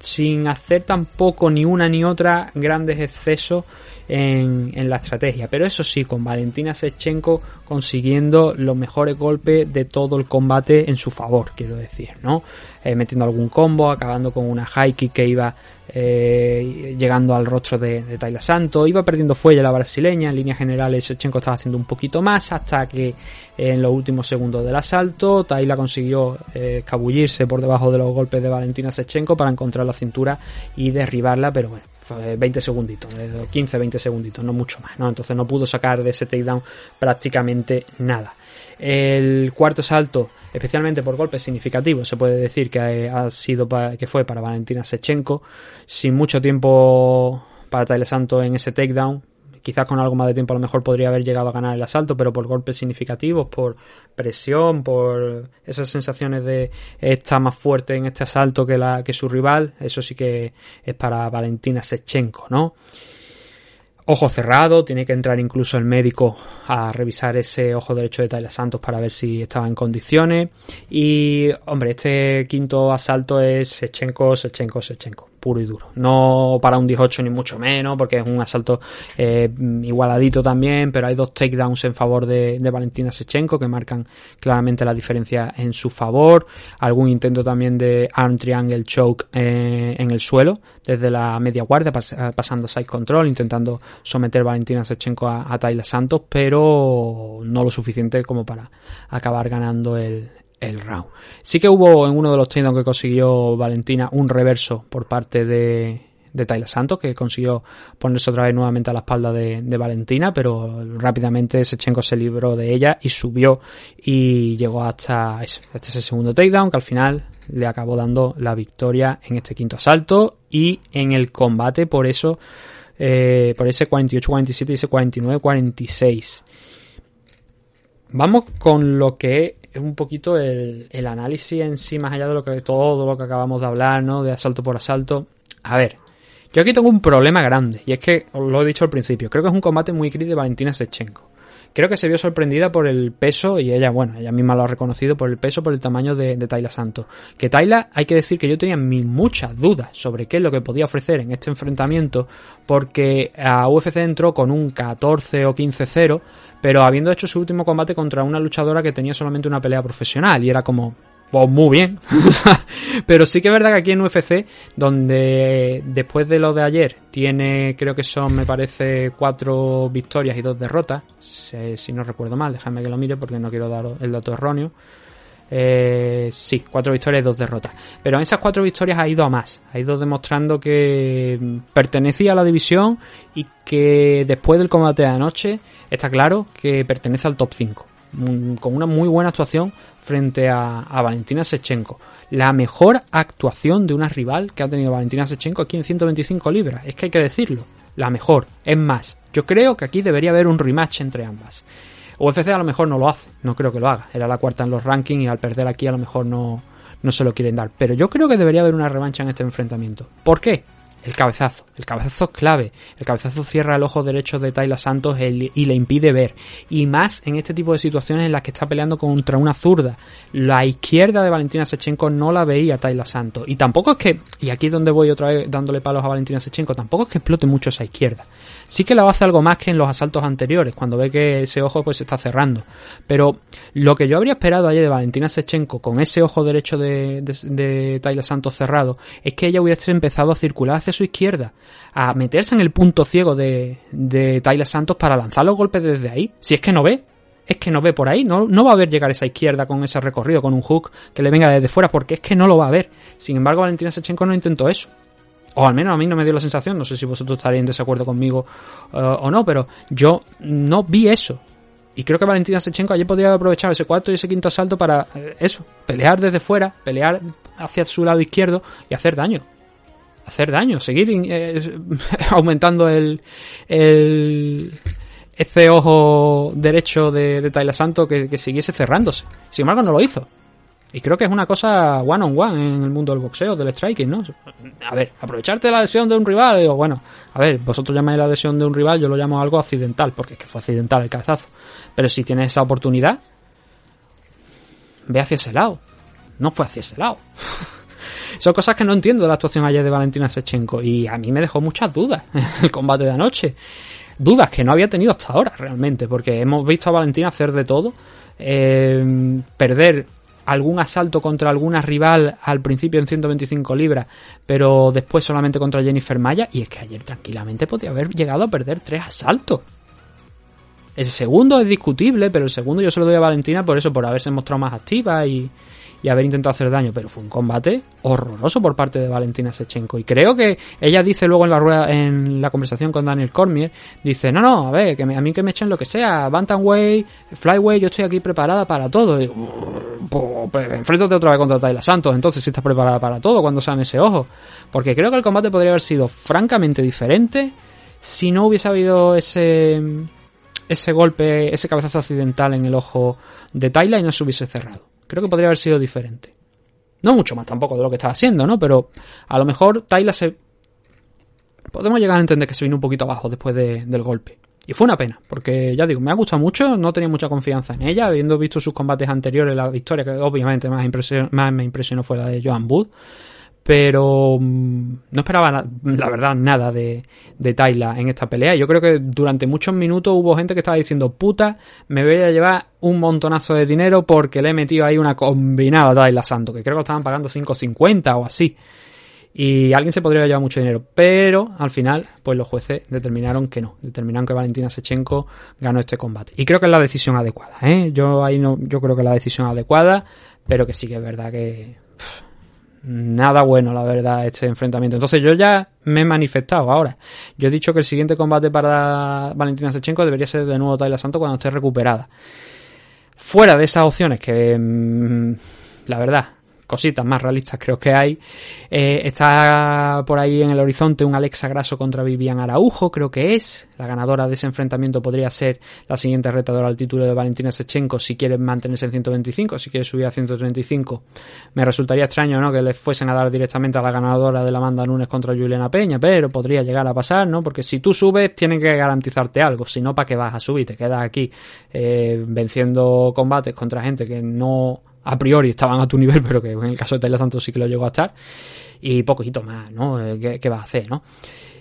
sin hacer tampoco ni una ni otra grandes excesos en, en, la estrategia. Pero eso sí, con Valentina Sechenko consiguiendo los mejores golpes de todo el combate en su favor, quiero decir, ¿no? Eh, metiendo algún combo, acabando con una high kick que iba eh, llegando al rostro de, de Tayla Santos, iba perdiendo fuelle la brasileña, en líneas generales Sechenko estaba haciendo un poquito más hasta que en los últimos segundos del asalto Tayla consiguió eh, escabullirse por debajo de los golpes de Valentina Sechenko para encontrar la cintura y derribarla, pero bueno, 20 segunditos, 15, 20 segunditos, no mucho más, ¿no? Entonces no pudo sacar de ese takedown prácticamente nada. El cuarto salto, especialmente por golpes significativos, se puede decir que ha sido que fue para Valentina Sechenko, sin mucho tiempo para Taylor Santos en ese takedown, quizás con algo más de tiempo a lo mejor podría haber llegado a ganar el asalto, pero por golpes significativos, por presión, por esas sensaciones de estar más fuerte en este asalto que, la, que su rival, eso sí que es para Valentina Sechenko, ¿no? Ojo cerrado, tiene que entrar incluso el médico a revisar ese ojo derecho de Tayla Santos para ver si estaba en condiciones. Y, hombre, este quinto asalto es Sechenko, Sechenko, Sechenko puro y duro. No para un 18 ni mucho menos, porque es un asalto eh, igualadito también, pero hay dos takedowns en favor de, de, Valentina Sechenko que marcan claramente la diferencia en su favor. Algún intento también de arm triangle choke eh, en el suelo, desde la media guardia, pas pasando side control, intentando someter Valentina Sechenko a, a Tayla Santos, pero no lo suficiente como para acabar ganando el, el round. Sí que hubo en uno de los takedowns que consiguió Valentina un reverso por parte de, de Santos, que consiguió ponerse otra vez nuevamente a la espalda de, Valentina, pero rápidamente Sechenko se libró de ella y subió y llegó hasta, ese, segundo takedown, que al final le acabó dando la victoria en este quinto asalto y en el combate por eso, eh, por ese 48-47 y ese 49-46. Vamos con lo que un poquito el, el, análisis en sí, más allá de todo lo que acabamos de hablar, ¿no? De asalto por asalto. A ver, yo aquí tengo un problema grande, y es que os lo he dicho al principio, creo que es un combate muy gris de Valentina Sechenko. Creo que se vio sorprendida por el peso, y ella, bueno, ella misma lo ha reconocido, por el peso, por el tamaño de, de Tayla Santos. Que Tayla, hay que decir que yo tenía mis muchas dudas sobre qué es lo que podía ofrecer en este enfrentamiento, porque a UFC entró con un 14 o 15-0, pero habiendo hecho su último combate contra una luchadora que tenía solamente una pelea profesional, y era como, pues muy bien. [LAUGHS] Pero sí que es verdad que aquí en UFC, donde después de lo de ayer tiene, creo que son, me parece, cuatro victorias y dos derrotas, si, no recuerdo mal, déjame que lo mire porque no quiero dar el dato erróneo. Eh, sí, cuatro victorias y dos derrotas. Pero en esas cuatro victorias ha ido a más. Ha ido demostrando que pertenecía a la división y que después del combate de anoche está claro que pertenece al top 5 con una muy buena actuación frente a, Valentina Sechenko. La mejor actuación de una rival que ha tenido Valentina Sechenko aquí en 125 libras. Es que hay que decirlo. La mejor. Es más, yo creo que aquí debería haber un rematch entre ambas. UFC a lo mejor no lo hace. No creo que lo haga. Era la cuarta en los rankings y al perder aquí a lo mejor no, no se lo quieren dar. Pero yo creo que debería haber una revancha en este enfrentamiento. ¿Por qué? El cabezazo. El cabezazo es clave. El cabezazo cierra el ojo derecho de Tayla Santos y le impide ver. Y más en este tipo de situaciones en las que está peleando contra una zurda. La izquierda de Valentina Sechenko no la veía Tayla Santos. Y tampoco es que, y aquí es donde voy otra vez dándole palos a Valentina Sechenko, tampoco es que explote mucho esa izquierda. Sí que la hace algo más que en los asaltos anteriores, cuando ve que ese ojo pues se está cerrando. Pero lo que yo habría esperado ayer de Valentina Sechenko con ese ojo derecho de, de, de Santos cerrado, es que ella hubiese empezado a circular hacia su izquierda, a meterse en el punto ciego de, de Tyler Santos para lanzar los golpes desde ahí. Si es que no ve, es que no ve por ahí, no, no va a ver llegar esa izquierda con ese recorrido, con un hook que le venga desde fuera, porque es que no lo va a ver. Sin embargo, Valentina Sechenko no intentó eso. O al menos a mí no me dio la sensación, no sé si vosotros estaréis en desacuerdo conmigo uh, o no, pero yo no vi eso. Y creo que Valentina Sechenko ayer podría haber aprovechado ese cuarto y ese quinto asalto para eh, eso, pelear desde fuera, pelear hacia su lado izquierdo y hacer daño. Hacer daño, seguir eh, [LAUGHS] aumentando el, ese ojo derecho de, de Tyler Santo que, que siguiese cerrándose. Sin embargo, no lo hizo. Y creo que es una cosa one on one en el mundo del boxeo, del striking, ¿no? A ver, aprovecharte la lesión de un rival, digo, bueno, a ver, vosotros llamáis la lesión de un rival, yo lo llamo algo accidental, porque es que fue accidental el cabezazo. Pero si tienes esa oportunidad, ve hacia ese lado. No fue hacia ese lado. [LAUGHS] Son cosas que no entiendo de la actuación ayer de Valentina Sechenko y a mí me dejó muchas dudas [LAUGHS] el combate de anoche. Dudas que no había tenido hasta ahora realmente, porque hemos visto a Valentina hacer de todo. Eh, perder algún asalto contra alguna rival al principio en 125 libras, pero después solamente contra Jennifer Maya. Y es que ayer tranquilamente podía haber llegado a perder tres asaltos. El segundo es discutible, pero el segundo yo se lo doy a Valentina por eso, por haberse mostrado más activa y, y haber intentado hacer daño, pero fue un combate horroroso por parte de Valentina Sechenko. Y creo que ella dice luego en la rueda, en la conversación con Daniel Cormier, dice, no, no, a ver, que a mí que me echen lo que sea, Bantamweight, Flyway, yo estoy aquí preparada para todo. Y, pues, enfréntate otra vez contra Tayla Santos, entonces si estás preparada para todo cuando sean ese ojo. Porque creo que el combate podría haber sido francamente diferente si no hubiese habido ese ese golpe, ese cabezazo accidental en el ojo de Tayla y no se hubiese cerrado. Creo que podría haber sido diferente. No mucho más tampoco de lo que estaba haciendo, ¿no? Pero a lo mejor Tayla se... Podemos llegar a entender que se vino un poquito abajo después del golpe. Y fue una pena, porque ya digo, me ha gustado mucho, no tenía mucha confianza en ella, habiendo visto sus combates anteriores, la victoria que obviamente más, más me impresionó fue la de Joan Wood pero mm, no esperaba la verdad nada de, de Tayla en esta pelea. Yo creo que durante muchos minutos hubo gente que estaba diciendo, puta, me voy a llevar un montonazo de dinero porque le he metido ahí una combinada a Tayla Santo, que creo que lo estaban pagando 5.50 o así. Y alguien se podría llevar mucho dinero, pero al final, pues los jueces determinaron que no, determinaron que Valentina Sechenko ganó este combate. Y creo que es la decisión adecuada, ¿eh? Yo ahí no, yo creo que es la decisión adecuada, pero que sí que es verdad que nada bueno, la verdad, este enfrentamiento. Entonces yo ya me he manifestado ahora. Yo he dicho que el siguiente combate para Valentina Sechenko debería ser de nuevo Tayla Santo cuando esté recuperada. Fuera de esas opciones que, mm, la verdad, cositas más realistas creo que hay. Eh, está por ahí en el horizonte un Alexa Grasso contra Vivian Araujo, creo que es. La ganadora de ese enfrentamiento podría ser la siguiente retadora al título de Valentina Sechenko si quiere mantenerse en 125, si quiere subir a 135. Me resultaría extraño ¿no? que le fuesen a dar directamente a la ganadora de la Amanda Nunes contra Juliana Peña, pero podría llegar a pasar, ¿no? Porque si tú subes, tienen que garantizarte algo, si no, ¿para qué vas a subir? Te quedas aquí eh, venciendo combates contra gente que no a priori estaban a tu nivel, [LAUGHS] pero que en el caso de Taylor Santos sí que lo llegó a estar. Y poquito más, ¿no? Eh, ¿Qué, va a hacer, no?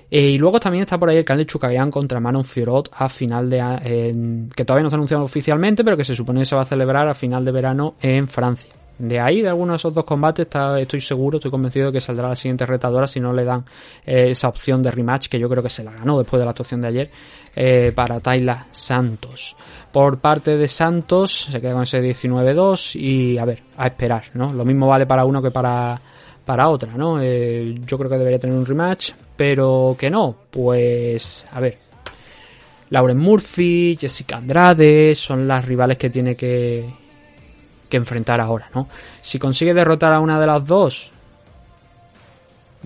Eh, y luego también está por ahí el canal de Chukayan contra Manon Fiorot a final de... Que todavía no ha anunciado oficialmente, pero que se supone que se va a celebrar a final de verano en Francia. De ahí, de alguno de esos dos combates, está, estoy seguro, estoy convencido de que saldrá la siguiente retadora si no le dan eh, esa opción de rematch, que yo creo que se la ganó después de la actuación de ayer, para Tayla Santos. Por parte de Santos, se queda con ese 19-2 y a ver, a esperar, ¿no? Lo mismo vale para uno que para, para otra, ¿no? Eh, yo creo que debería tener un rematch, pero que no, pues a ver. Lauren Murphy, Jessica Andrade, son las rivales que tiene que, que enfrentar ahora, ¿no? Si consigue derrotar a una de las dos,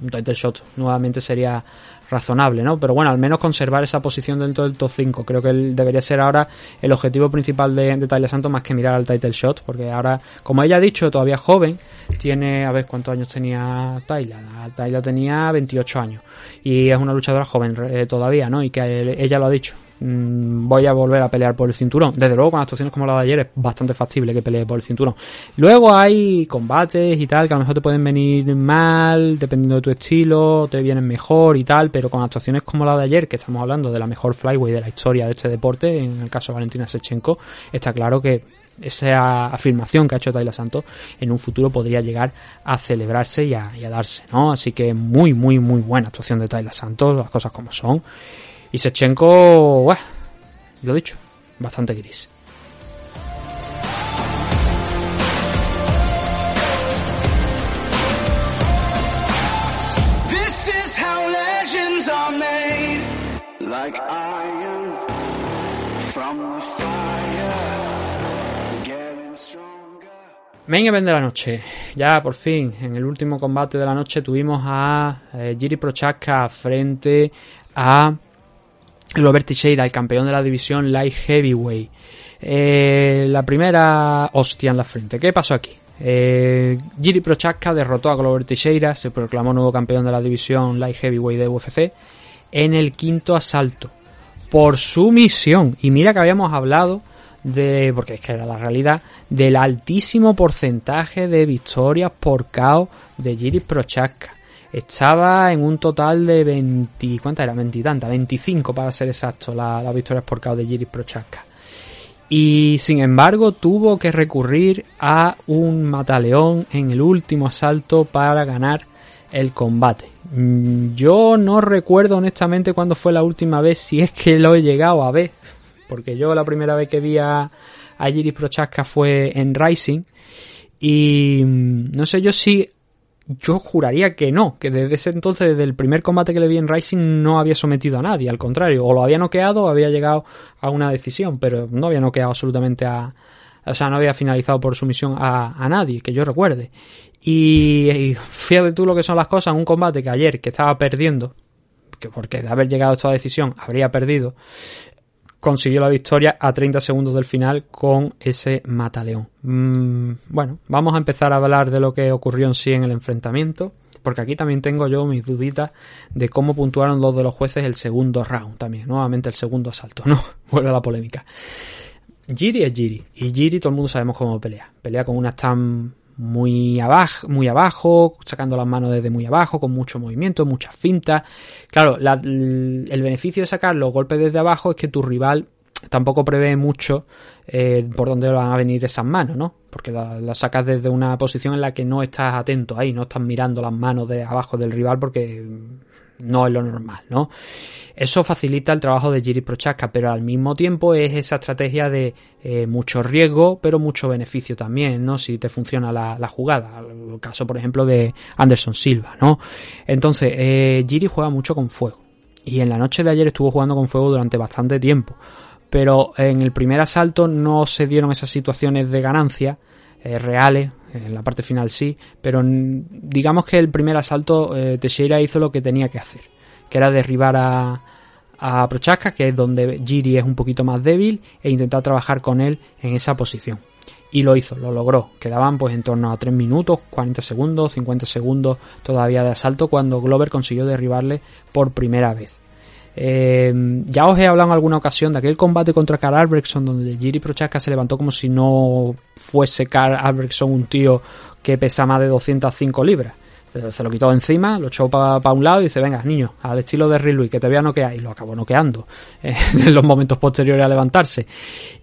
un title shot nuevamente sería razonable, ¿no? Pero bueno, al menos conservar esa posición dentro del top 5. Creo que debería ser ahora el objetivo principal de, de Santos más que mirar al title shot, porque ahora, como ella ha dicho, todavía joven, tiene, a ver cuántos años tenía Tyler. Tyler tenía 28 años y es una luchadora joven eh, todavía, ¿no? Y que ella lo ha dicho, Mm, voy a volver a pelear por el cinturón. Desde luego, con actuaciones como la de ayer es bastante factible que pelee por el cinturón. Luego hay combates y tal, que a lo mejor te pueden venir mal, dependiendo de tu estilo, te vienen mejor y tal, pero con actuaciones como la de ayer, que estamos hablando de la mejor flyway de la historia de este deporte, en el caso de Valentina Sechenko, está claro que esa afirmación que ha hecho Tayla Santos en un futuro podría llegar a celebrarse y a, y a darse, ¿no? Así que muy, muy, muy buena actuación de Tayla Santos, las cosas como son. Y Sechenko, bueno, lo dicho, bastante gris. like. Main event de la noche. Ya por fin, en el último combate de la noche tuvimos a eh, Jiri Prochaska frente a Robert Teixeira, el campeón de la división Light Heavyweight. Eh, la primera hostia en la frente. ¿Qué pasó aquí? Eh, Jiri Prochaska derrotó a Glover Teixeira, se proclamó nuevo campeón de la división Light Heavyweight de UFC en el quinto asalto por sumisión. Y mira que habíamos hablado de, porque es que era la realidad, del altísimo porcentaje de victorias por KO de Jiri Prochaska. Estaba en un total de 20, ¿cuántas era? 20 y tanta, 25 para ser exacto, las la victorias por KO de Jiri Prochaska. Y sin embargo tuvo que recurrir a un mataleón en el último asalto para ganar el combate. Mm, yo no recuerdo honestamente cuándo fue la última vez, si es que lo he llegado a ver, porque yo la primera vez que vi a, a Prochaska fue en Rising y mm, no sé yo si yo juraría que no, que desde ese entonces, desde el primer combate que le vi en Rising, no había sometido a nadie, al contrario, o lo había noqueado o había llegado a una decisión, pero no había noqueado absolutamente a. O sea, no había finalizado por sumisión a, a nadie, que yo recuerde. Y, y, fíjate tú lo que son las cosas, un combate que ayer, que estaba perdiendo, que porque de haber llegado a esta decisión habría perdido, consiguió la victoria a 30 segundos del final con ese mataleón. Mm, bueno, vamos a empezar a hablar de lo que ocurrió en sí en el enfrentamiento, porque aquí también tengo yo mis duditas de cómo puntuaron los de los jueces el segundo round también, nuevamente el segundo asalto, ¿no? [LAUGHS] Vuelve a la polémica. Giri es Giri, y Giri todo el mundo sabemos cómo pelea. Pelea con una stand muy abajo, muy abajo, sacando las manos desde muy abajo, con mucho movimiento, muchas fintas. Claro, el beneficio de sacar los golpes desde abajo es que tu rival tampoco prevé mucho eh, por dónde van a venir esas manos, ¿no? Porque las sacas desde una posición en la que no estás atento ahí, no estás mirando las manos de abajo del rival porque no es lo normal, ¿no? Eso facilita el trabajo de Jiri Prochaska, pero al mismo tiempo es esa estrategia de eh, mucho riesgo, pero mucho beneficio también, ¿no? Si te funciona la, jugada. El caso, por ejemplo, de Anderson Silva, ¿no? Entonces, eh, Jiri juega mucho con fuego. Y en la noche de ayer estuvo jugando con fuego durante bastante tiempo. Pero en el primer asalto no se dieron esas situaciones de ganancia eh, reales, en la parte final sí, pero digamos que el primer asalto eh, Teixeira hizo lo que tenía que hacer, que era derribar a, a Prochaska, que es donde Giri es un poquito más débil, e intentar trabajar con él en esa posición. Y lo hizo, lo logró. Quedaban pues en torno a 3 minutos, 40 segundos, 50 segundos todavía de asalto cuando Glover consiguió derribarle por primera vez. Eh, ya os he hablado en alguna ocasión de aquel combate contra Carl Albrechtson donde Jiri Prochaska se levantó como si no fuese Carl Albrechtson un tío que pesa más de 205 libras. Se lo quitó encima, lo echó para un lado y dice, venga, niño, al estilo de Riley, que te voy a noquear. Y lo acabó noqueando [LAUGHS] eh, en los momentos posteriores a levantarse.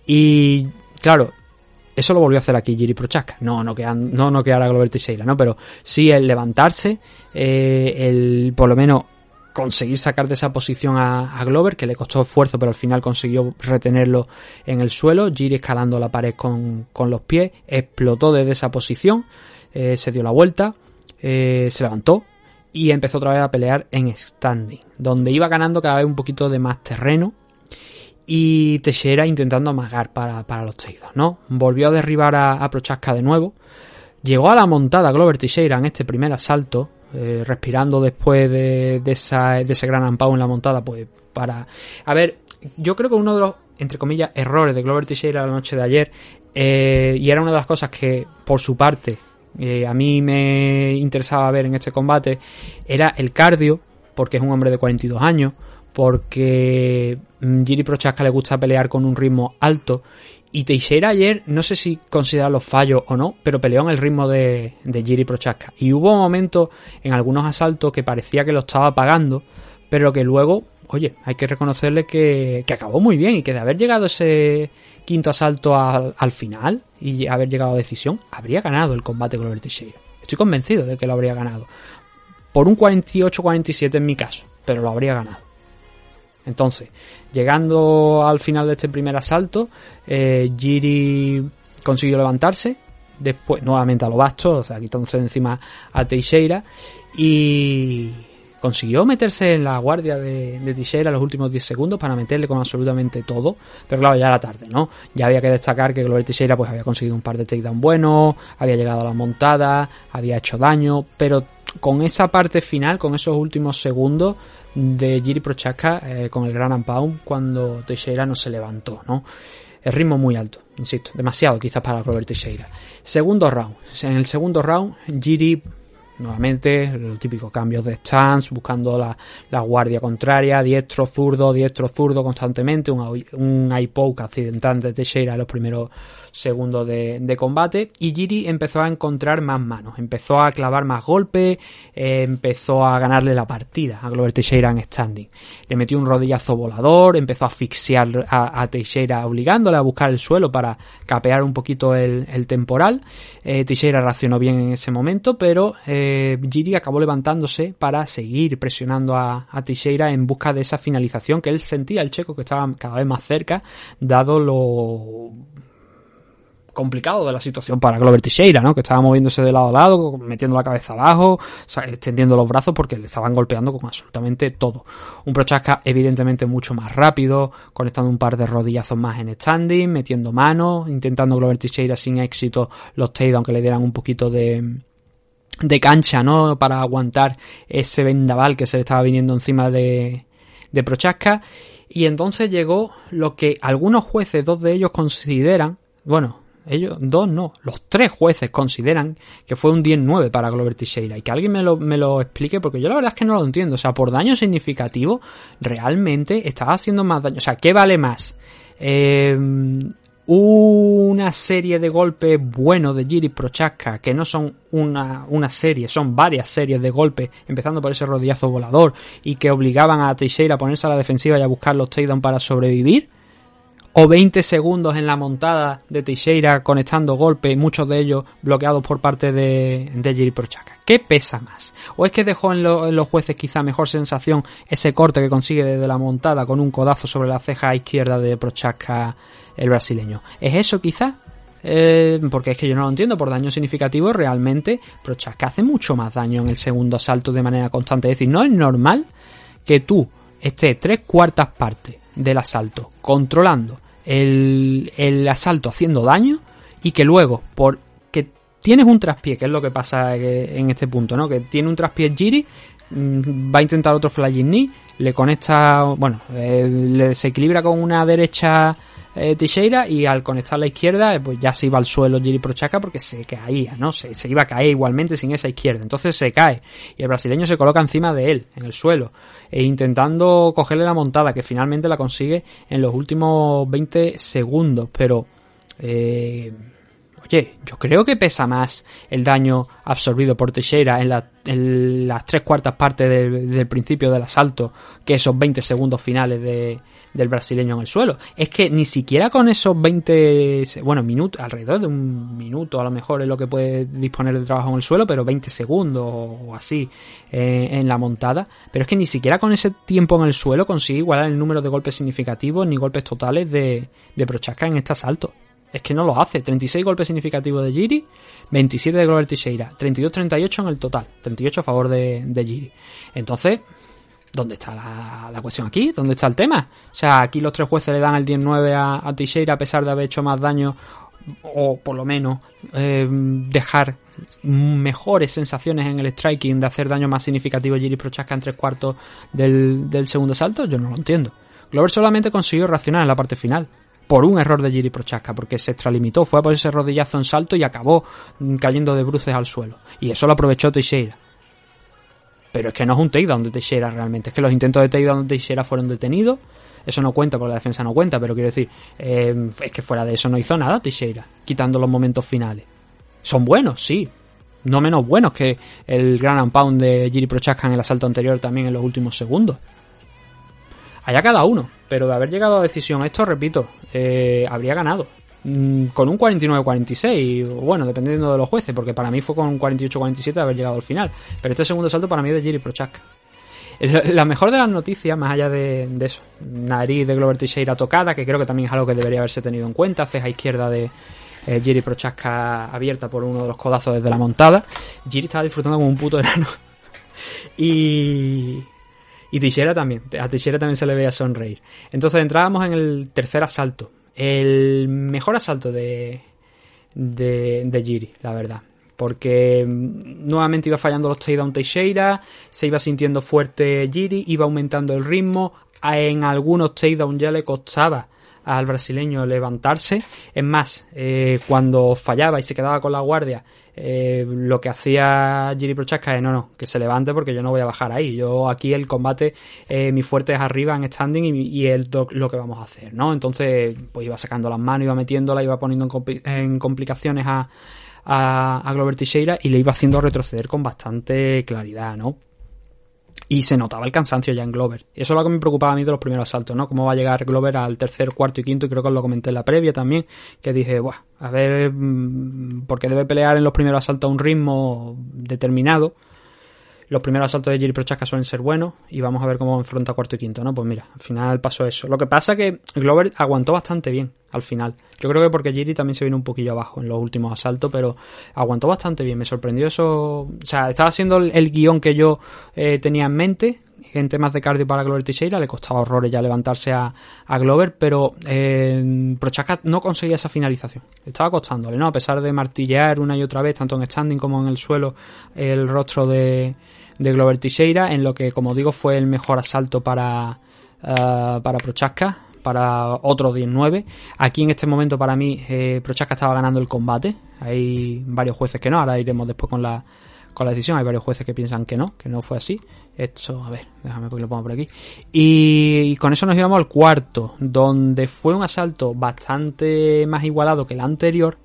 Y claro, eso lo volvió a hacer aquí Jiri Prochaska. No no noquear a Glover ¿no? Pero sí el levantarse, eh, el por lo menos conseguir sacar de esa posición a, Glover, que le costó esfuerzo, pero al final consiguió retenerlo en el suelo. Giri escalando la pared con, los pies, explotó desde esa posición, eh, se dio la vuelta, eh, se levantó y empezó otra vez a pelear en standing, donde iba ganando cada vez un poquito de más terreno. Y Teixeira intentando amagar para, los traidores, ¿no? Volvió a derribar a, a Prochaska de nuevo. Llegó a la montada Glover Teixeira en este primer asalto, eh, respirando después de, esa, de ese gran ampao en la montada, pues para... A ver, yo creo que uno de los, entre comillas, errores de Glover Teixeira la noche de ayer, eh, y era una de las cosas que, por su parte, eh, a mí me interesaba ver en este combate, era el cardio, porque es un hombre de 42 años, porque Giri Prochaska le gusta pelear con un ritmo alto y Teixeira ayer, no sé si considera los fallos o no, pero peleó en el ritmo de, de Giri Prochaska. Y hubo momentos en algunos asaltos que parecía que lo estaba pagando, pero que luego, oye, hay que reconocerle que, que acabó muy bien y que de haber llegado ese quinto asalto al, al, final y haber llegado a decisión, habría ganado el combate con Glover Teixeira. Estoy convencido de que lo habría ganado. Por un 48-47 en mi caso, pero lo habría ganado. Entonces, llegando al final de este primer asalto, eh, Giri consiguió levantarse, después nuevamente a lo basto, o sea, quitándose de encima a Teixeira y consiguió meterse en la guardia de, de Teixeira los últimos 10 segundos para meterle con absolutamente todo, pero claro, ya era tarde, ¿no? Ya había que destacar que Glover Teixeira pues había conseguido un par de takedown buenos, había llegado a la montada, había hecho daño, pero con esa parte final, con esos últimos segundos de Giri Prochaska eh, con el Gran Pound cuando Teixeira no se levantó, ¿no? El ritmo muy alto, insisto, demasiado quizás para Robert Teixeira. Segundo round. En el segundo round, Giri nuevamente los típicos cambios de stance, buscando la, la, guardia contraria, diestro, zurdo, diestro, zurdo constantemente, un, un eye poke accidental de Teixeira en los primeros segundos de, de, combate y Giri empezó a encontrar más manos, empezó a clavar más golpes, eh, empezó a ganarle la partida a Glover Teixeira en standing. Le metió un rodillazo volador, empezó a asfixiar a, a Teixeira obligándole a buscar el suelo para capear un poquito el, el temporal. Eh, Teixeira reaccionó bien en ese momento, pero eh, Giri acabó levantándose para seguir presionando a, a Teixeira en busca de esa finalización que él sentía el checo que estaba cada vez más cerca, dado lo complicado de la situación para Glover Teixeira, ¿no? Que estaba moviéndose de lado a lado, metiendo la cabeza abajo, o sea, extendiendo los brazos porque le estaban golpeando con absolutamente todo. Un Prochaska evidentemente mucho más rápido, conectando un par de rodillazos más en standing, metiendo manos, intentando Glover Teixeira sin éxito los takedowns aunque le dieran un poquito de de cancha, ¿no? Para aguantar ese vendaval que se le estaba viniendo encima de, de Prochaska. Y entonces llegó lo que algunos jueces, dos de ellos consideran, bueno, ellos dos no, los tres jueces consideran que fue un 10-9 para Glover Teixeira. Y que alguien me lo, me lo explique porque yo la verdad es que no lo entiendo, o sea, por daño significativo realmente estaba haciendo más daño, o sea, ¿qué vale más? Eh, una serie de golpes buenos de Giri Prochaska, que no son una, una serie, son varias series de golpes, empezando por ese rodillazo volador, y que obligaban a Teixeira a ponerse a la defensiva y a buscar los takedowns para sobrevivir, o 20 segundos en la montada de Teixeira conectando golpes, muchos de ellos bloqueados por parte de, de Giri Prochaska. ¿Qué pesa más? ¿O es que dejó en, lo, en, los jueces quizá mejor sensación ese corte que consigue desde la montada con un codazo sobre la ceja izquierda de Prochaska el brasileño? ¿Es eso quizá? Eh, porque es que yo no lo entiendo, por daño significativo realmente Prochaska hace mucho más daño en el segundo asalto de manera constante. Es decir, no es normal que tú estés tres cuartas partes del asalto, controlando el, el, asalto haciendo daño y que luego, porque tienes un traspié, que es lo que pasa en este punto, ¿no? Que tiene un traspié Giri, va a intentar otro flying knee, le conecta, bueno, eh, le desequilibra con una derecha eh, Teixeira y al conectar la izquierda pues ya se iba al suelo Giri Prochaska porque se caía, ¿no? Se, se, iba a caer igualmente sin esa izquierda. Entonces se cae y el brasileño se coloca encima de él, en el suelo, e intentando cogerle la montada que finalmente la consigue en los últimos 20 segundos. Pero, eh, oye, yo creo que pesa más el daño absorbido por Teixeira en, la, las tres cuartas partes del, del principio del asalto que esos 20 segundos finales de del brasileño en el suelo. Es que ni siquiera con esos 20, bueno, minutos, alrededor de un minuto a lo mejor es lo que puede disponer de trabajo en el suelo, pero 20 segundos o así eh, en la montada. Pero es que ni siquiera con ese tiempo en el suelo consigue igualar el número de golpes significativos ni golpes totales de, de Prochaska en este asalto. Es que no lo hace. 36 golpes significativos de Giri, 27 de Glover Teixeira, 32-38 en el total, 38 a favor de, de Giri. Entonces, ¿Dónde está la, la, cuestión aquí? ¿Dónde está el tema? O sea, aquí los tres jueces le dan el 10-9 a, a Teixeira a pesar de haber hecho más daño o por lo menos eh, dejar mejores sensaciones en el striking de hacer daño más significativo a Giri Prochaska en tres cuartos del, del segundo salto, yo no lo entiendo. Glover solamente consiguió reaccionar en la parte final por un error de Giri Prochaska, porque se extralimitó, fue a por ese rodillazo en salto y acabó cayendo de bruces al suelo. Y eso lo aprovechó Teixeira. Pero es que no es un takedown de Teixeira realmente. Es que los intentos de takedown de Teixeira fueron detenidos. Eso no cuenta porque la defensa no cuenta, pero quiero decir, eh, es que fuera de eso no hizo nada Teixeira, quitando los momentos finales. Son buenos, sí. No menos buenos que el Gran Pound de Giri Prochaska en el asalto anterior también en los últimos segundos. Allá cada uno, pero de haber llegado a decisión esto, repito, eh, habría ganado con un 49-46, bueno, dependiendo de los jueces, porque para mí fue con un 48-47 de haber llegado al final. Pero este segundo salto para mí es de Giri Prochaska. La mejor de las noticias, más allá de, eso, nariz de Glover Teixeira tocada, que creo que también es algo que debería haberse tenido en cuenta, ceja izquierda de eh, Giri Prochaska abierta por uno de los codazos desde la montada. Giri estaba disfrutando como un puto enano [LAUGHS] y, y Teixeira también. A Teixeira también se le veía sonreír. Entonces entrábamos en el tercer asalto. El mejor asalto de, de, de Giri, la verdad. Porque mm, nuevamente iba fallando los takedown Teixeira, se iba sintiendo fuerte Giri, iba aumentando el ritmo. En algunos takedown ya le costaba al brasileño levantarse. Es más, eh, cuando fallaba y se quedaba con la guardia, eh, lo que hacía Giri Prochaska es no, no, que se levante porque yo no voy a bajar ahí. Yo aquí el combate, eh, mi fuerte es arriba en standing y, y es lo que vamos a hacer, ¿no? Entonces, pues iba sacando las manos, iba metiéndola, iba poniendo en, compli en complicaciones a, a, a Glover Teixeira y le iba haciendo retroceder con bastante claridad, ¿no? Y se notaba el cansancio ya en Glover. Eso es lo que me preocupaba a mí de los primeros asaltos, ¿no? Cómo va a llegar Glover al tercer, cuarto y quinto, y creo que os lo comenté en la previa también, que dije, Buah, a ver, mm, porque debe pelear en los primeros asaltos a un ritmo determinado. Los primeros asaltos de Jiri Prochaska suelen ser buenos y vamos a ver cómo enfrenta cuarto y quinto, ¿no? Pues mira, al final pasó eso. Lo que pasa es que Glover aguantó bastante bien al final. Yo creo que porque Jiri también se vino un poquillo abajo en los últimos asaltos, pero aguantó bastante bien. Me sorprendió eso. O sea, estaba haciendo el, el guion que yo eh, tenía en mente en temas de cardio para Glover Teixeira, le costaba horrores ya levantarse a, a Glover, pero eh, Prochaska no conseguía esa finalización. Estaba costándole, ¿no? A pesar de martillear una y otra vez, tanto en standing como en el suelo, el rostro de, de Glover Teixeira, en lo que, como digo, fue el mejor asalto para, uh, para Prochaska, para otro 19. Aquí en este momento para mí eh, Prochaska estaba ganando el combate. Hay varios jueces que no, ahora iremos después con la, con la decisión. Hay varios jueces que piensan que no, que no fue así. Esto, a ver, déjame porque lo pongo por aquí. Y, y, con eso nos íbamos al cuarto, donde fue un asalto bastante más igualado que el anterior.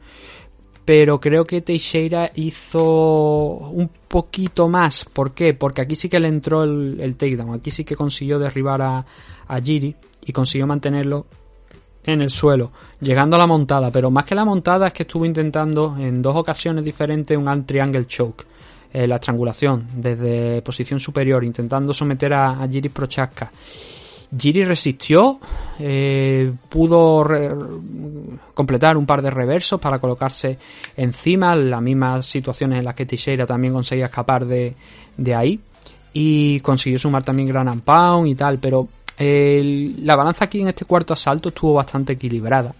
Pero creo que Teixeira hizo un poquito más. ¿Por qué? Porque aquí sí que le entró el, el takedown. Aquí sí que consiguió derribar a, a Giri y consiguió mantenerlo en el suelo, llegando a la montada, pero más que la montada es que estuvo intentando en dos ocasiones diferentes un triangle choke, eh, la estrangulación desde posición superior, intentando someter a, a Giri Prochaska. Giri resistió, eh, pudo completar un par de reversos para colocarse encima, las mismas situaciones en las que Teixeira también conseguía escapar de, de ahí y consiguió sumar también Gran Pound y tal, pero la balanza aquí en este cuarto asalto estuvo bastante equilibrada.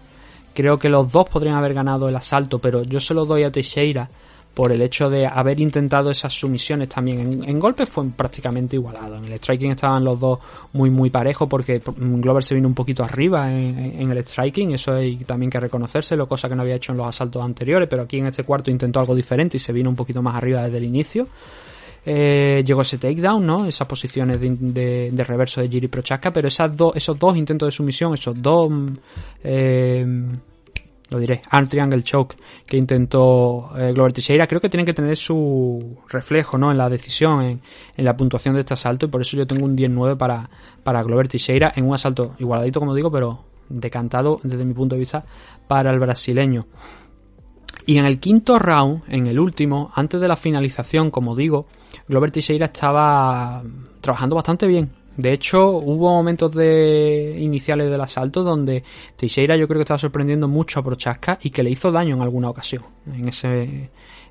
Creo que los dos podrían haber ganado el asalto, pero yo se lo doy a Teixeira por el hecho de haber intentado esas sumisiones también. En, en golpes fue prácticamente igualado. En el striking estaban los dos muy muy parejos porque Glover se vino un poquito arriba en, en, el striking, eso hay también que reconocérselo, cosa que no había hecho en los asaltos anteriores, pero aquí en este cuarto intentó algo diferente y se vino un poquito más arriba desde el inicio. Eh, llegó ese takedown, ¿no? Esas posiciones de, de, reverso de Giri Prochaska, pero esas do, esos dos intentos de sumisión, esos dos... Eh, lo diré, arm triangle choke que intentó eh, Glover Teixeira, creo que tienen que tener su reflejo ¿no? en la decisión, en, la puntuación de este asalto, y por eso yo tengo un 10-9 para, para Glover Teixeira en un asalto igualadito, como digo, pero decantado desde mi punto de vista para el brasileño. Y en el quinto round, en el último, antes de la finalización, como digo, Glover Teixeira estaba trabajando bastante bien. De hecho, hubo momentos de iniciales del asalto donde Teixeira yo creo que estaba sorprendiendo mucho a Prochaska y que le hizo daño en alguna ocasión en ese,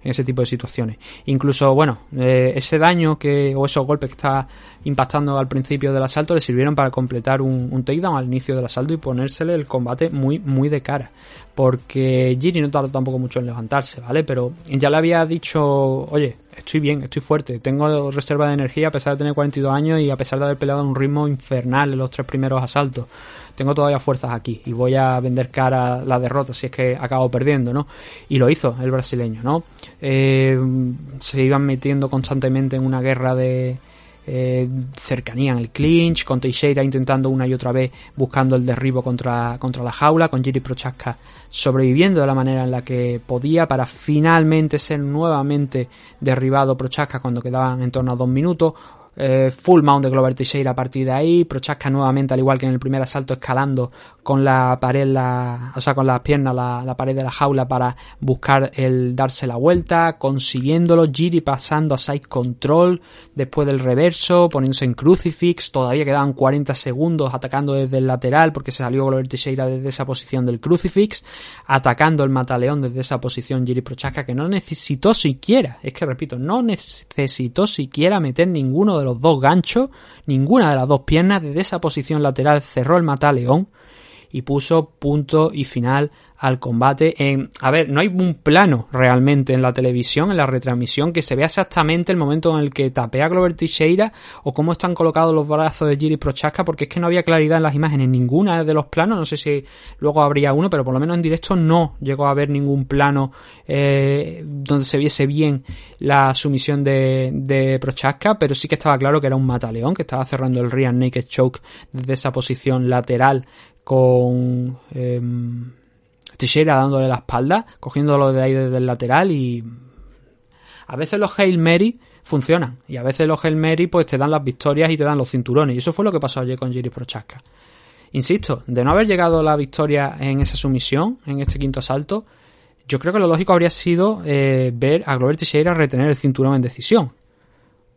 ese tipo de situaciones. Incluso, bueno, eh, ese daño que, o esos golpes que está impactando al principio del asalto le sirvieron para completar un, un takedown al inicio del asalto y ponérsele el combate muy, muy de cara. Porque Giri no tardó tampoco mucho en levantarse, ¿vale? Pero ya le había dicho, oye, estoy bien, estoy fuerte, tengo reserva de energía a pesar de tener 42 años y a pesar de haber peleado a un ritmo infernal en los tres primeros asaltos. Tengo todavía fuerzas aquí y voy a vender cara la derrota si es que acabo perdiendo, ¿no? Y lo hizo el brasileño, ¿no? Eh, se iban metiendo constantemente en una guerra de, eh, cercanía en el clinch, con Teixeira intentando una y otra vez buscando el derribo contra, contra la jaula, con Jiri Prochaska sobreviviendo de la manera en la que podía para finalmente ser nuevamente derribado Prochaska cuando quedaban en torno a dos minutos. Eh, full mount de Glover Teixeira a partir de ahí, Prochaska nuevamente, al igual que en el primer asalto, escalando con la pared, la, o sea, con las piernas la, pared de la jaula para buscar el darse la vuelta, consiguiéndolo, Giri pasando a side control, después del reverso, poniéndose en crucifix, todavía quedaban 40 segundos atacando desde el lateral porque se salió Glover Teixeira desde esa posición del crucifix, atacando el mataleón desde esa posición Giri Prochaska que no necesitó siquiera, es que repito, no necesitó siquiera meter ninguno de los dos ganchos, ninguna de las dos piernas, desde esa posición lateral cerró el mataleón y puso punto y final al combate. En, a ver, no hay un plano realmente en la televisión, en la retransmisión, que se vea exactamente el momento en el que tapea Glover Teixeira o cómo están colocados los brazos de Giri Prochaska, porque es que no había claridad en las imágenes, ninguna de los planos, no sé si luego habría uno, pero por lo menos en directo no llegó a haber ningún plano eh, donde se viese bien la sumisión de, de Prochaska, pero sí que estaba claro que era un mataleón, que estaba cerrando el Real Naked Choke desde esa posición lateral con eh, Teixeira dándole la espalda, cogiéndolo de ahí desde el lateral y a veces los Hail Mary funcionan y a veces los Hail Mary pues te dan las victorias y te dan los cinturones y eso fue lo que pasó ayer con Jiri Prochaska. Insisto, de no haber llegado la victoria en esa sumisión, en este quinto asalto, yo creo que lo lógico habría sido eh, ver a Glover Teixeira retener el cinturón en decisión.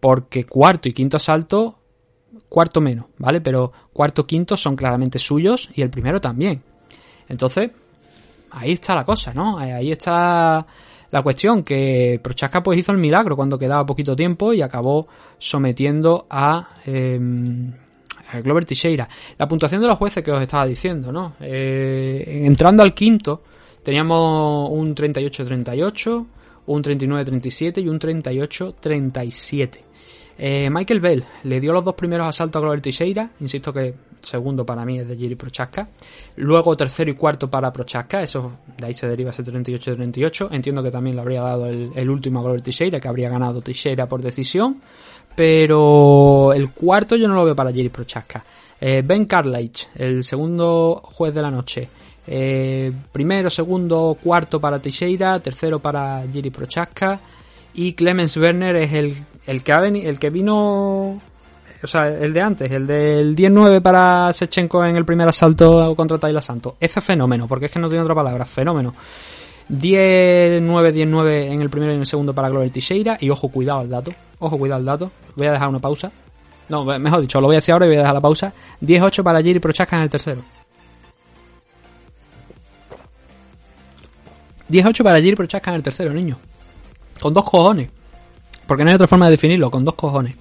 Porque cuarto y quinto asalto cuarto menos, ¿vale? Pero cuarto, quinto son claramente suyos y el primero también. Entonces, ahí está la cosa, ¿no? Ahí está la cuestión, que Prochaska pues hizo el milagro cuando quedaba poquito tiempo y acabó sometiendo a, eh, a Glover Teixeira. La puntuación de los jueces que os estaba diciendo, ¿no? Eh, entrando al quinto, teníamos un 38-38, un 39-37 y un 38-37. Eh, Michael Bell le dio los dos primeros asaltos a Glover Teixeira. Insisto que segundo para mí es de Jiri Prochaska. Luego tercero y cuarto para Prochaska. Eso de ahí se deriva ese 38-38. Entiendo que también le habría dado el, último a Glover Teixeira, que habría ganado Teixeira por decisión. Pero el cuarto yo no lo veo para Jiri Prochaska. Eh, ben Carlich, el segundo juez de la noche. Eh, primero, segundo, cuarto para Teixeira. Tercero para Jiri Prochaska. Y Clemens Werner es el el que vino o sea, el de antes, el del 10-9 para Sechenko en el primer asalto contra Tayla Santos. Ese fenómeno, porque es que no tiene otra palabra, fenómeno. 10-9-10-9 en el primero y en el segundo para Glover Teixeira. Y ojo, cuidado al dato. Ojo, cuidado al dato. Voy a dejar una pausa. No, mejor dicho, lo voy a decir ahora y voy a dejar la pausa. 10-8 para Jiri Prochaska en el tercero. 10-8 para Jiri Prochaska en el tercero, niño. Con dos cojones. Porque no hay otra forma de definirlo, con dos cojones.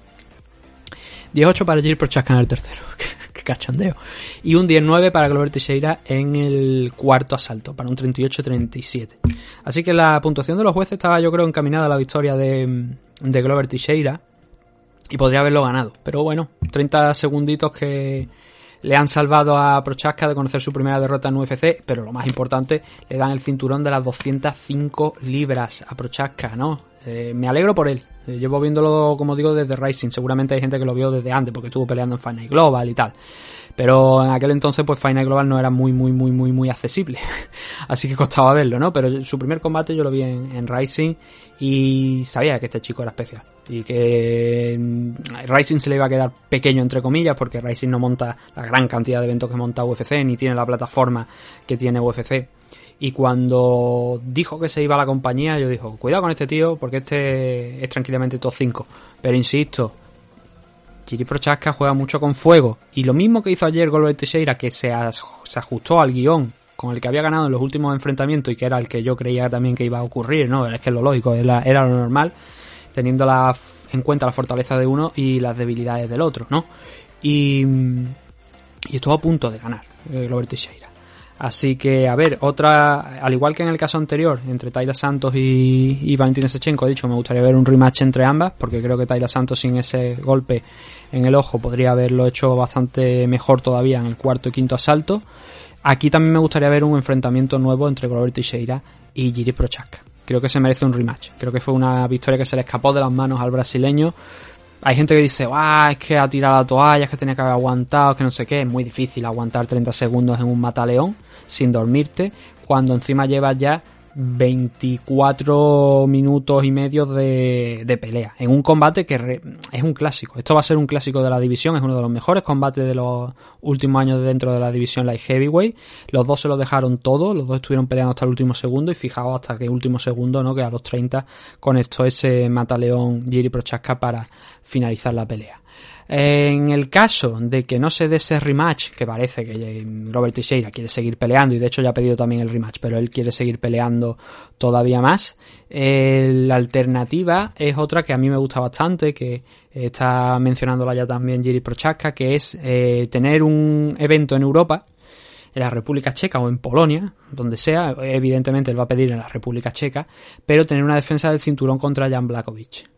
10-8 para Jiri Prochaska en el tercero. [LAUGHS] Qué cachondeo. Y un 10-9 para Glover Teixeira en el cuarto asalto, para un 38-37. Así que la puntuación de los jueces estaba, yo creo, encaminada a la victoria de, de Glover Teixeira. Y podría haberlo ganado. Pero bueno, 30 segunditos que le han salvado a Prochaska de conocer su primera derrota en UFC, pero lo más importante, le dan el cinturón de las 205 libras a Prochaska, ¿no? Eh, me alegro por él. Eh, llevo viéndolo, como digo, desde Rising. Seguramente hay gente que lo vio desde antes, porque estuvo peleando en Final Global y tal. Pero en aquel entonces, pues Final Global no era muy, muy, muy, muy, muy accesible. [LAUGHS] Así que costaba verlo, ¿no? Pero su primer combate yo lo vi en, Rising y sabía que este chico era especial. Y que mm, Rising se le iba a quedar pequeño, entre comillas, porque Rising no monta la gran cantidad de eventos que monta UFC, ni tiene la plataforma que tiene UFC. Y cuando dijo que se iba a la compañía, yo dijo, cuidado con este tío, porque este es tranquilamente top 5. Pero insisto, Jiri Prochaska juega mucho con fuego. Y lo mismo que hizo ayer Golbert Teixeira, que se, ajustó al guion con el que había ganado en los últimos enfrentamientos y que era el que yo creía también que iba a ocurrir, ¿no? Es que es lo lógico, era, lo normal, teniendo en cuenta la fortaleza de uno y las debilidades del otro, ¿no? Y, y estuvo a punto de ganar eh, Glover Teixeira. Así que, a ver, otra, al igual que en el caso anterior, entre Tyler Santos y, y Valentina Sechenko, he dicho, me gustaría ver un rematch entre ambas, porque creo que Tyler Santos sin ese golpe en el ojo podría haberlo hecho bastante mejor todavía en el cuarto y quinto asalto. Aquí también me gustaría ver un enfrentamiento nuevo entre Glover Teixeira y Jiri Prochaska. Creo que se merece un rematch. Creo que fue una victoria que se le escapó de las manos al brasileño. Hay gente que dice, ah, es que ha tirado la toalla, es que tenía que haber aguantado, que no sé qué. Es muy difícil aguantar 30 segundos en un mataleón sin dormirte, cuando encima llevas ya 24 minutos y medio de, de pelea en un combate que re- es un clásico. Esto va a ser un clásico de la división, es uno de los mejores combates de los últimos años dentro de la división Light Heavyweight. Los dos se lo dejaron todo, los dos estuvieron peleando hasta el último segundo y fijaos hasta que último segundo, ¿no? Que a los 30 conectó ese mataleón Jiri Prochaska para finalizar la pelea. En el caso de que no se dé ese rematch, que parece que Robert Teixeira quiere seguir peleando, y de hecho ya ha pedido también el rematch, pero él quiere seguir peleando todavía más, eh, la alternativa es otra que a mí me gusta bastante, que está mencionándola ya también Jiri Prochaska, que es eh, tener un evento en Europa, en la República Checa o en Polonia, donde sea, evidentemente él va a pedir en la República Checa, pero tener una defensa del cinturón contra Jan Blakovic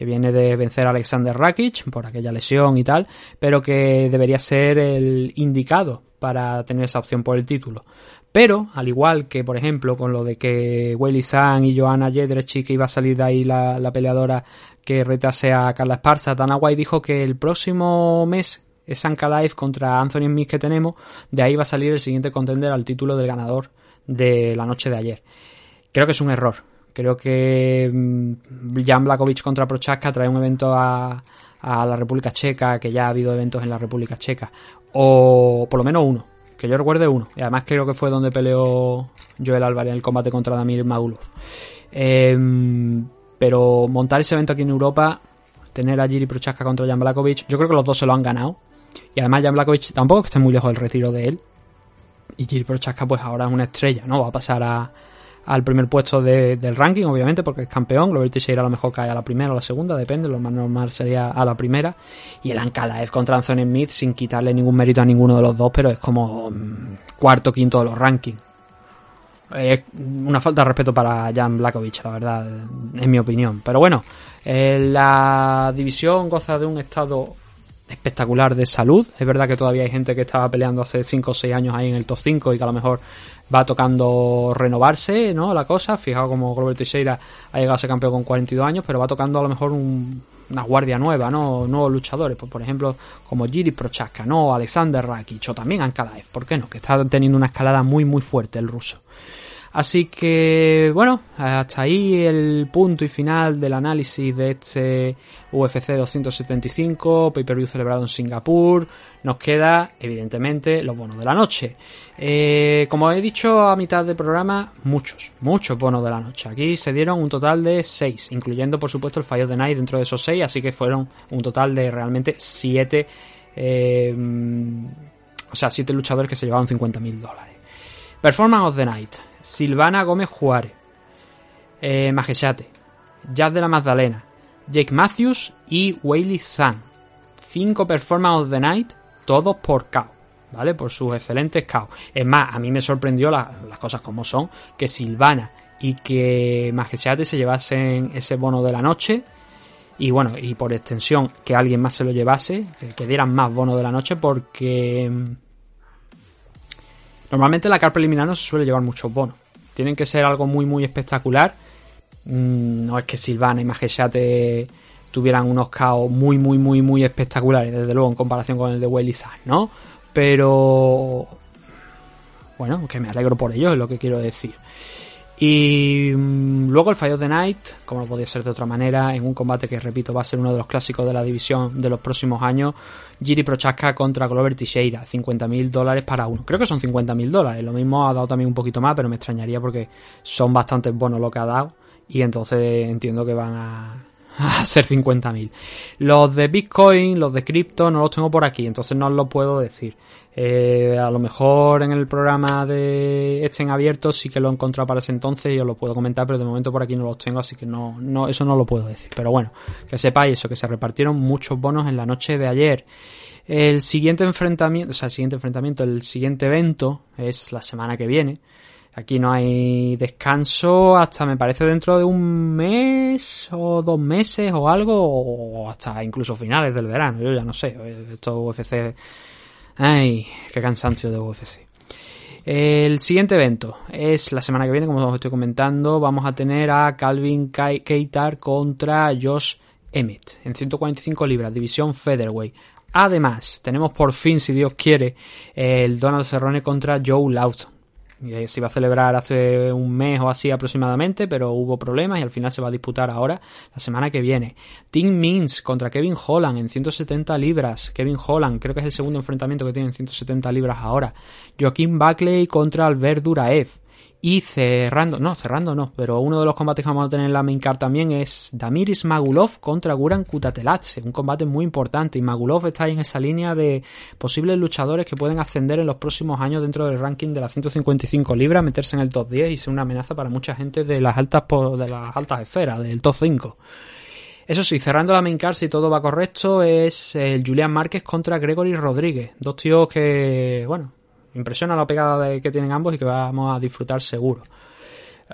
que viene de vencer a Alexander Rakic por aquella lesión y tal, pero que debería ser el indicado para tener esa opción por el título. Pero, al igual que, por ejemplo, con lo de que Weili Zhang y Joanna Jedrzejczyk que iba a salir de ahí la, la peleadora que retase a Carla Esparza, Dana White dijo que el próximo mes esa Ankalaev contra Anthony Smith que tenemos, de ahí va a salir el siguiente contender al título del ganador de la noche de ayer. Creo que es un error. Creo que mm, Jan Blakovic contra Prochaska trae un evento a, a la República Checa, que ya ha habido eventos en la República Checa, o por lo menos uno, que yo recuerde uno, y además creo que fue donde peleó Joel Álvarez en el combate contra Damir Magulov. Em, pero montar ese evento aquí en Europa, tener a Jiri Prochaska contra Jan Blakovic, yo creo que los dos se lo han ganado, y además Jan Blakovic tampoco que esté muy lejos del retiro de él, y Jiri Prochaska pues ahora es una estrella, ¿no? Va a pasar a, al primer puesto de- del ranking, obviamente, porque es campeón. Robert Teixeira a lo mejor cae a la primera o la segunda, depende. Lo más normal sería a la primera. Y el Ankalaev contra Anthony Smith, sin quitarle ningún mérito a ninguno de los dos, pero es como mm, cuarto, quinto de los rankings. Es una falta de respeto para Jan Blakovic, la verdad, en mi opinión. Pero bueno, eh, la división goza de un estado espectacular de salud. Es verdad que todavía hay gente que estaba peleando hace 5 o 6 años ahí en el top 5 y que a lo mejor va tocando renovarse, ¿no? La cosa. Fijaos como Robert Teixeira ha llegado a ser campeón con 42 años, pero va tocando a lo mejor un- una guardia nueva, ¿no? Nuevos luchadores, pues, por ejemplo, como Jiri Prochaska, ¿no? Alexander Rakic o también Ankalaev, ¿por qué no? Que está teniendo una escalada muy, muy fuerte el ruso. Así que, bueno, hasta ahí el punto y final del análisis de este UFC 275, pay-per-view celebrado en Singapur. Nos queda, evidentemente, los bonos de la noche. Eh, como he dicho a mitad del programa, muchos, muchos bonos de la noche. Aquí se dieron un total de 6, incluyendo, por supuesto, el of the Night dentro de esos 6, así que fueron un total de realmente 7, o sea, 7 luchadores que se llevaban 50 mil dólares. Performance of the Night. Silvana Gómez Juárez. Eh, Majesate. Jazz de la Magdalena. Jake Matthews y Wayley Zhang. Cinco Performance of the Night, todos por KO. ¿Vale? Por sus excelentes KO. Es más, a mí me sorprendió la- las cosas como son. Que Silvana y que Majesate se llevasen ese bono de la noche. Y bueno, y por extensión, que alguien más se lo llevase. Que, que dieran más bono de la noche porque... Normalmente la car preliminar no se suele llevar muchos bonos. Tienen que ser algo muy, muy espectacular. Mm, No es que Silvana y Majesate tuvieran unos caos muy, muy, muy, muy espectaculares, desde luego, en comparación con el de Welly ¿no? Pero. Bueno, que me alegro por ello, es lo que quiero decir. Y mm, luego el Fire of the Night, como podía ser de otra manera, en un combate que repito va a ser uno de los clásicos de la división de los próximos años, Jiri Prochaska contra Glover Teixeira, 50.000 dólares para uno. Creo que son 50.000 dólares, lo mismo ha dado también un poquito más, pero me extrañaría porque son bastantes bonos lo que ha dado y entonces entiendo que van a, a ser 50.000. Los de Bitcoin, los de cripto, no los tengo por aquí, entonces no os lo puedo decir. Eh, a lo mejor en el programa de este en abierto sí que lo he encontrado para ese entonces y os lo puedo comentar, pero de momento por aquí no los tengo, así que no, no, eso no lo puedo decir. Pero bueno, que sepáis eso, que se repartieron muchos bonos en la noche de ayer. El siguiente enfrentamiento, o sea, el siguiente enfrentamiento, el siguiente evento es la semana que viene. Aquí no hay descanso hasta me parece dentro de un mes o dos meses o algo, o hasta incluso finales del verano, yo ya no sé. Esto UFC Ay, qué cansancio de UFC. El siguiente evento es la semana que viene, como os estoy comentando. Vamos a tener a Calvin Keitar contra Josh Emmett en 145 libras, división Featherweight. Además, tenemos por fin, si Dios quiere, el Donald Cerrone contra Joe Lawton. Eh, se iba a celebrar hace un mes o así aproximadamente, pero hubo problemas y al final se va a disputar ahora la semana que viene. Tim Means contra Kevin Holland en 170 libras. Kevin Holland, creo que es el segundo enfrentamiento que tiene en 170 libras ahora. Joaquín Buckley contra Albert Duraev. Y cerrando, no, cerrando no, pero uno de los combates que vamos a tener en la main card también es Damiris Magulov contra Guran Kutateladze, un combate muy importante y Magulov está ahí en esa línea de posibles luchadores que pueden ascender en los próximos años dentro del ranking de las 155 libras, meterse en el top 10 y ser una amenaza para mucha gente de las altas de las altas esferas, del top 5. Eso sí, cerrando la main card, si todo va correcto, es el Julián Márquez contra Gregory Rodríguez. Dos tíos que, bueno, impresiona la pegada que tienen ambos y que vamos a disfrutar seguro.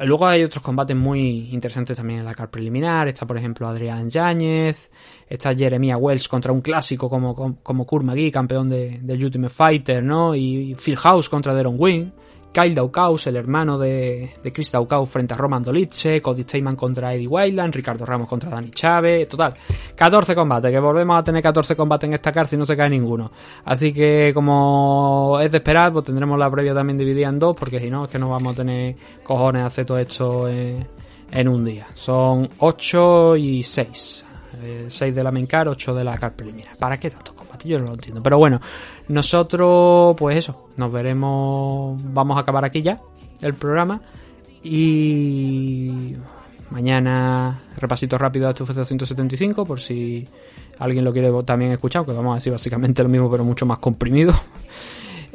Luego hay otros combates muy interesantes también en la car preliminar. Está, por ejemplo, Adrián Yáñez. Está Jeremiah Wells contra un clásico como, como, Kurt McGee, campeón de, Ultimate Fighter, ¿no? Y Phil House contra Deron Wing. Kyle Daukaus, el hermano de, de Chris Daukaus frente a Roman Dolitze, Cody Steyman contra Eddie Wildland, Ricardo Ramos contra Dani Chávez, total, 14 combates, que volvemos a tener 14 combates en esta cárcel y no se cae ninguno. Así que como es de esperar, pues tendremos la previa también dividida en dos, porque si no es que no vamos a tener cojones a hacer todo esto en, un día. Son 8 y 6. 6 eh, de la main car, 8 de la car preliminar. ¿Para qué combates? Yo no lo entiendo. Pero bueno, nosotros, pues eso, nos veremos. Vamos a acabar aquí ya el programa. Y mañana repasito rápido a UFC 275 por si alguien lo quiere también escuchar, que vamos a decir básicamente lo mismo pero mucho más comprimido. [LAUGHS]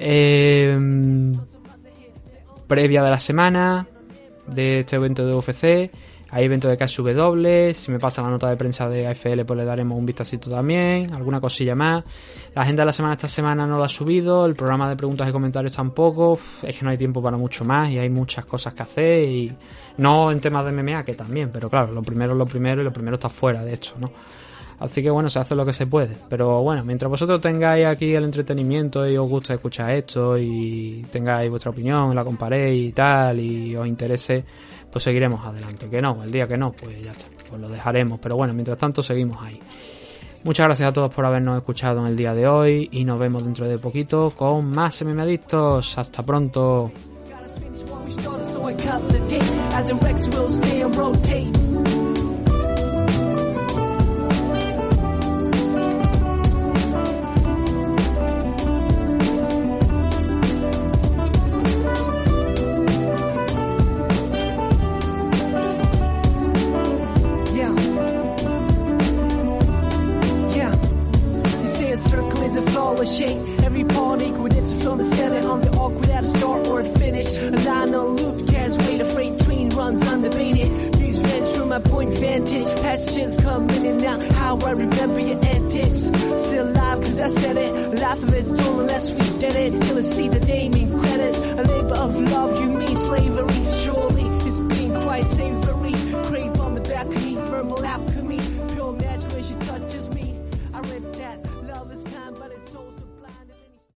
Eh, previa de la semana de este evento de UFC. Hay evento de KSW, si me pasa la nota de prensa de AFL pues le daremos un vistacito también, alguna cosilla más. La agenda de la semana esta semana no la ha subido, el programa de preguntas y comentarios tampoco, es que no hay tiempo para mucho más y hay muchas cosas que hacer y no en temas de MMA que también, pero claro, lo primero es lo primero y lo primero está fuera de hecho, ¿no? Así que bueno, se hace lo que se puede. Pero bueno, mientras vosotros tengáis aquí el entretenimiento y os gusta escuchar esto y tengáis vuestra opinión, la comparéis y tal, y os interese, pues seguiremos adelante. Que no, el día que no, pues ya está, pues lo dejaremos. Pero bueno, mientras tanto seguimos ahí. Muchas gracias a todos por habernos escuchado en el día de hoy y nos vemos dentro de poquito con más MM Adictos. Hasta pronto. a shake. Every pawn equal distance from the center on the arc without a start or a finish. A line can't wait. a freight train runs unabated. These rents from my point vantage. Passions come in and out, how I remember your antics. Still alive cause I said it. Life of it's told unless we did it. Till I see the day, in credits. A labor of love, you mean slavery, surely.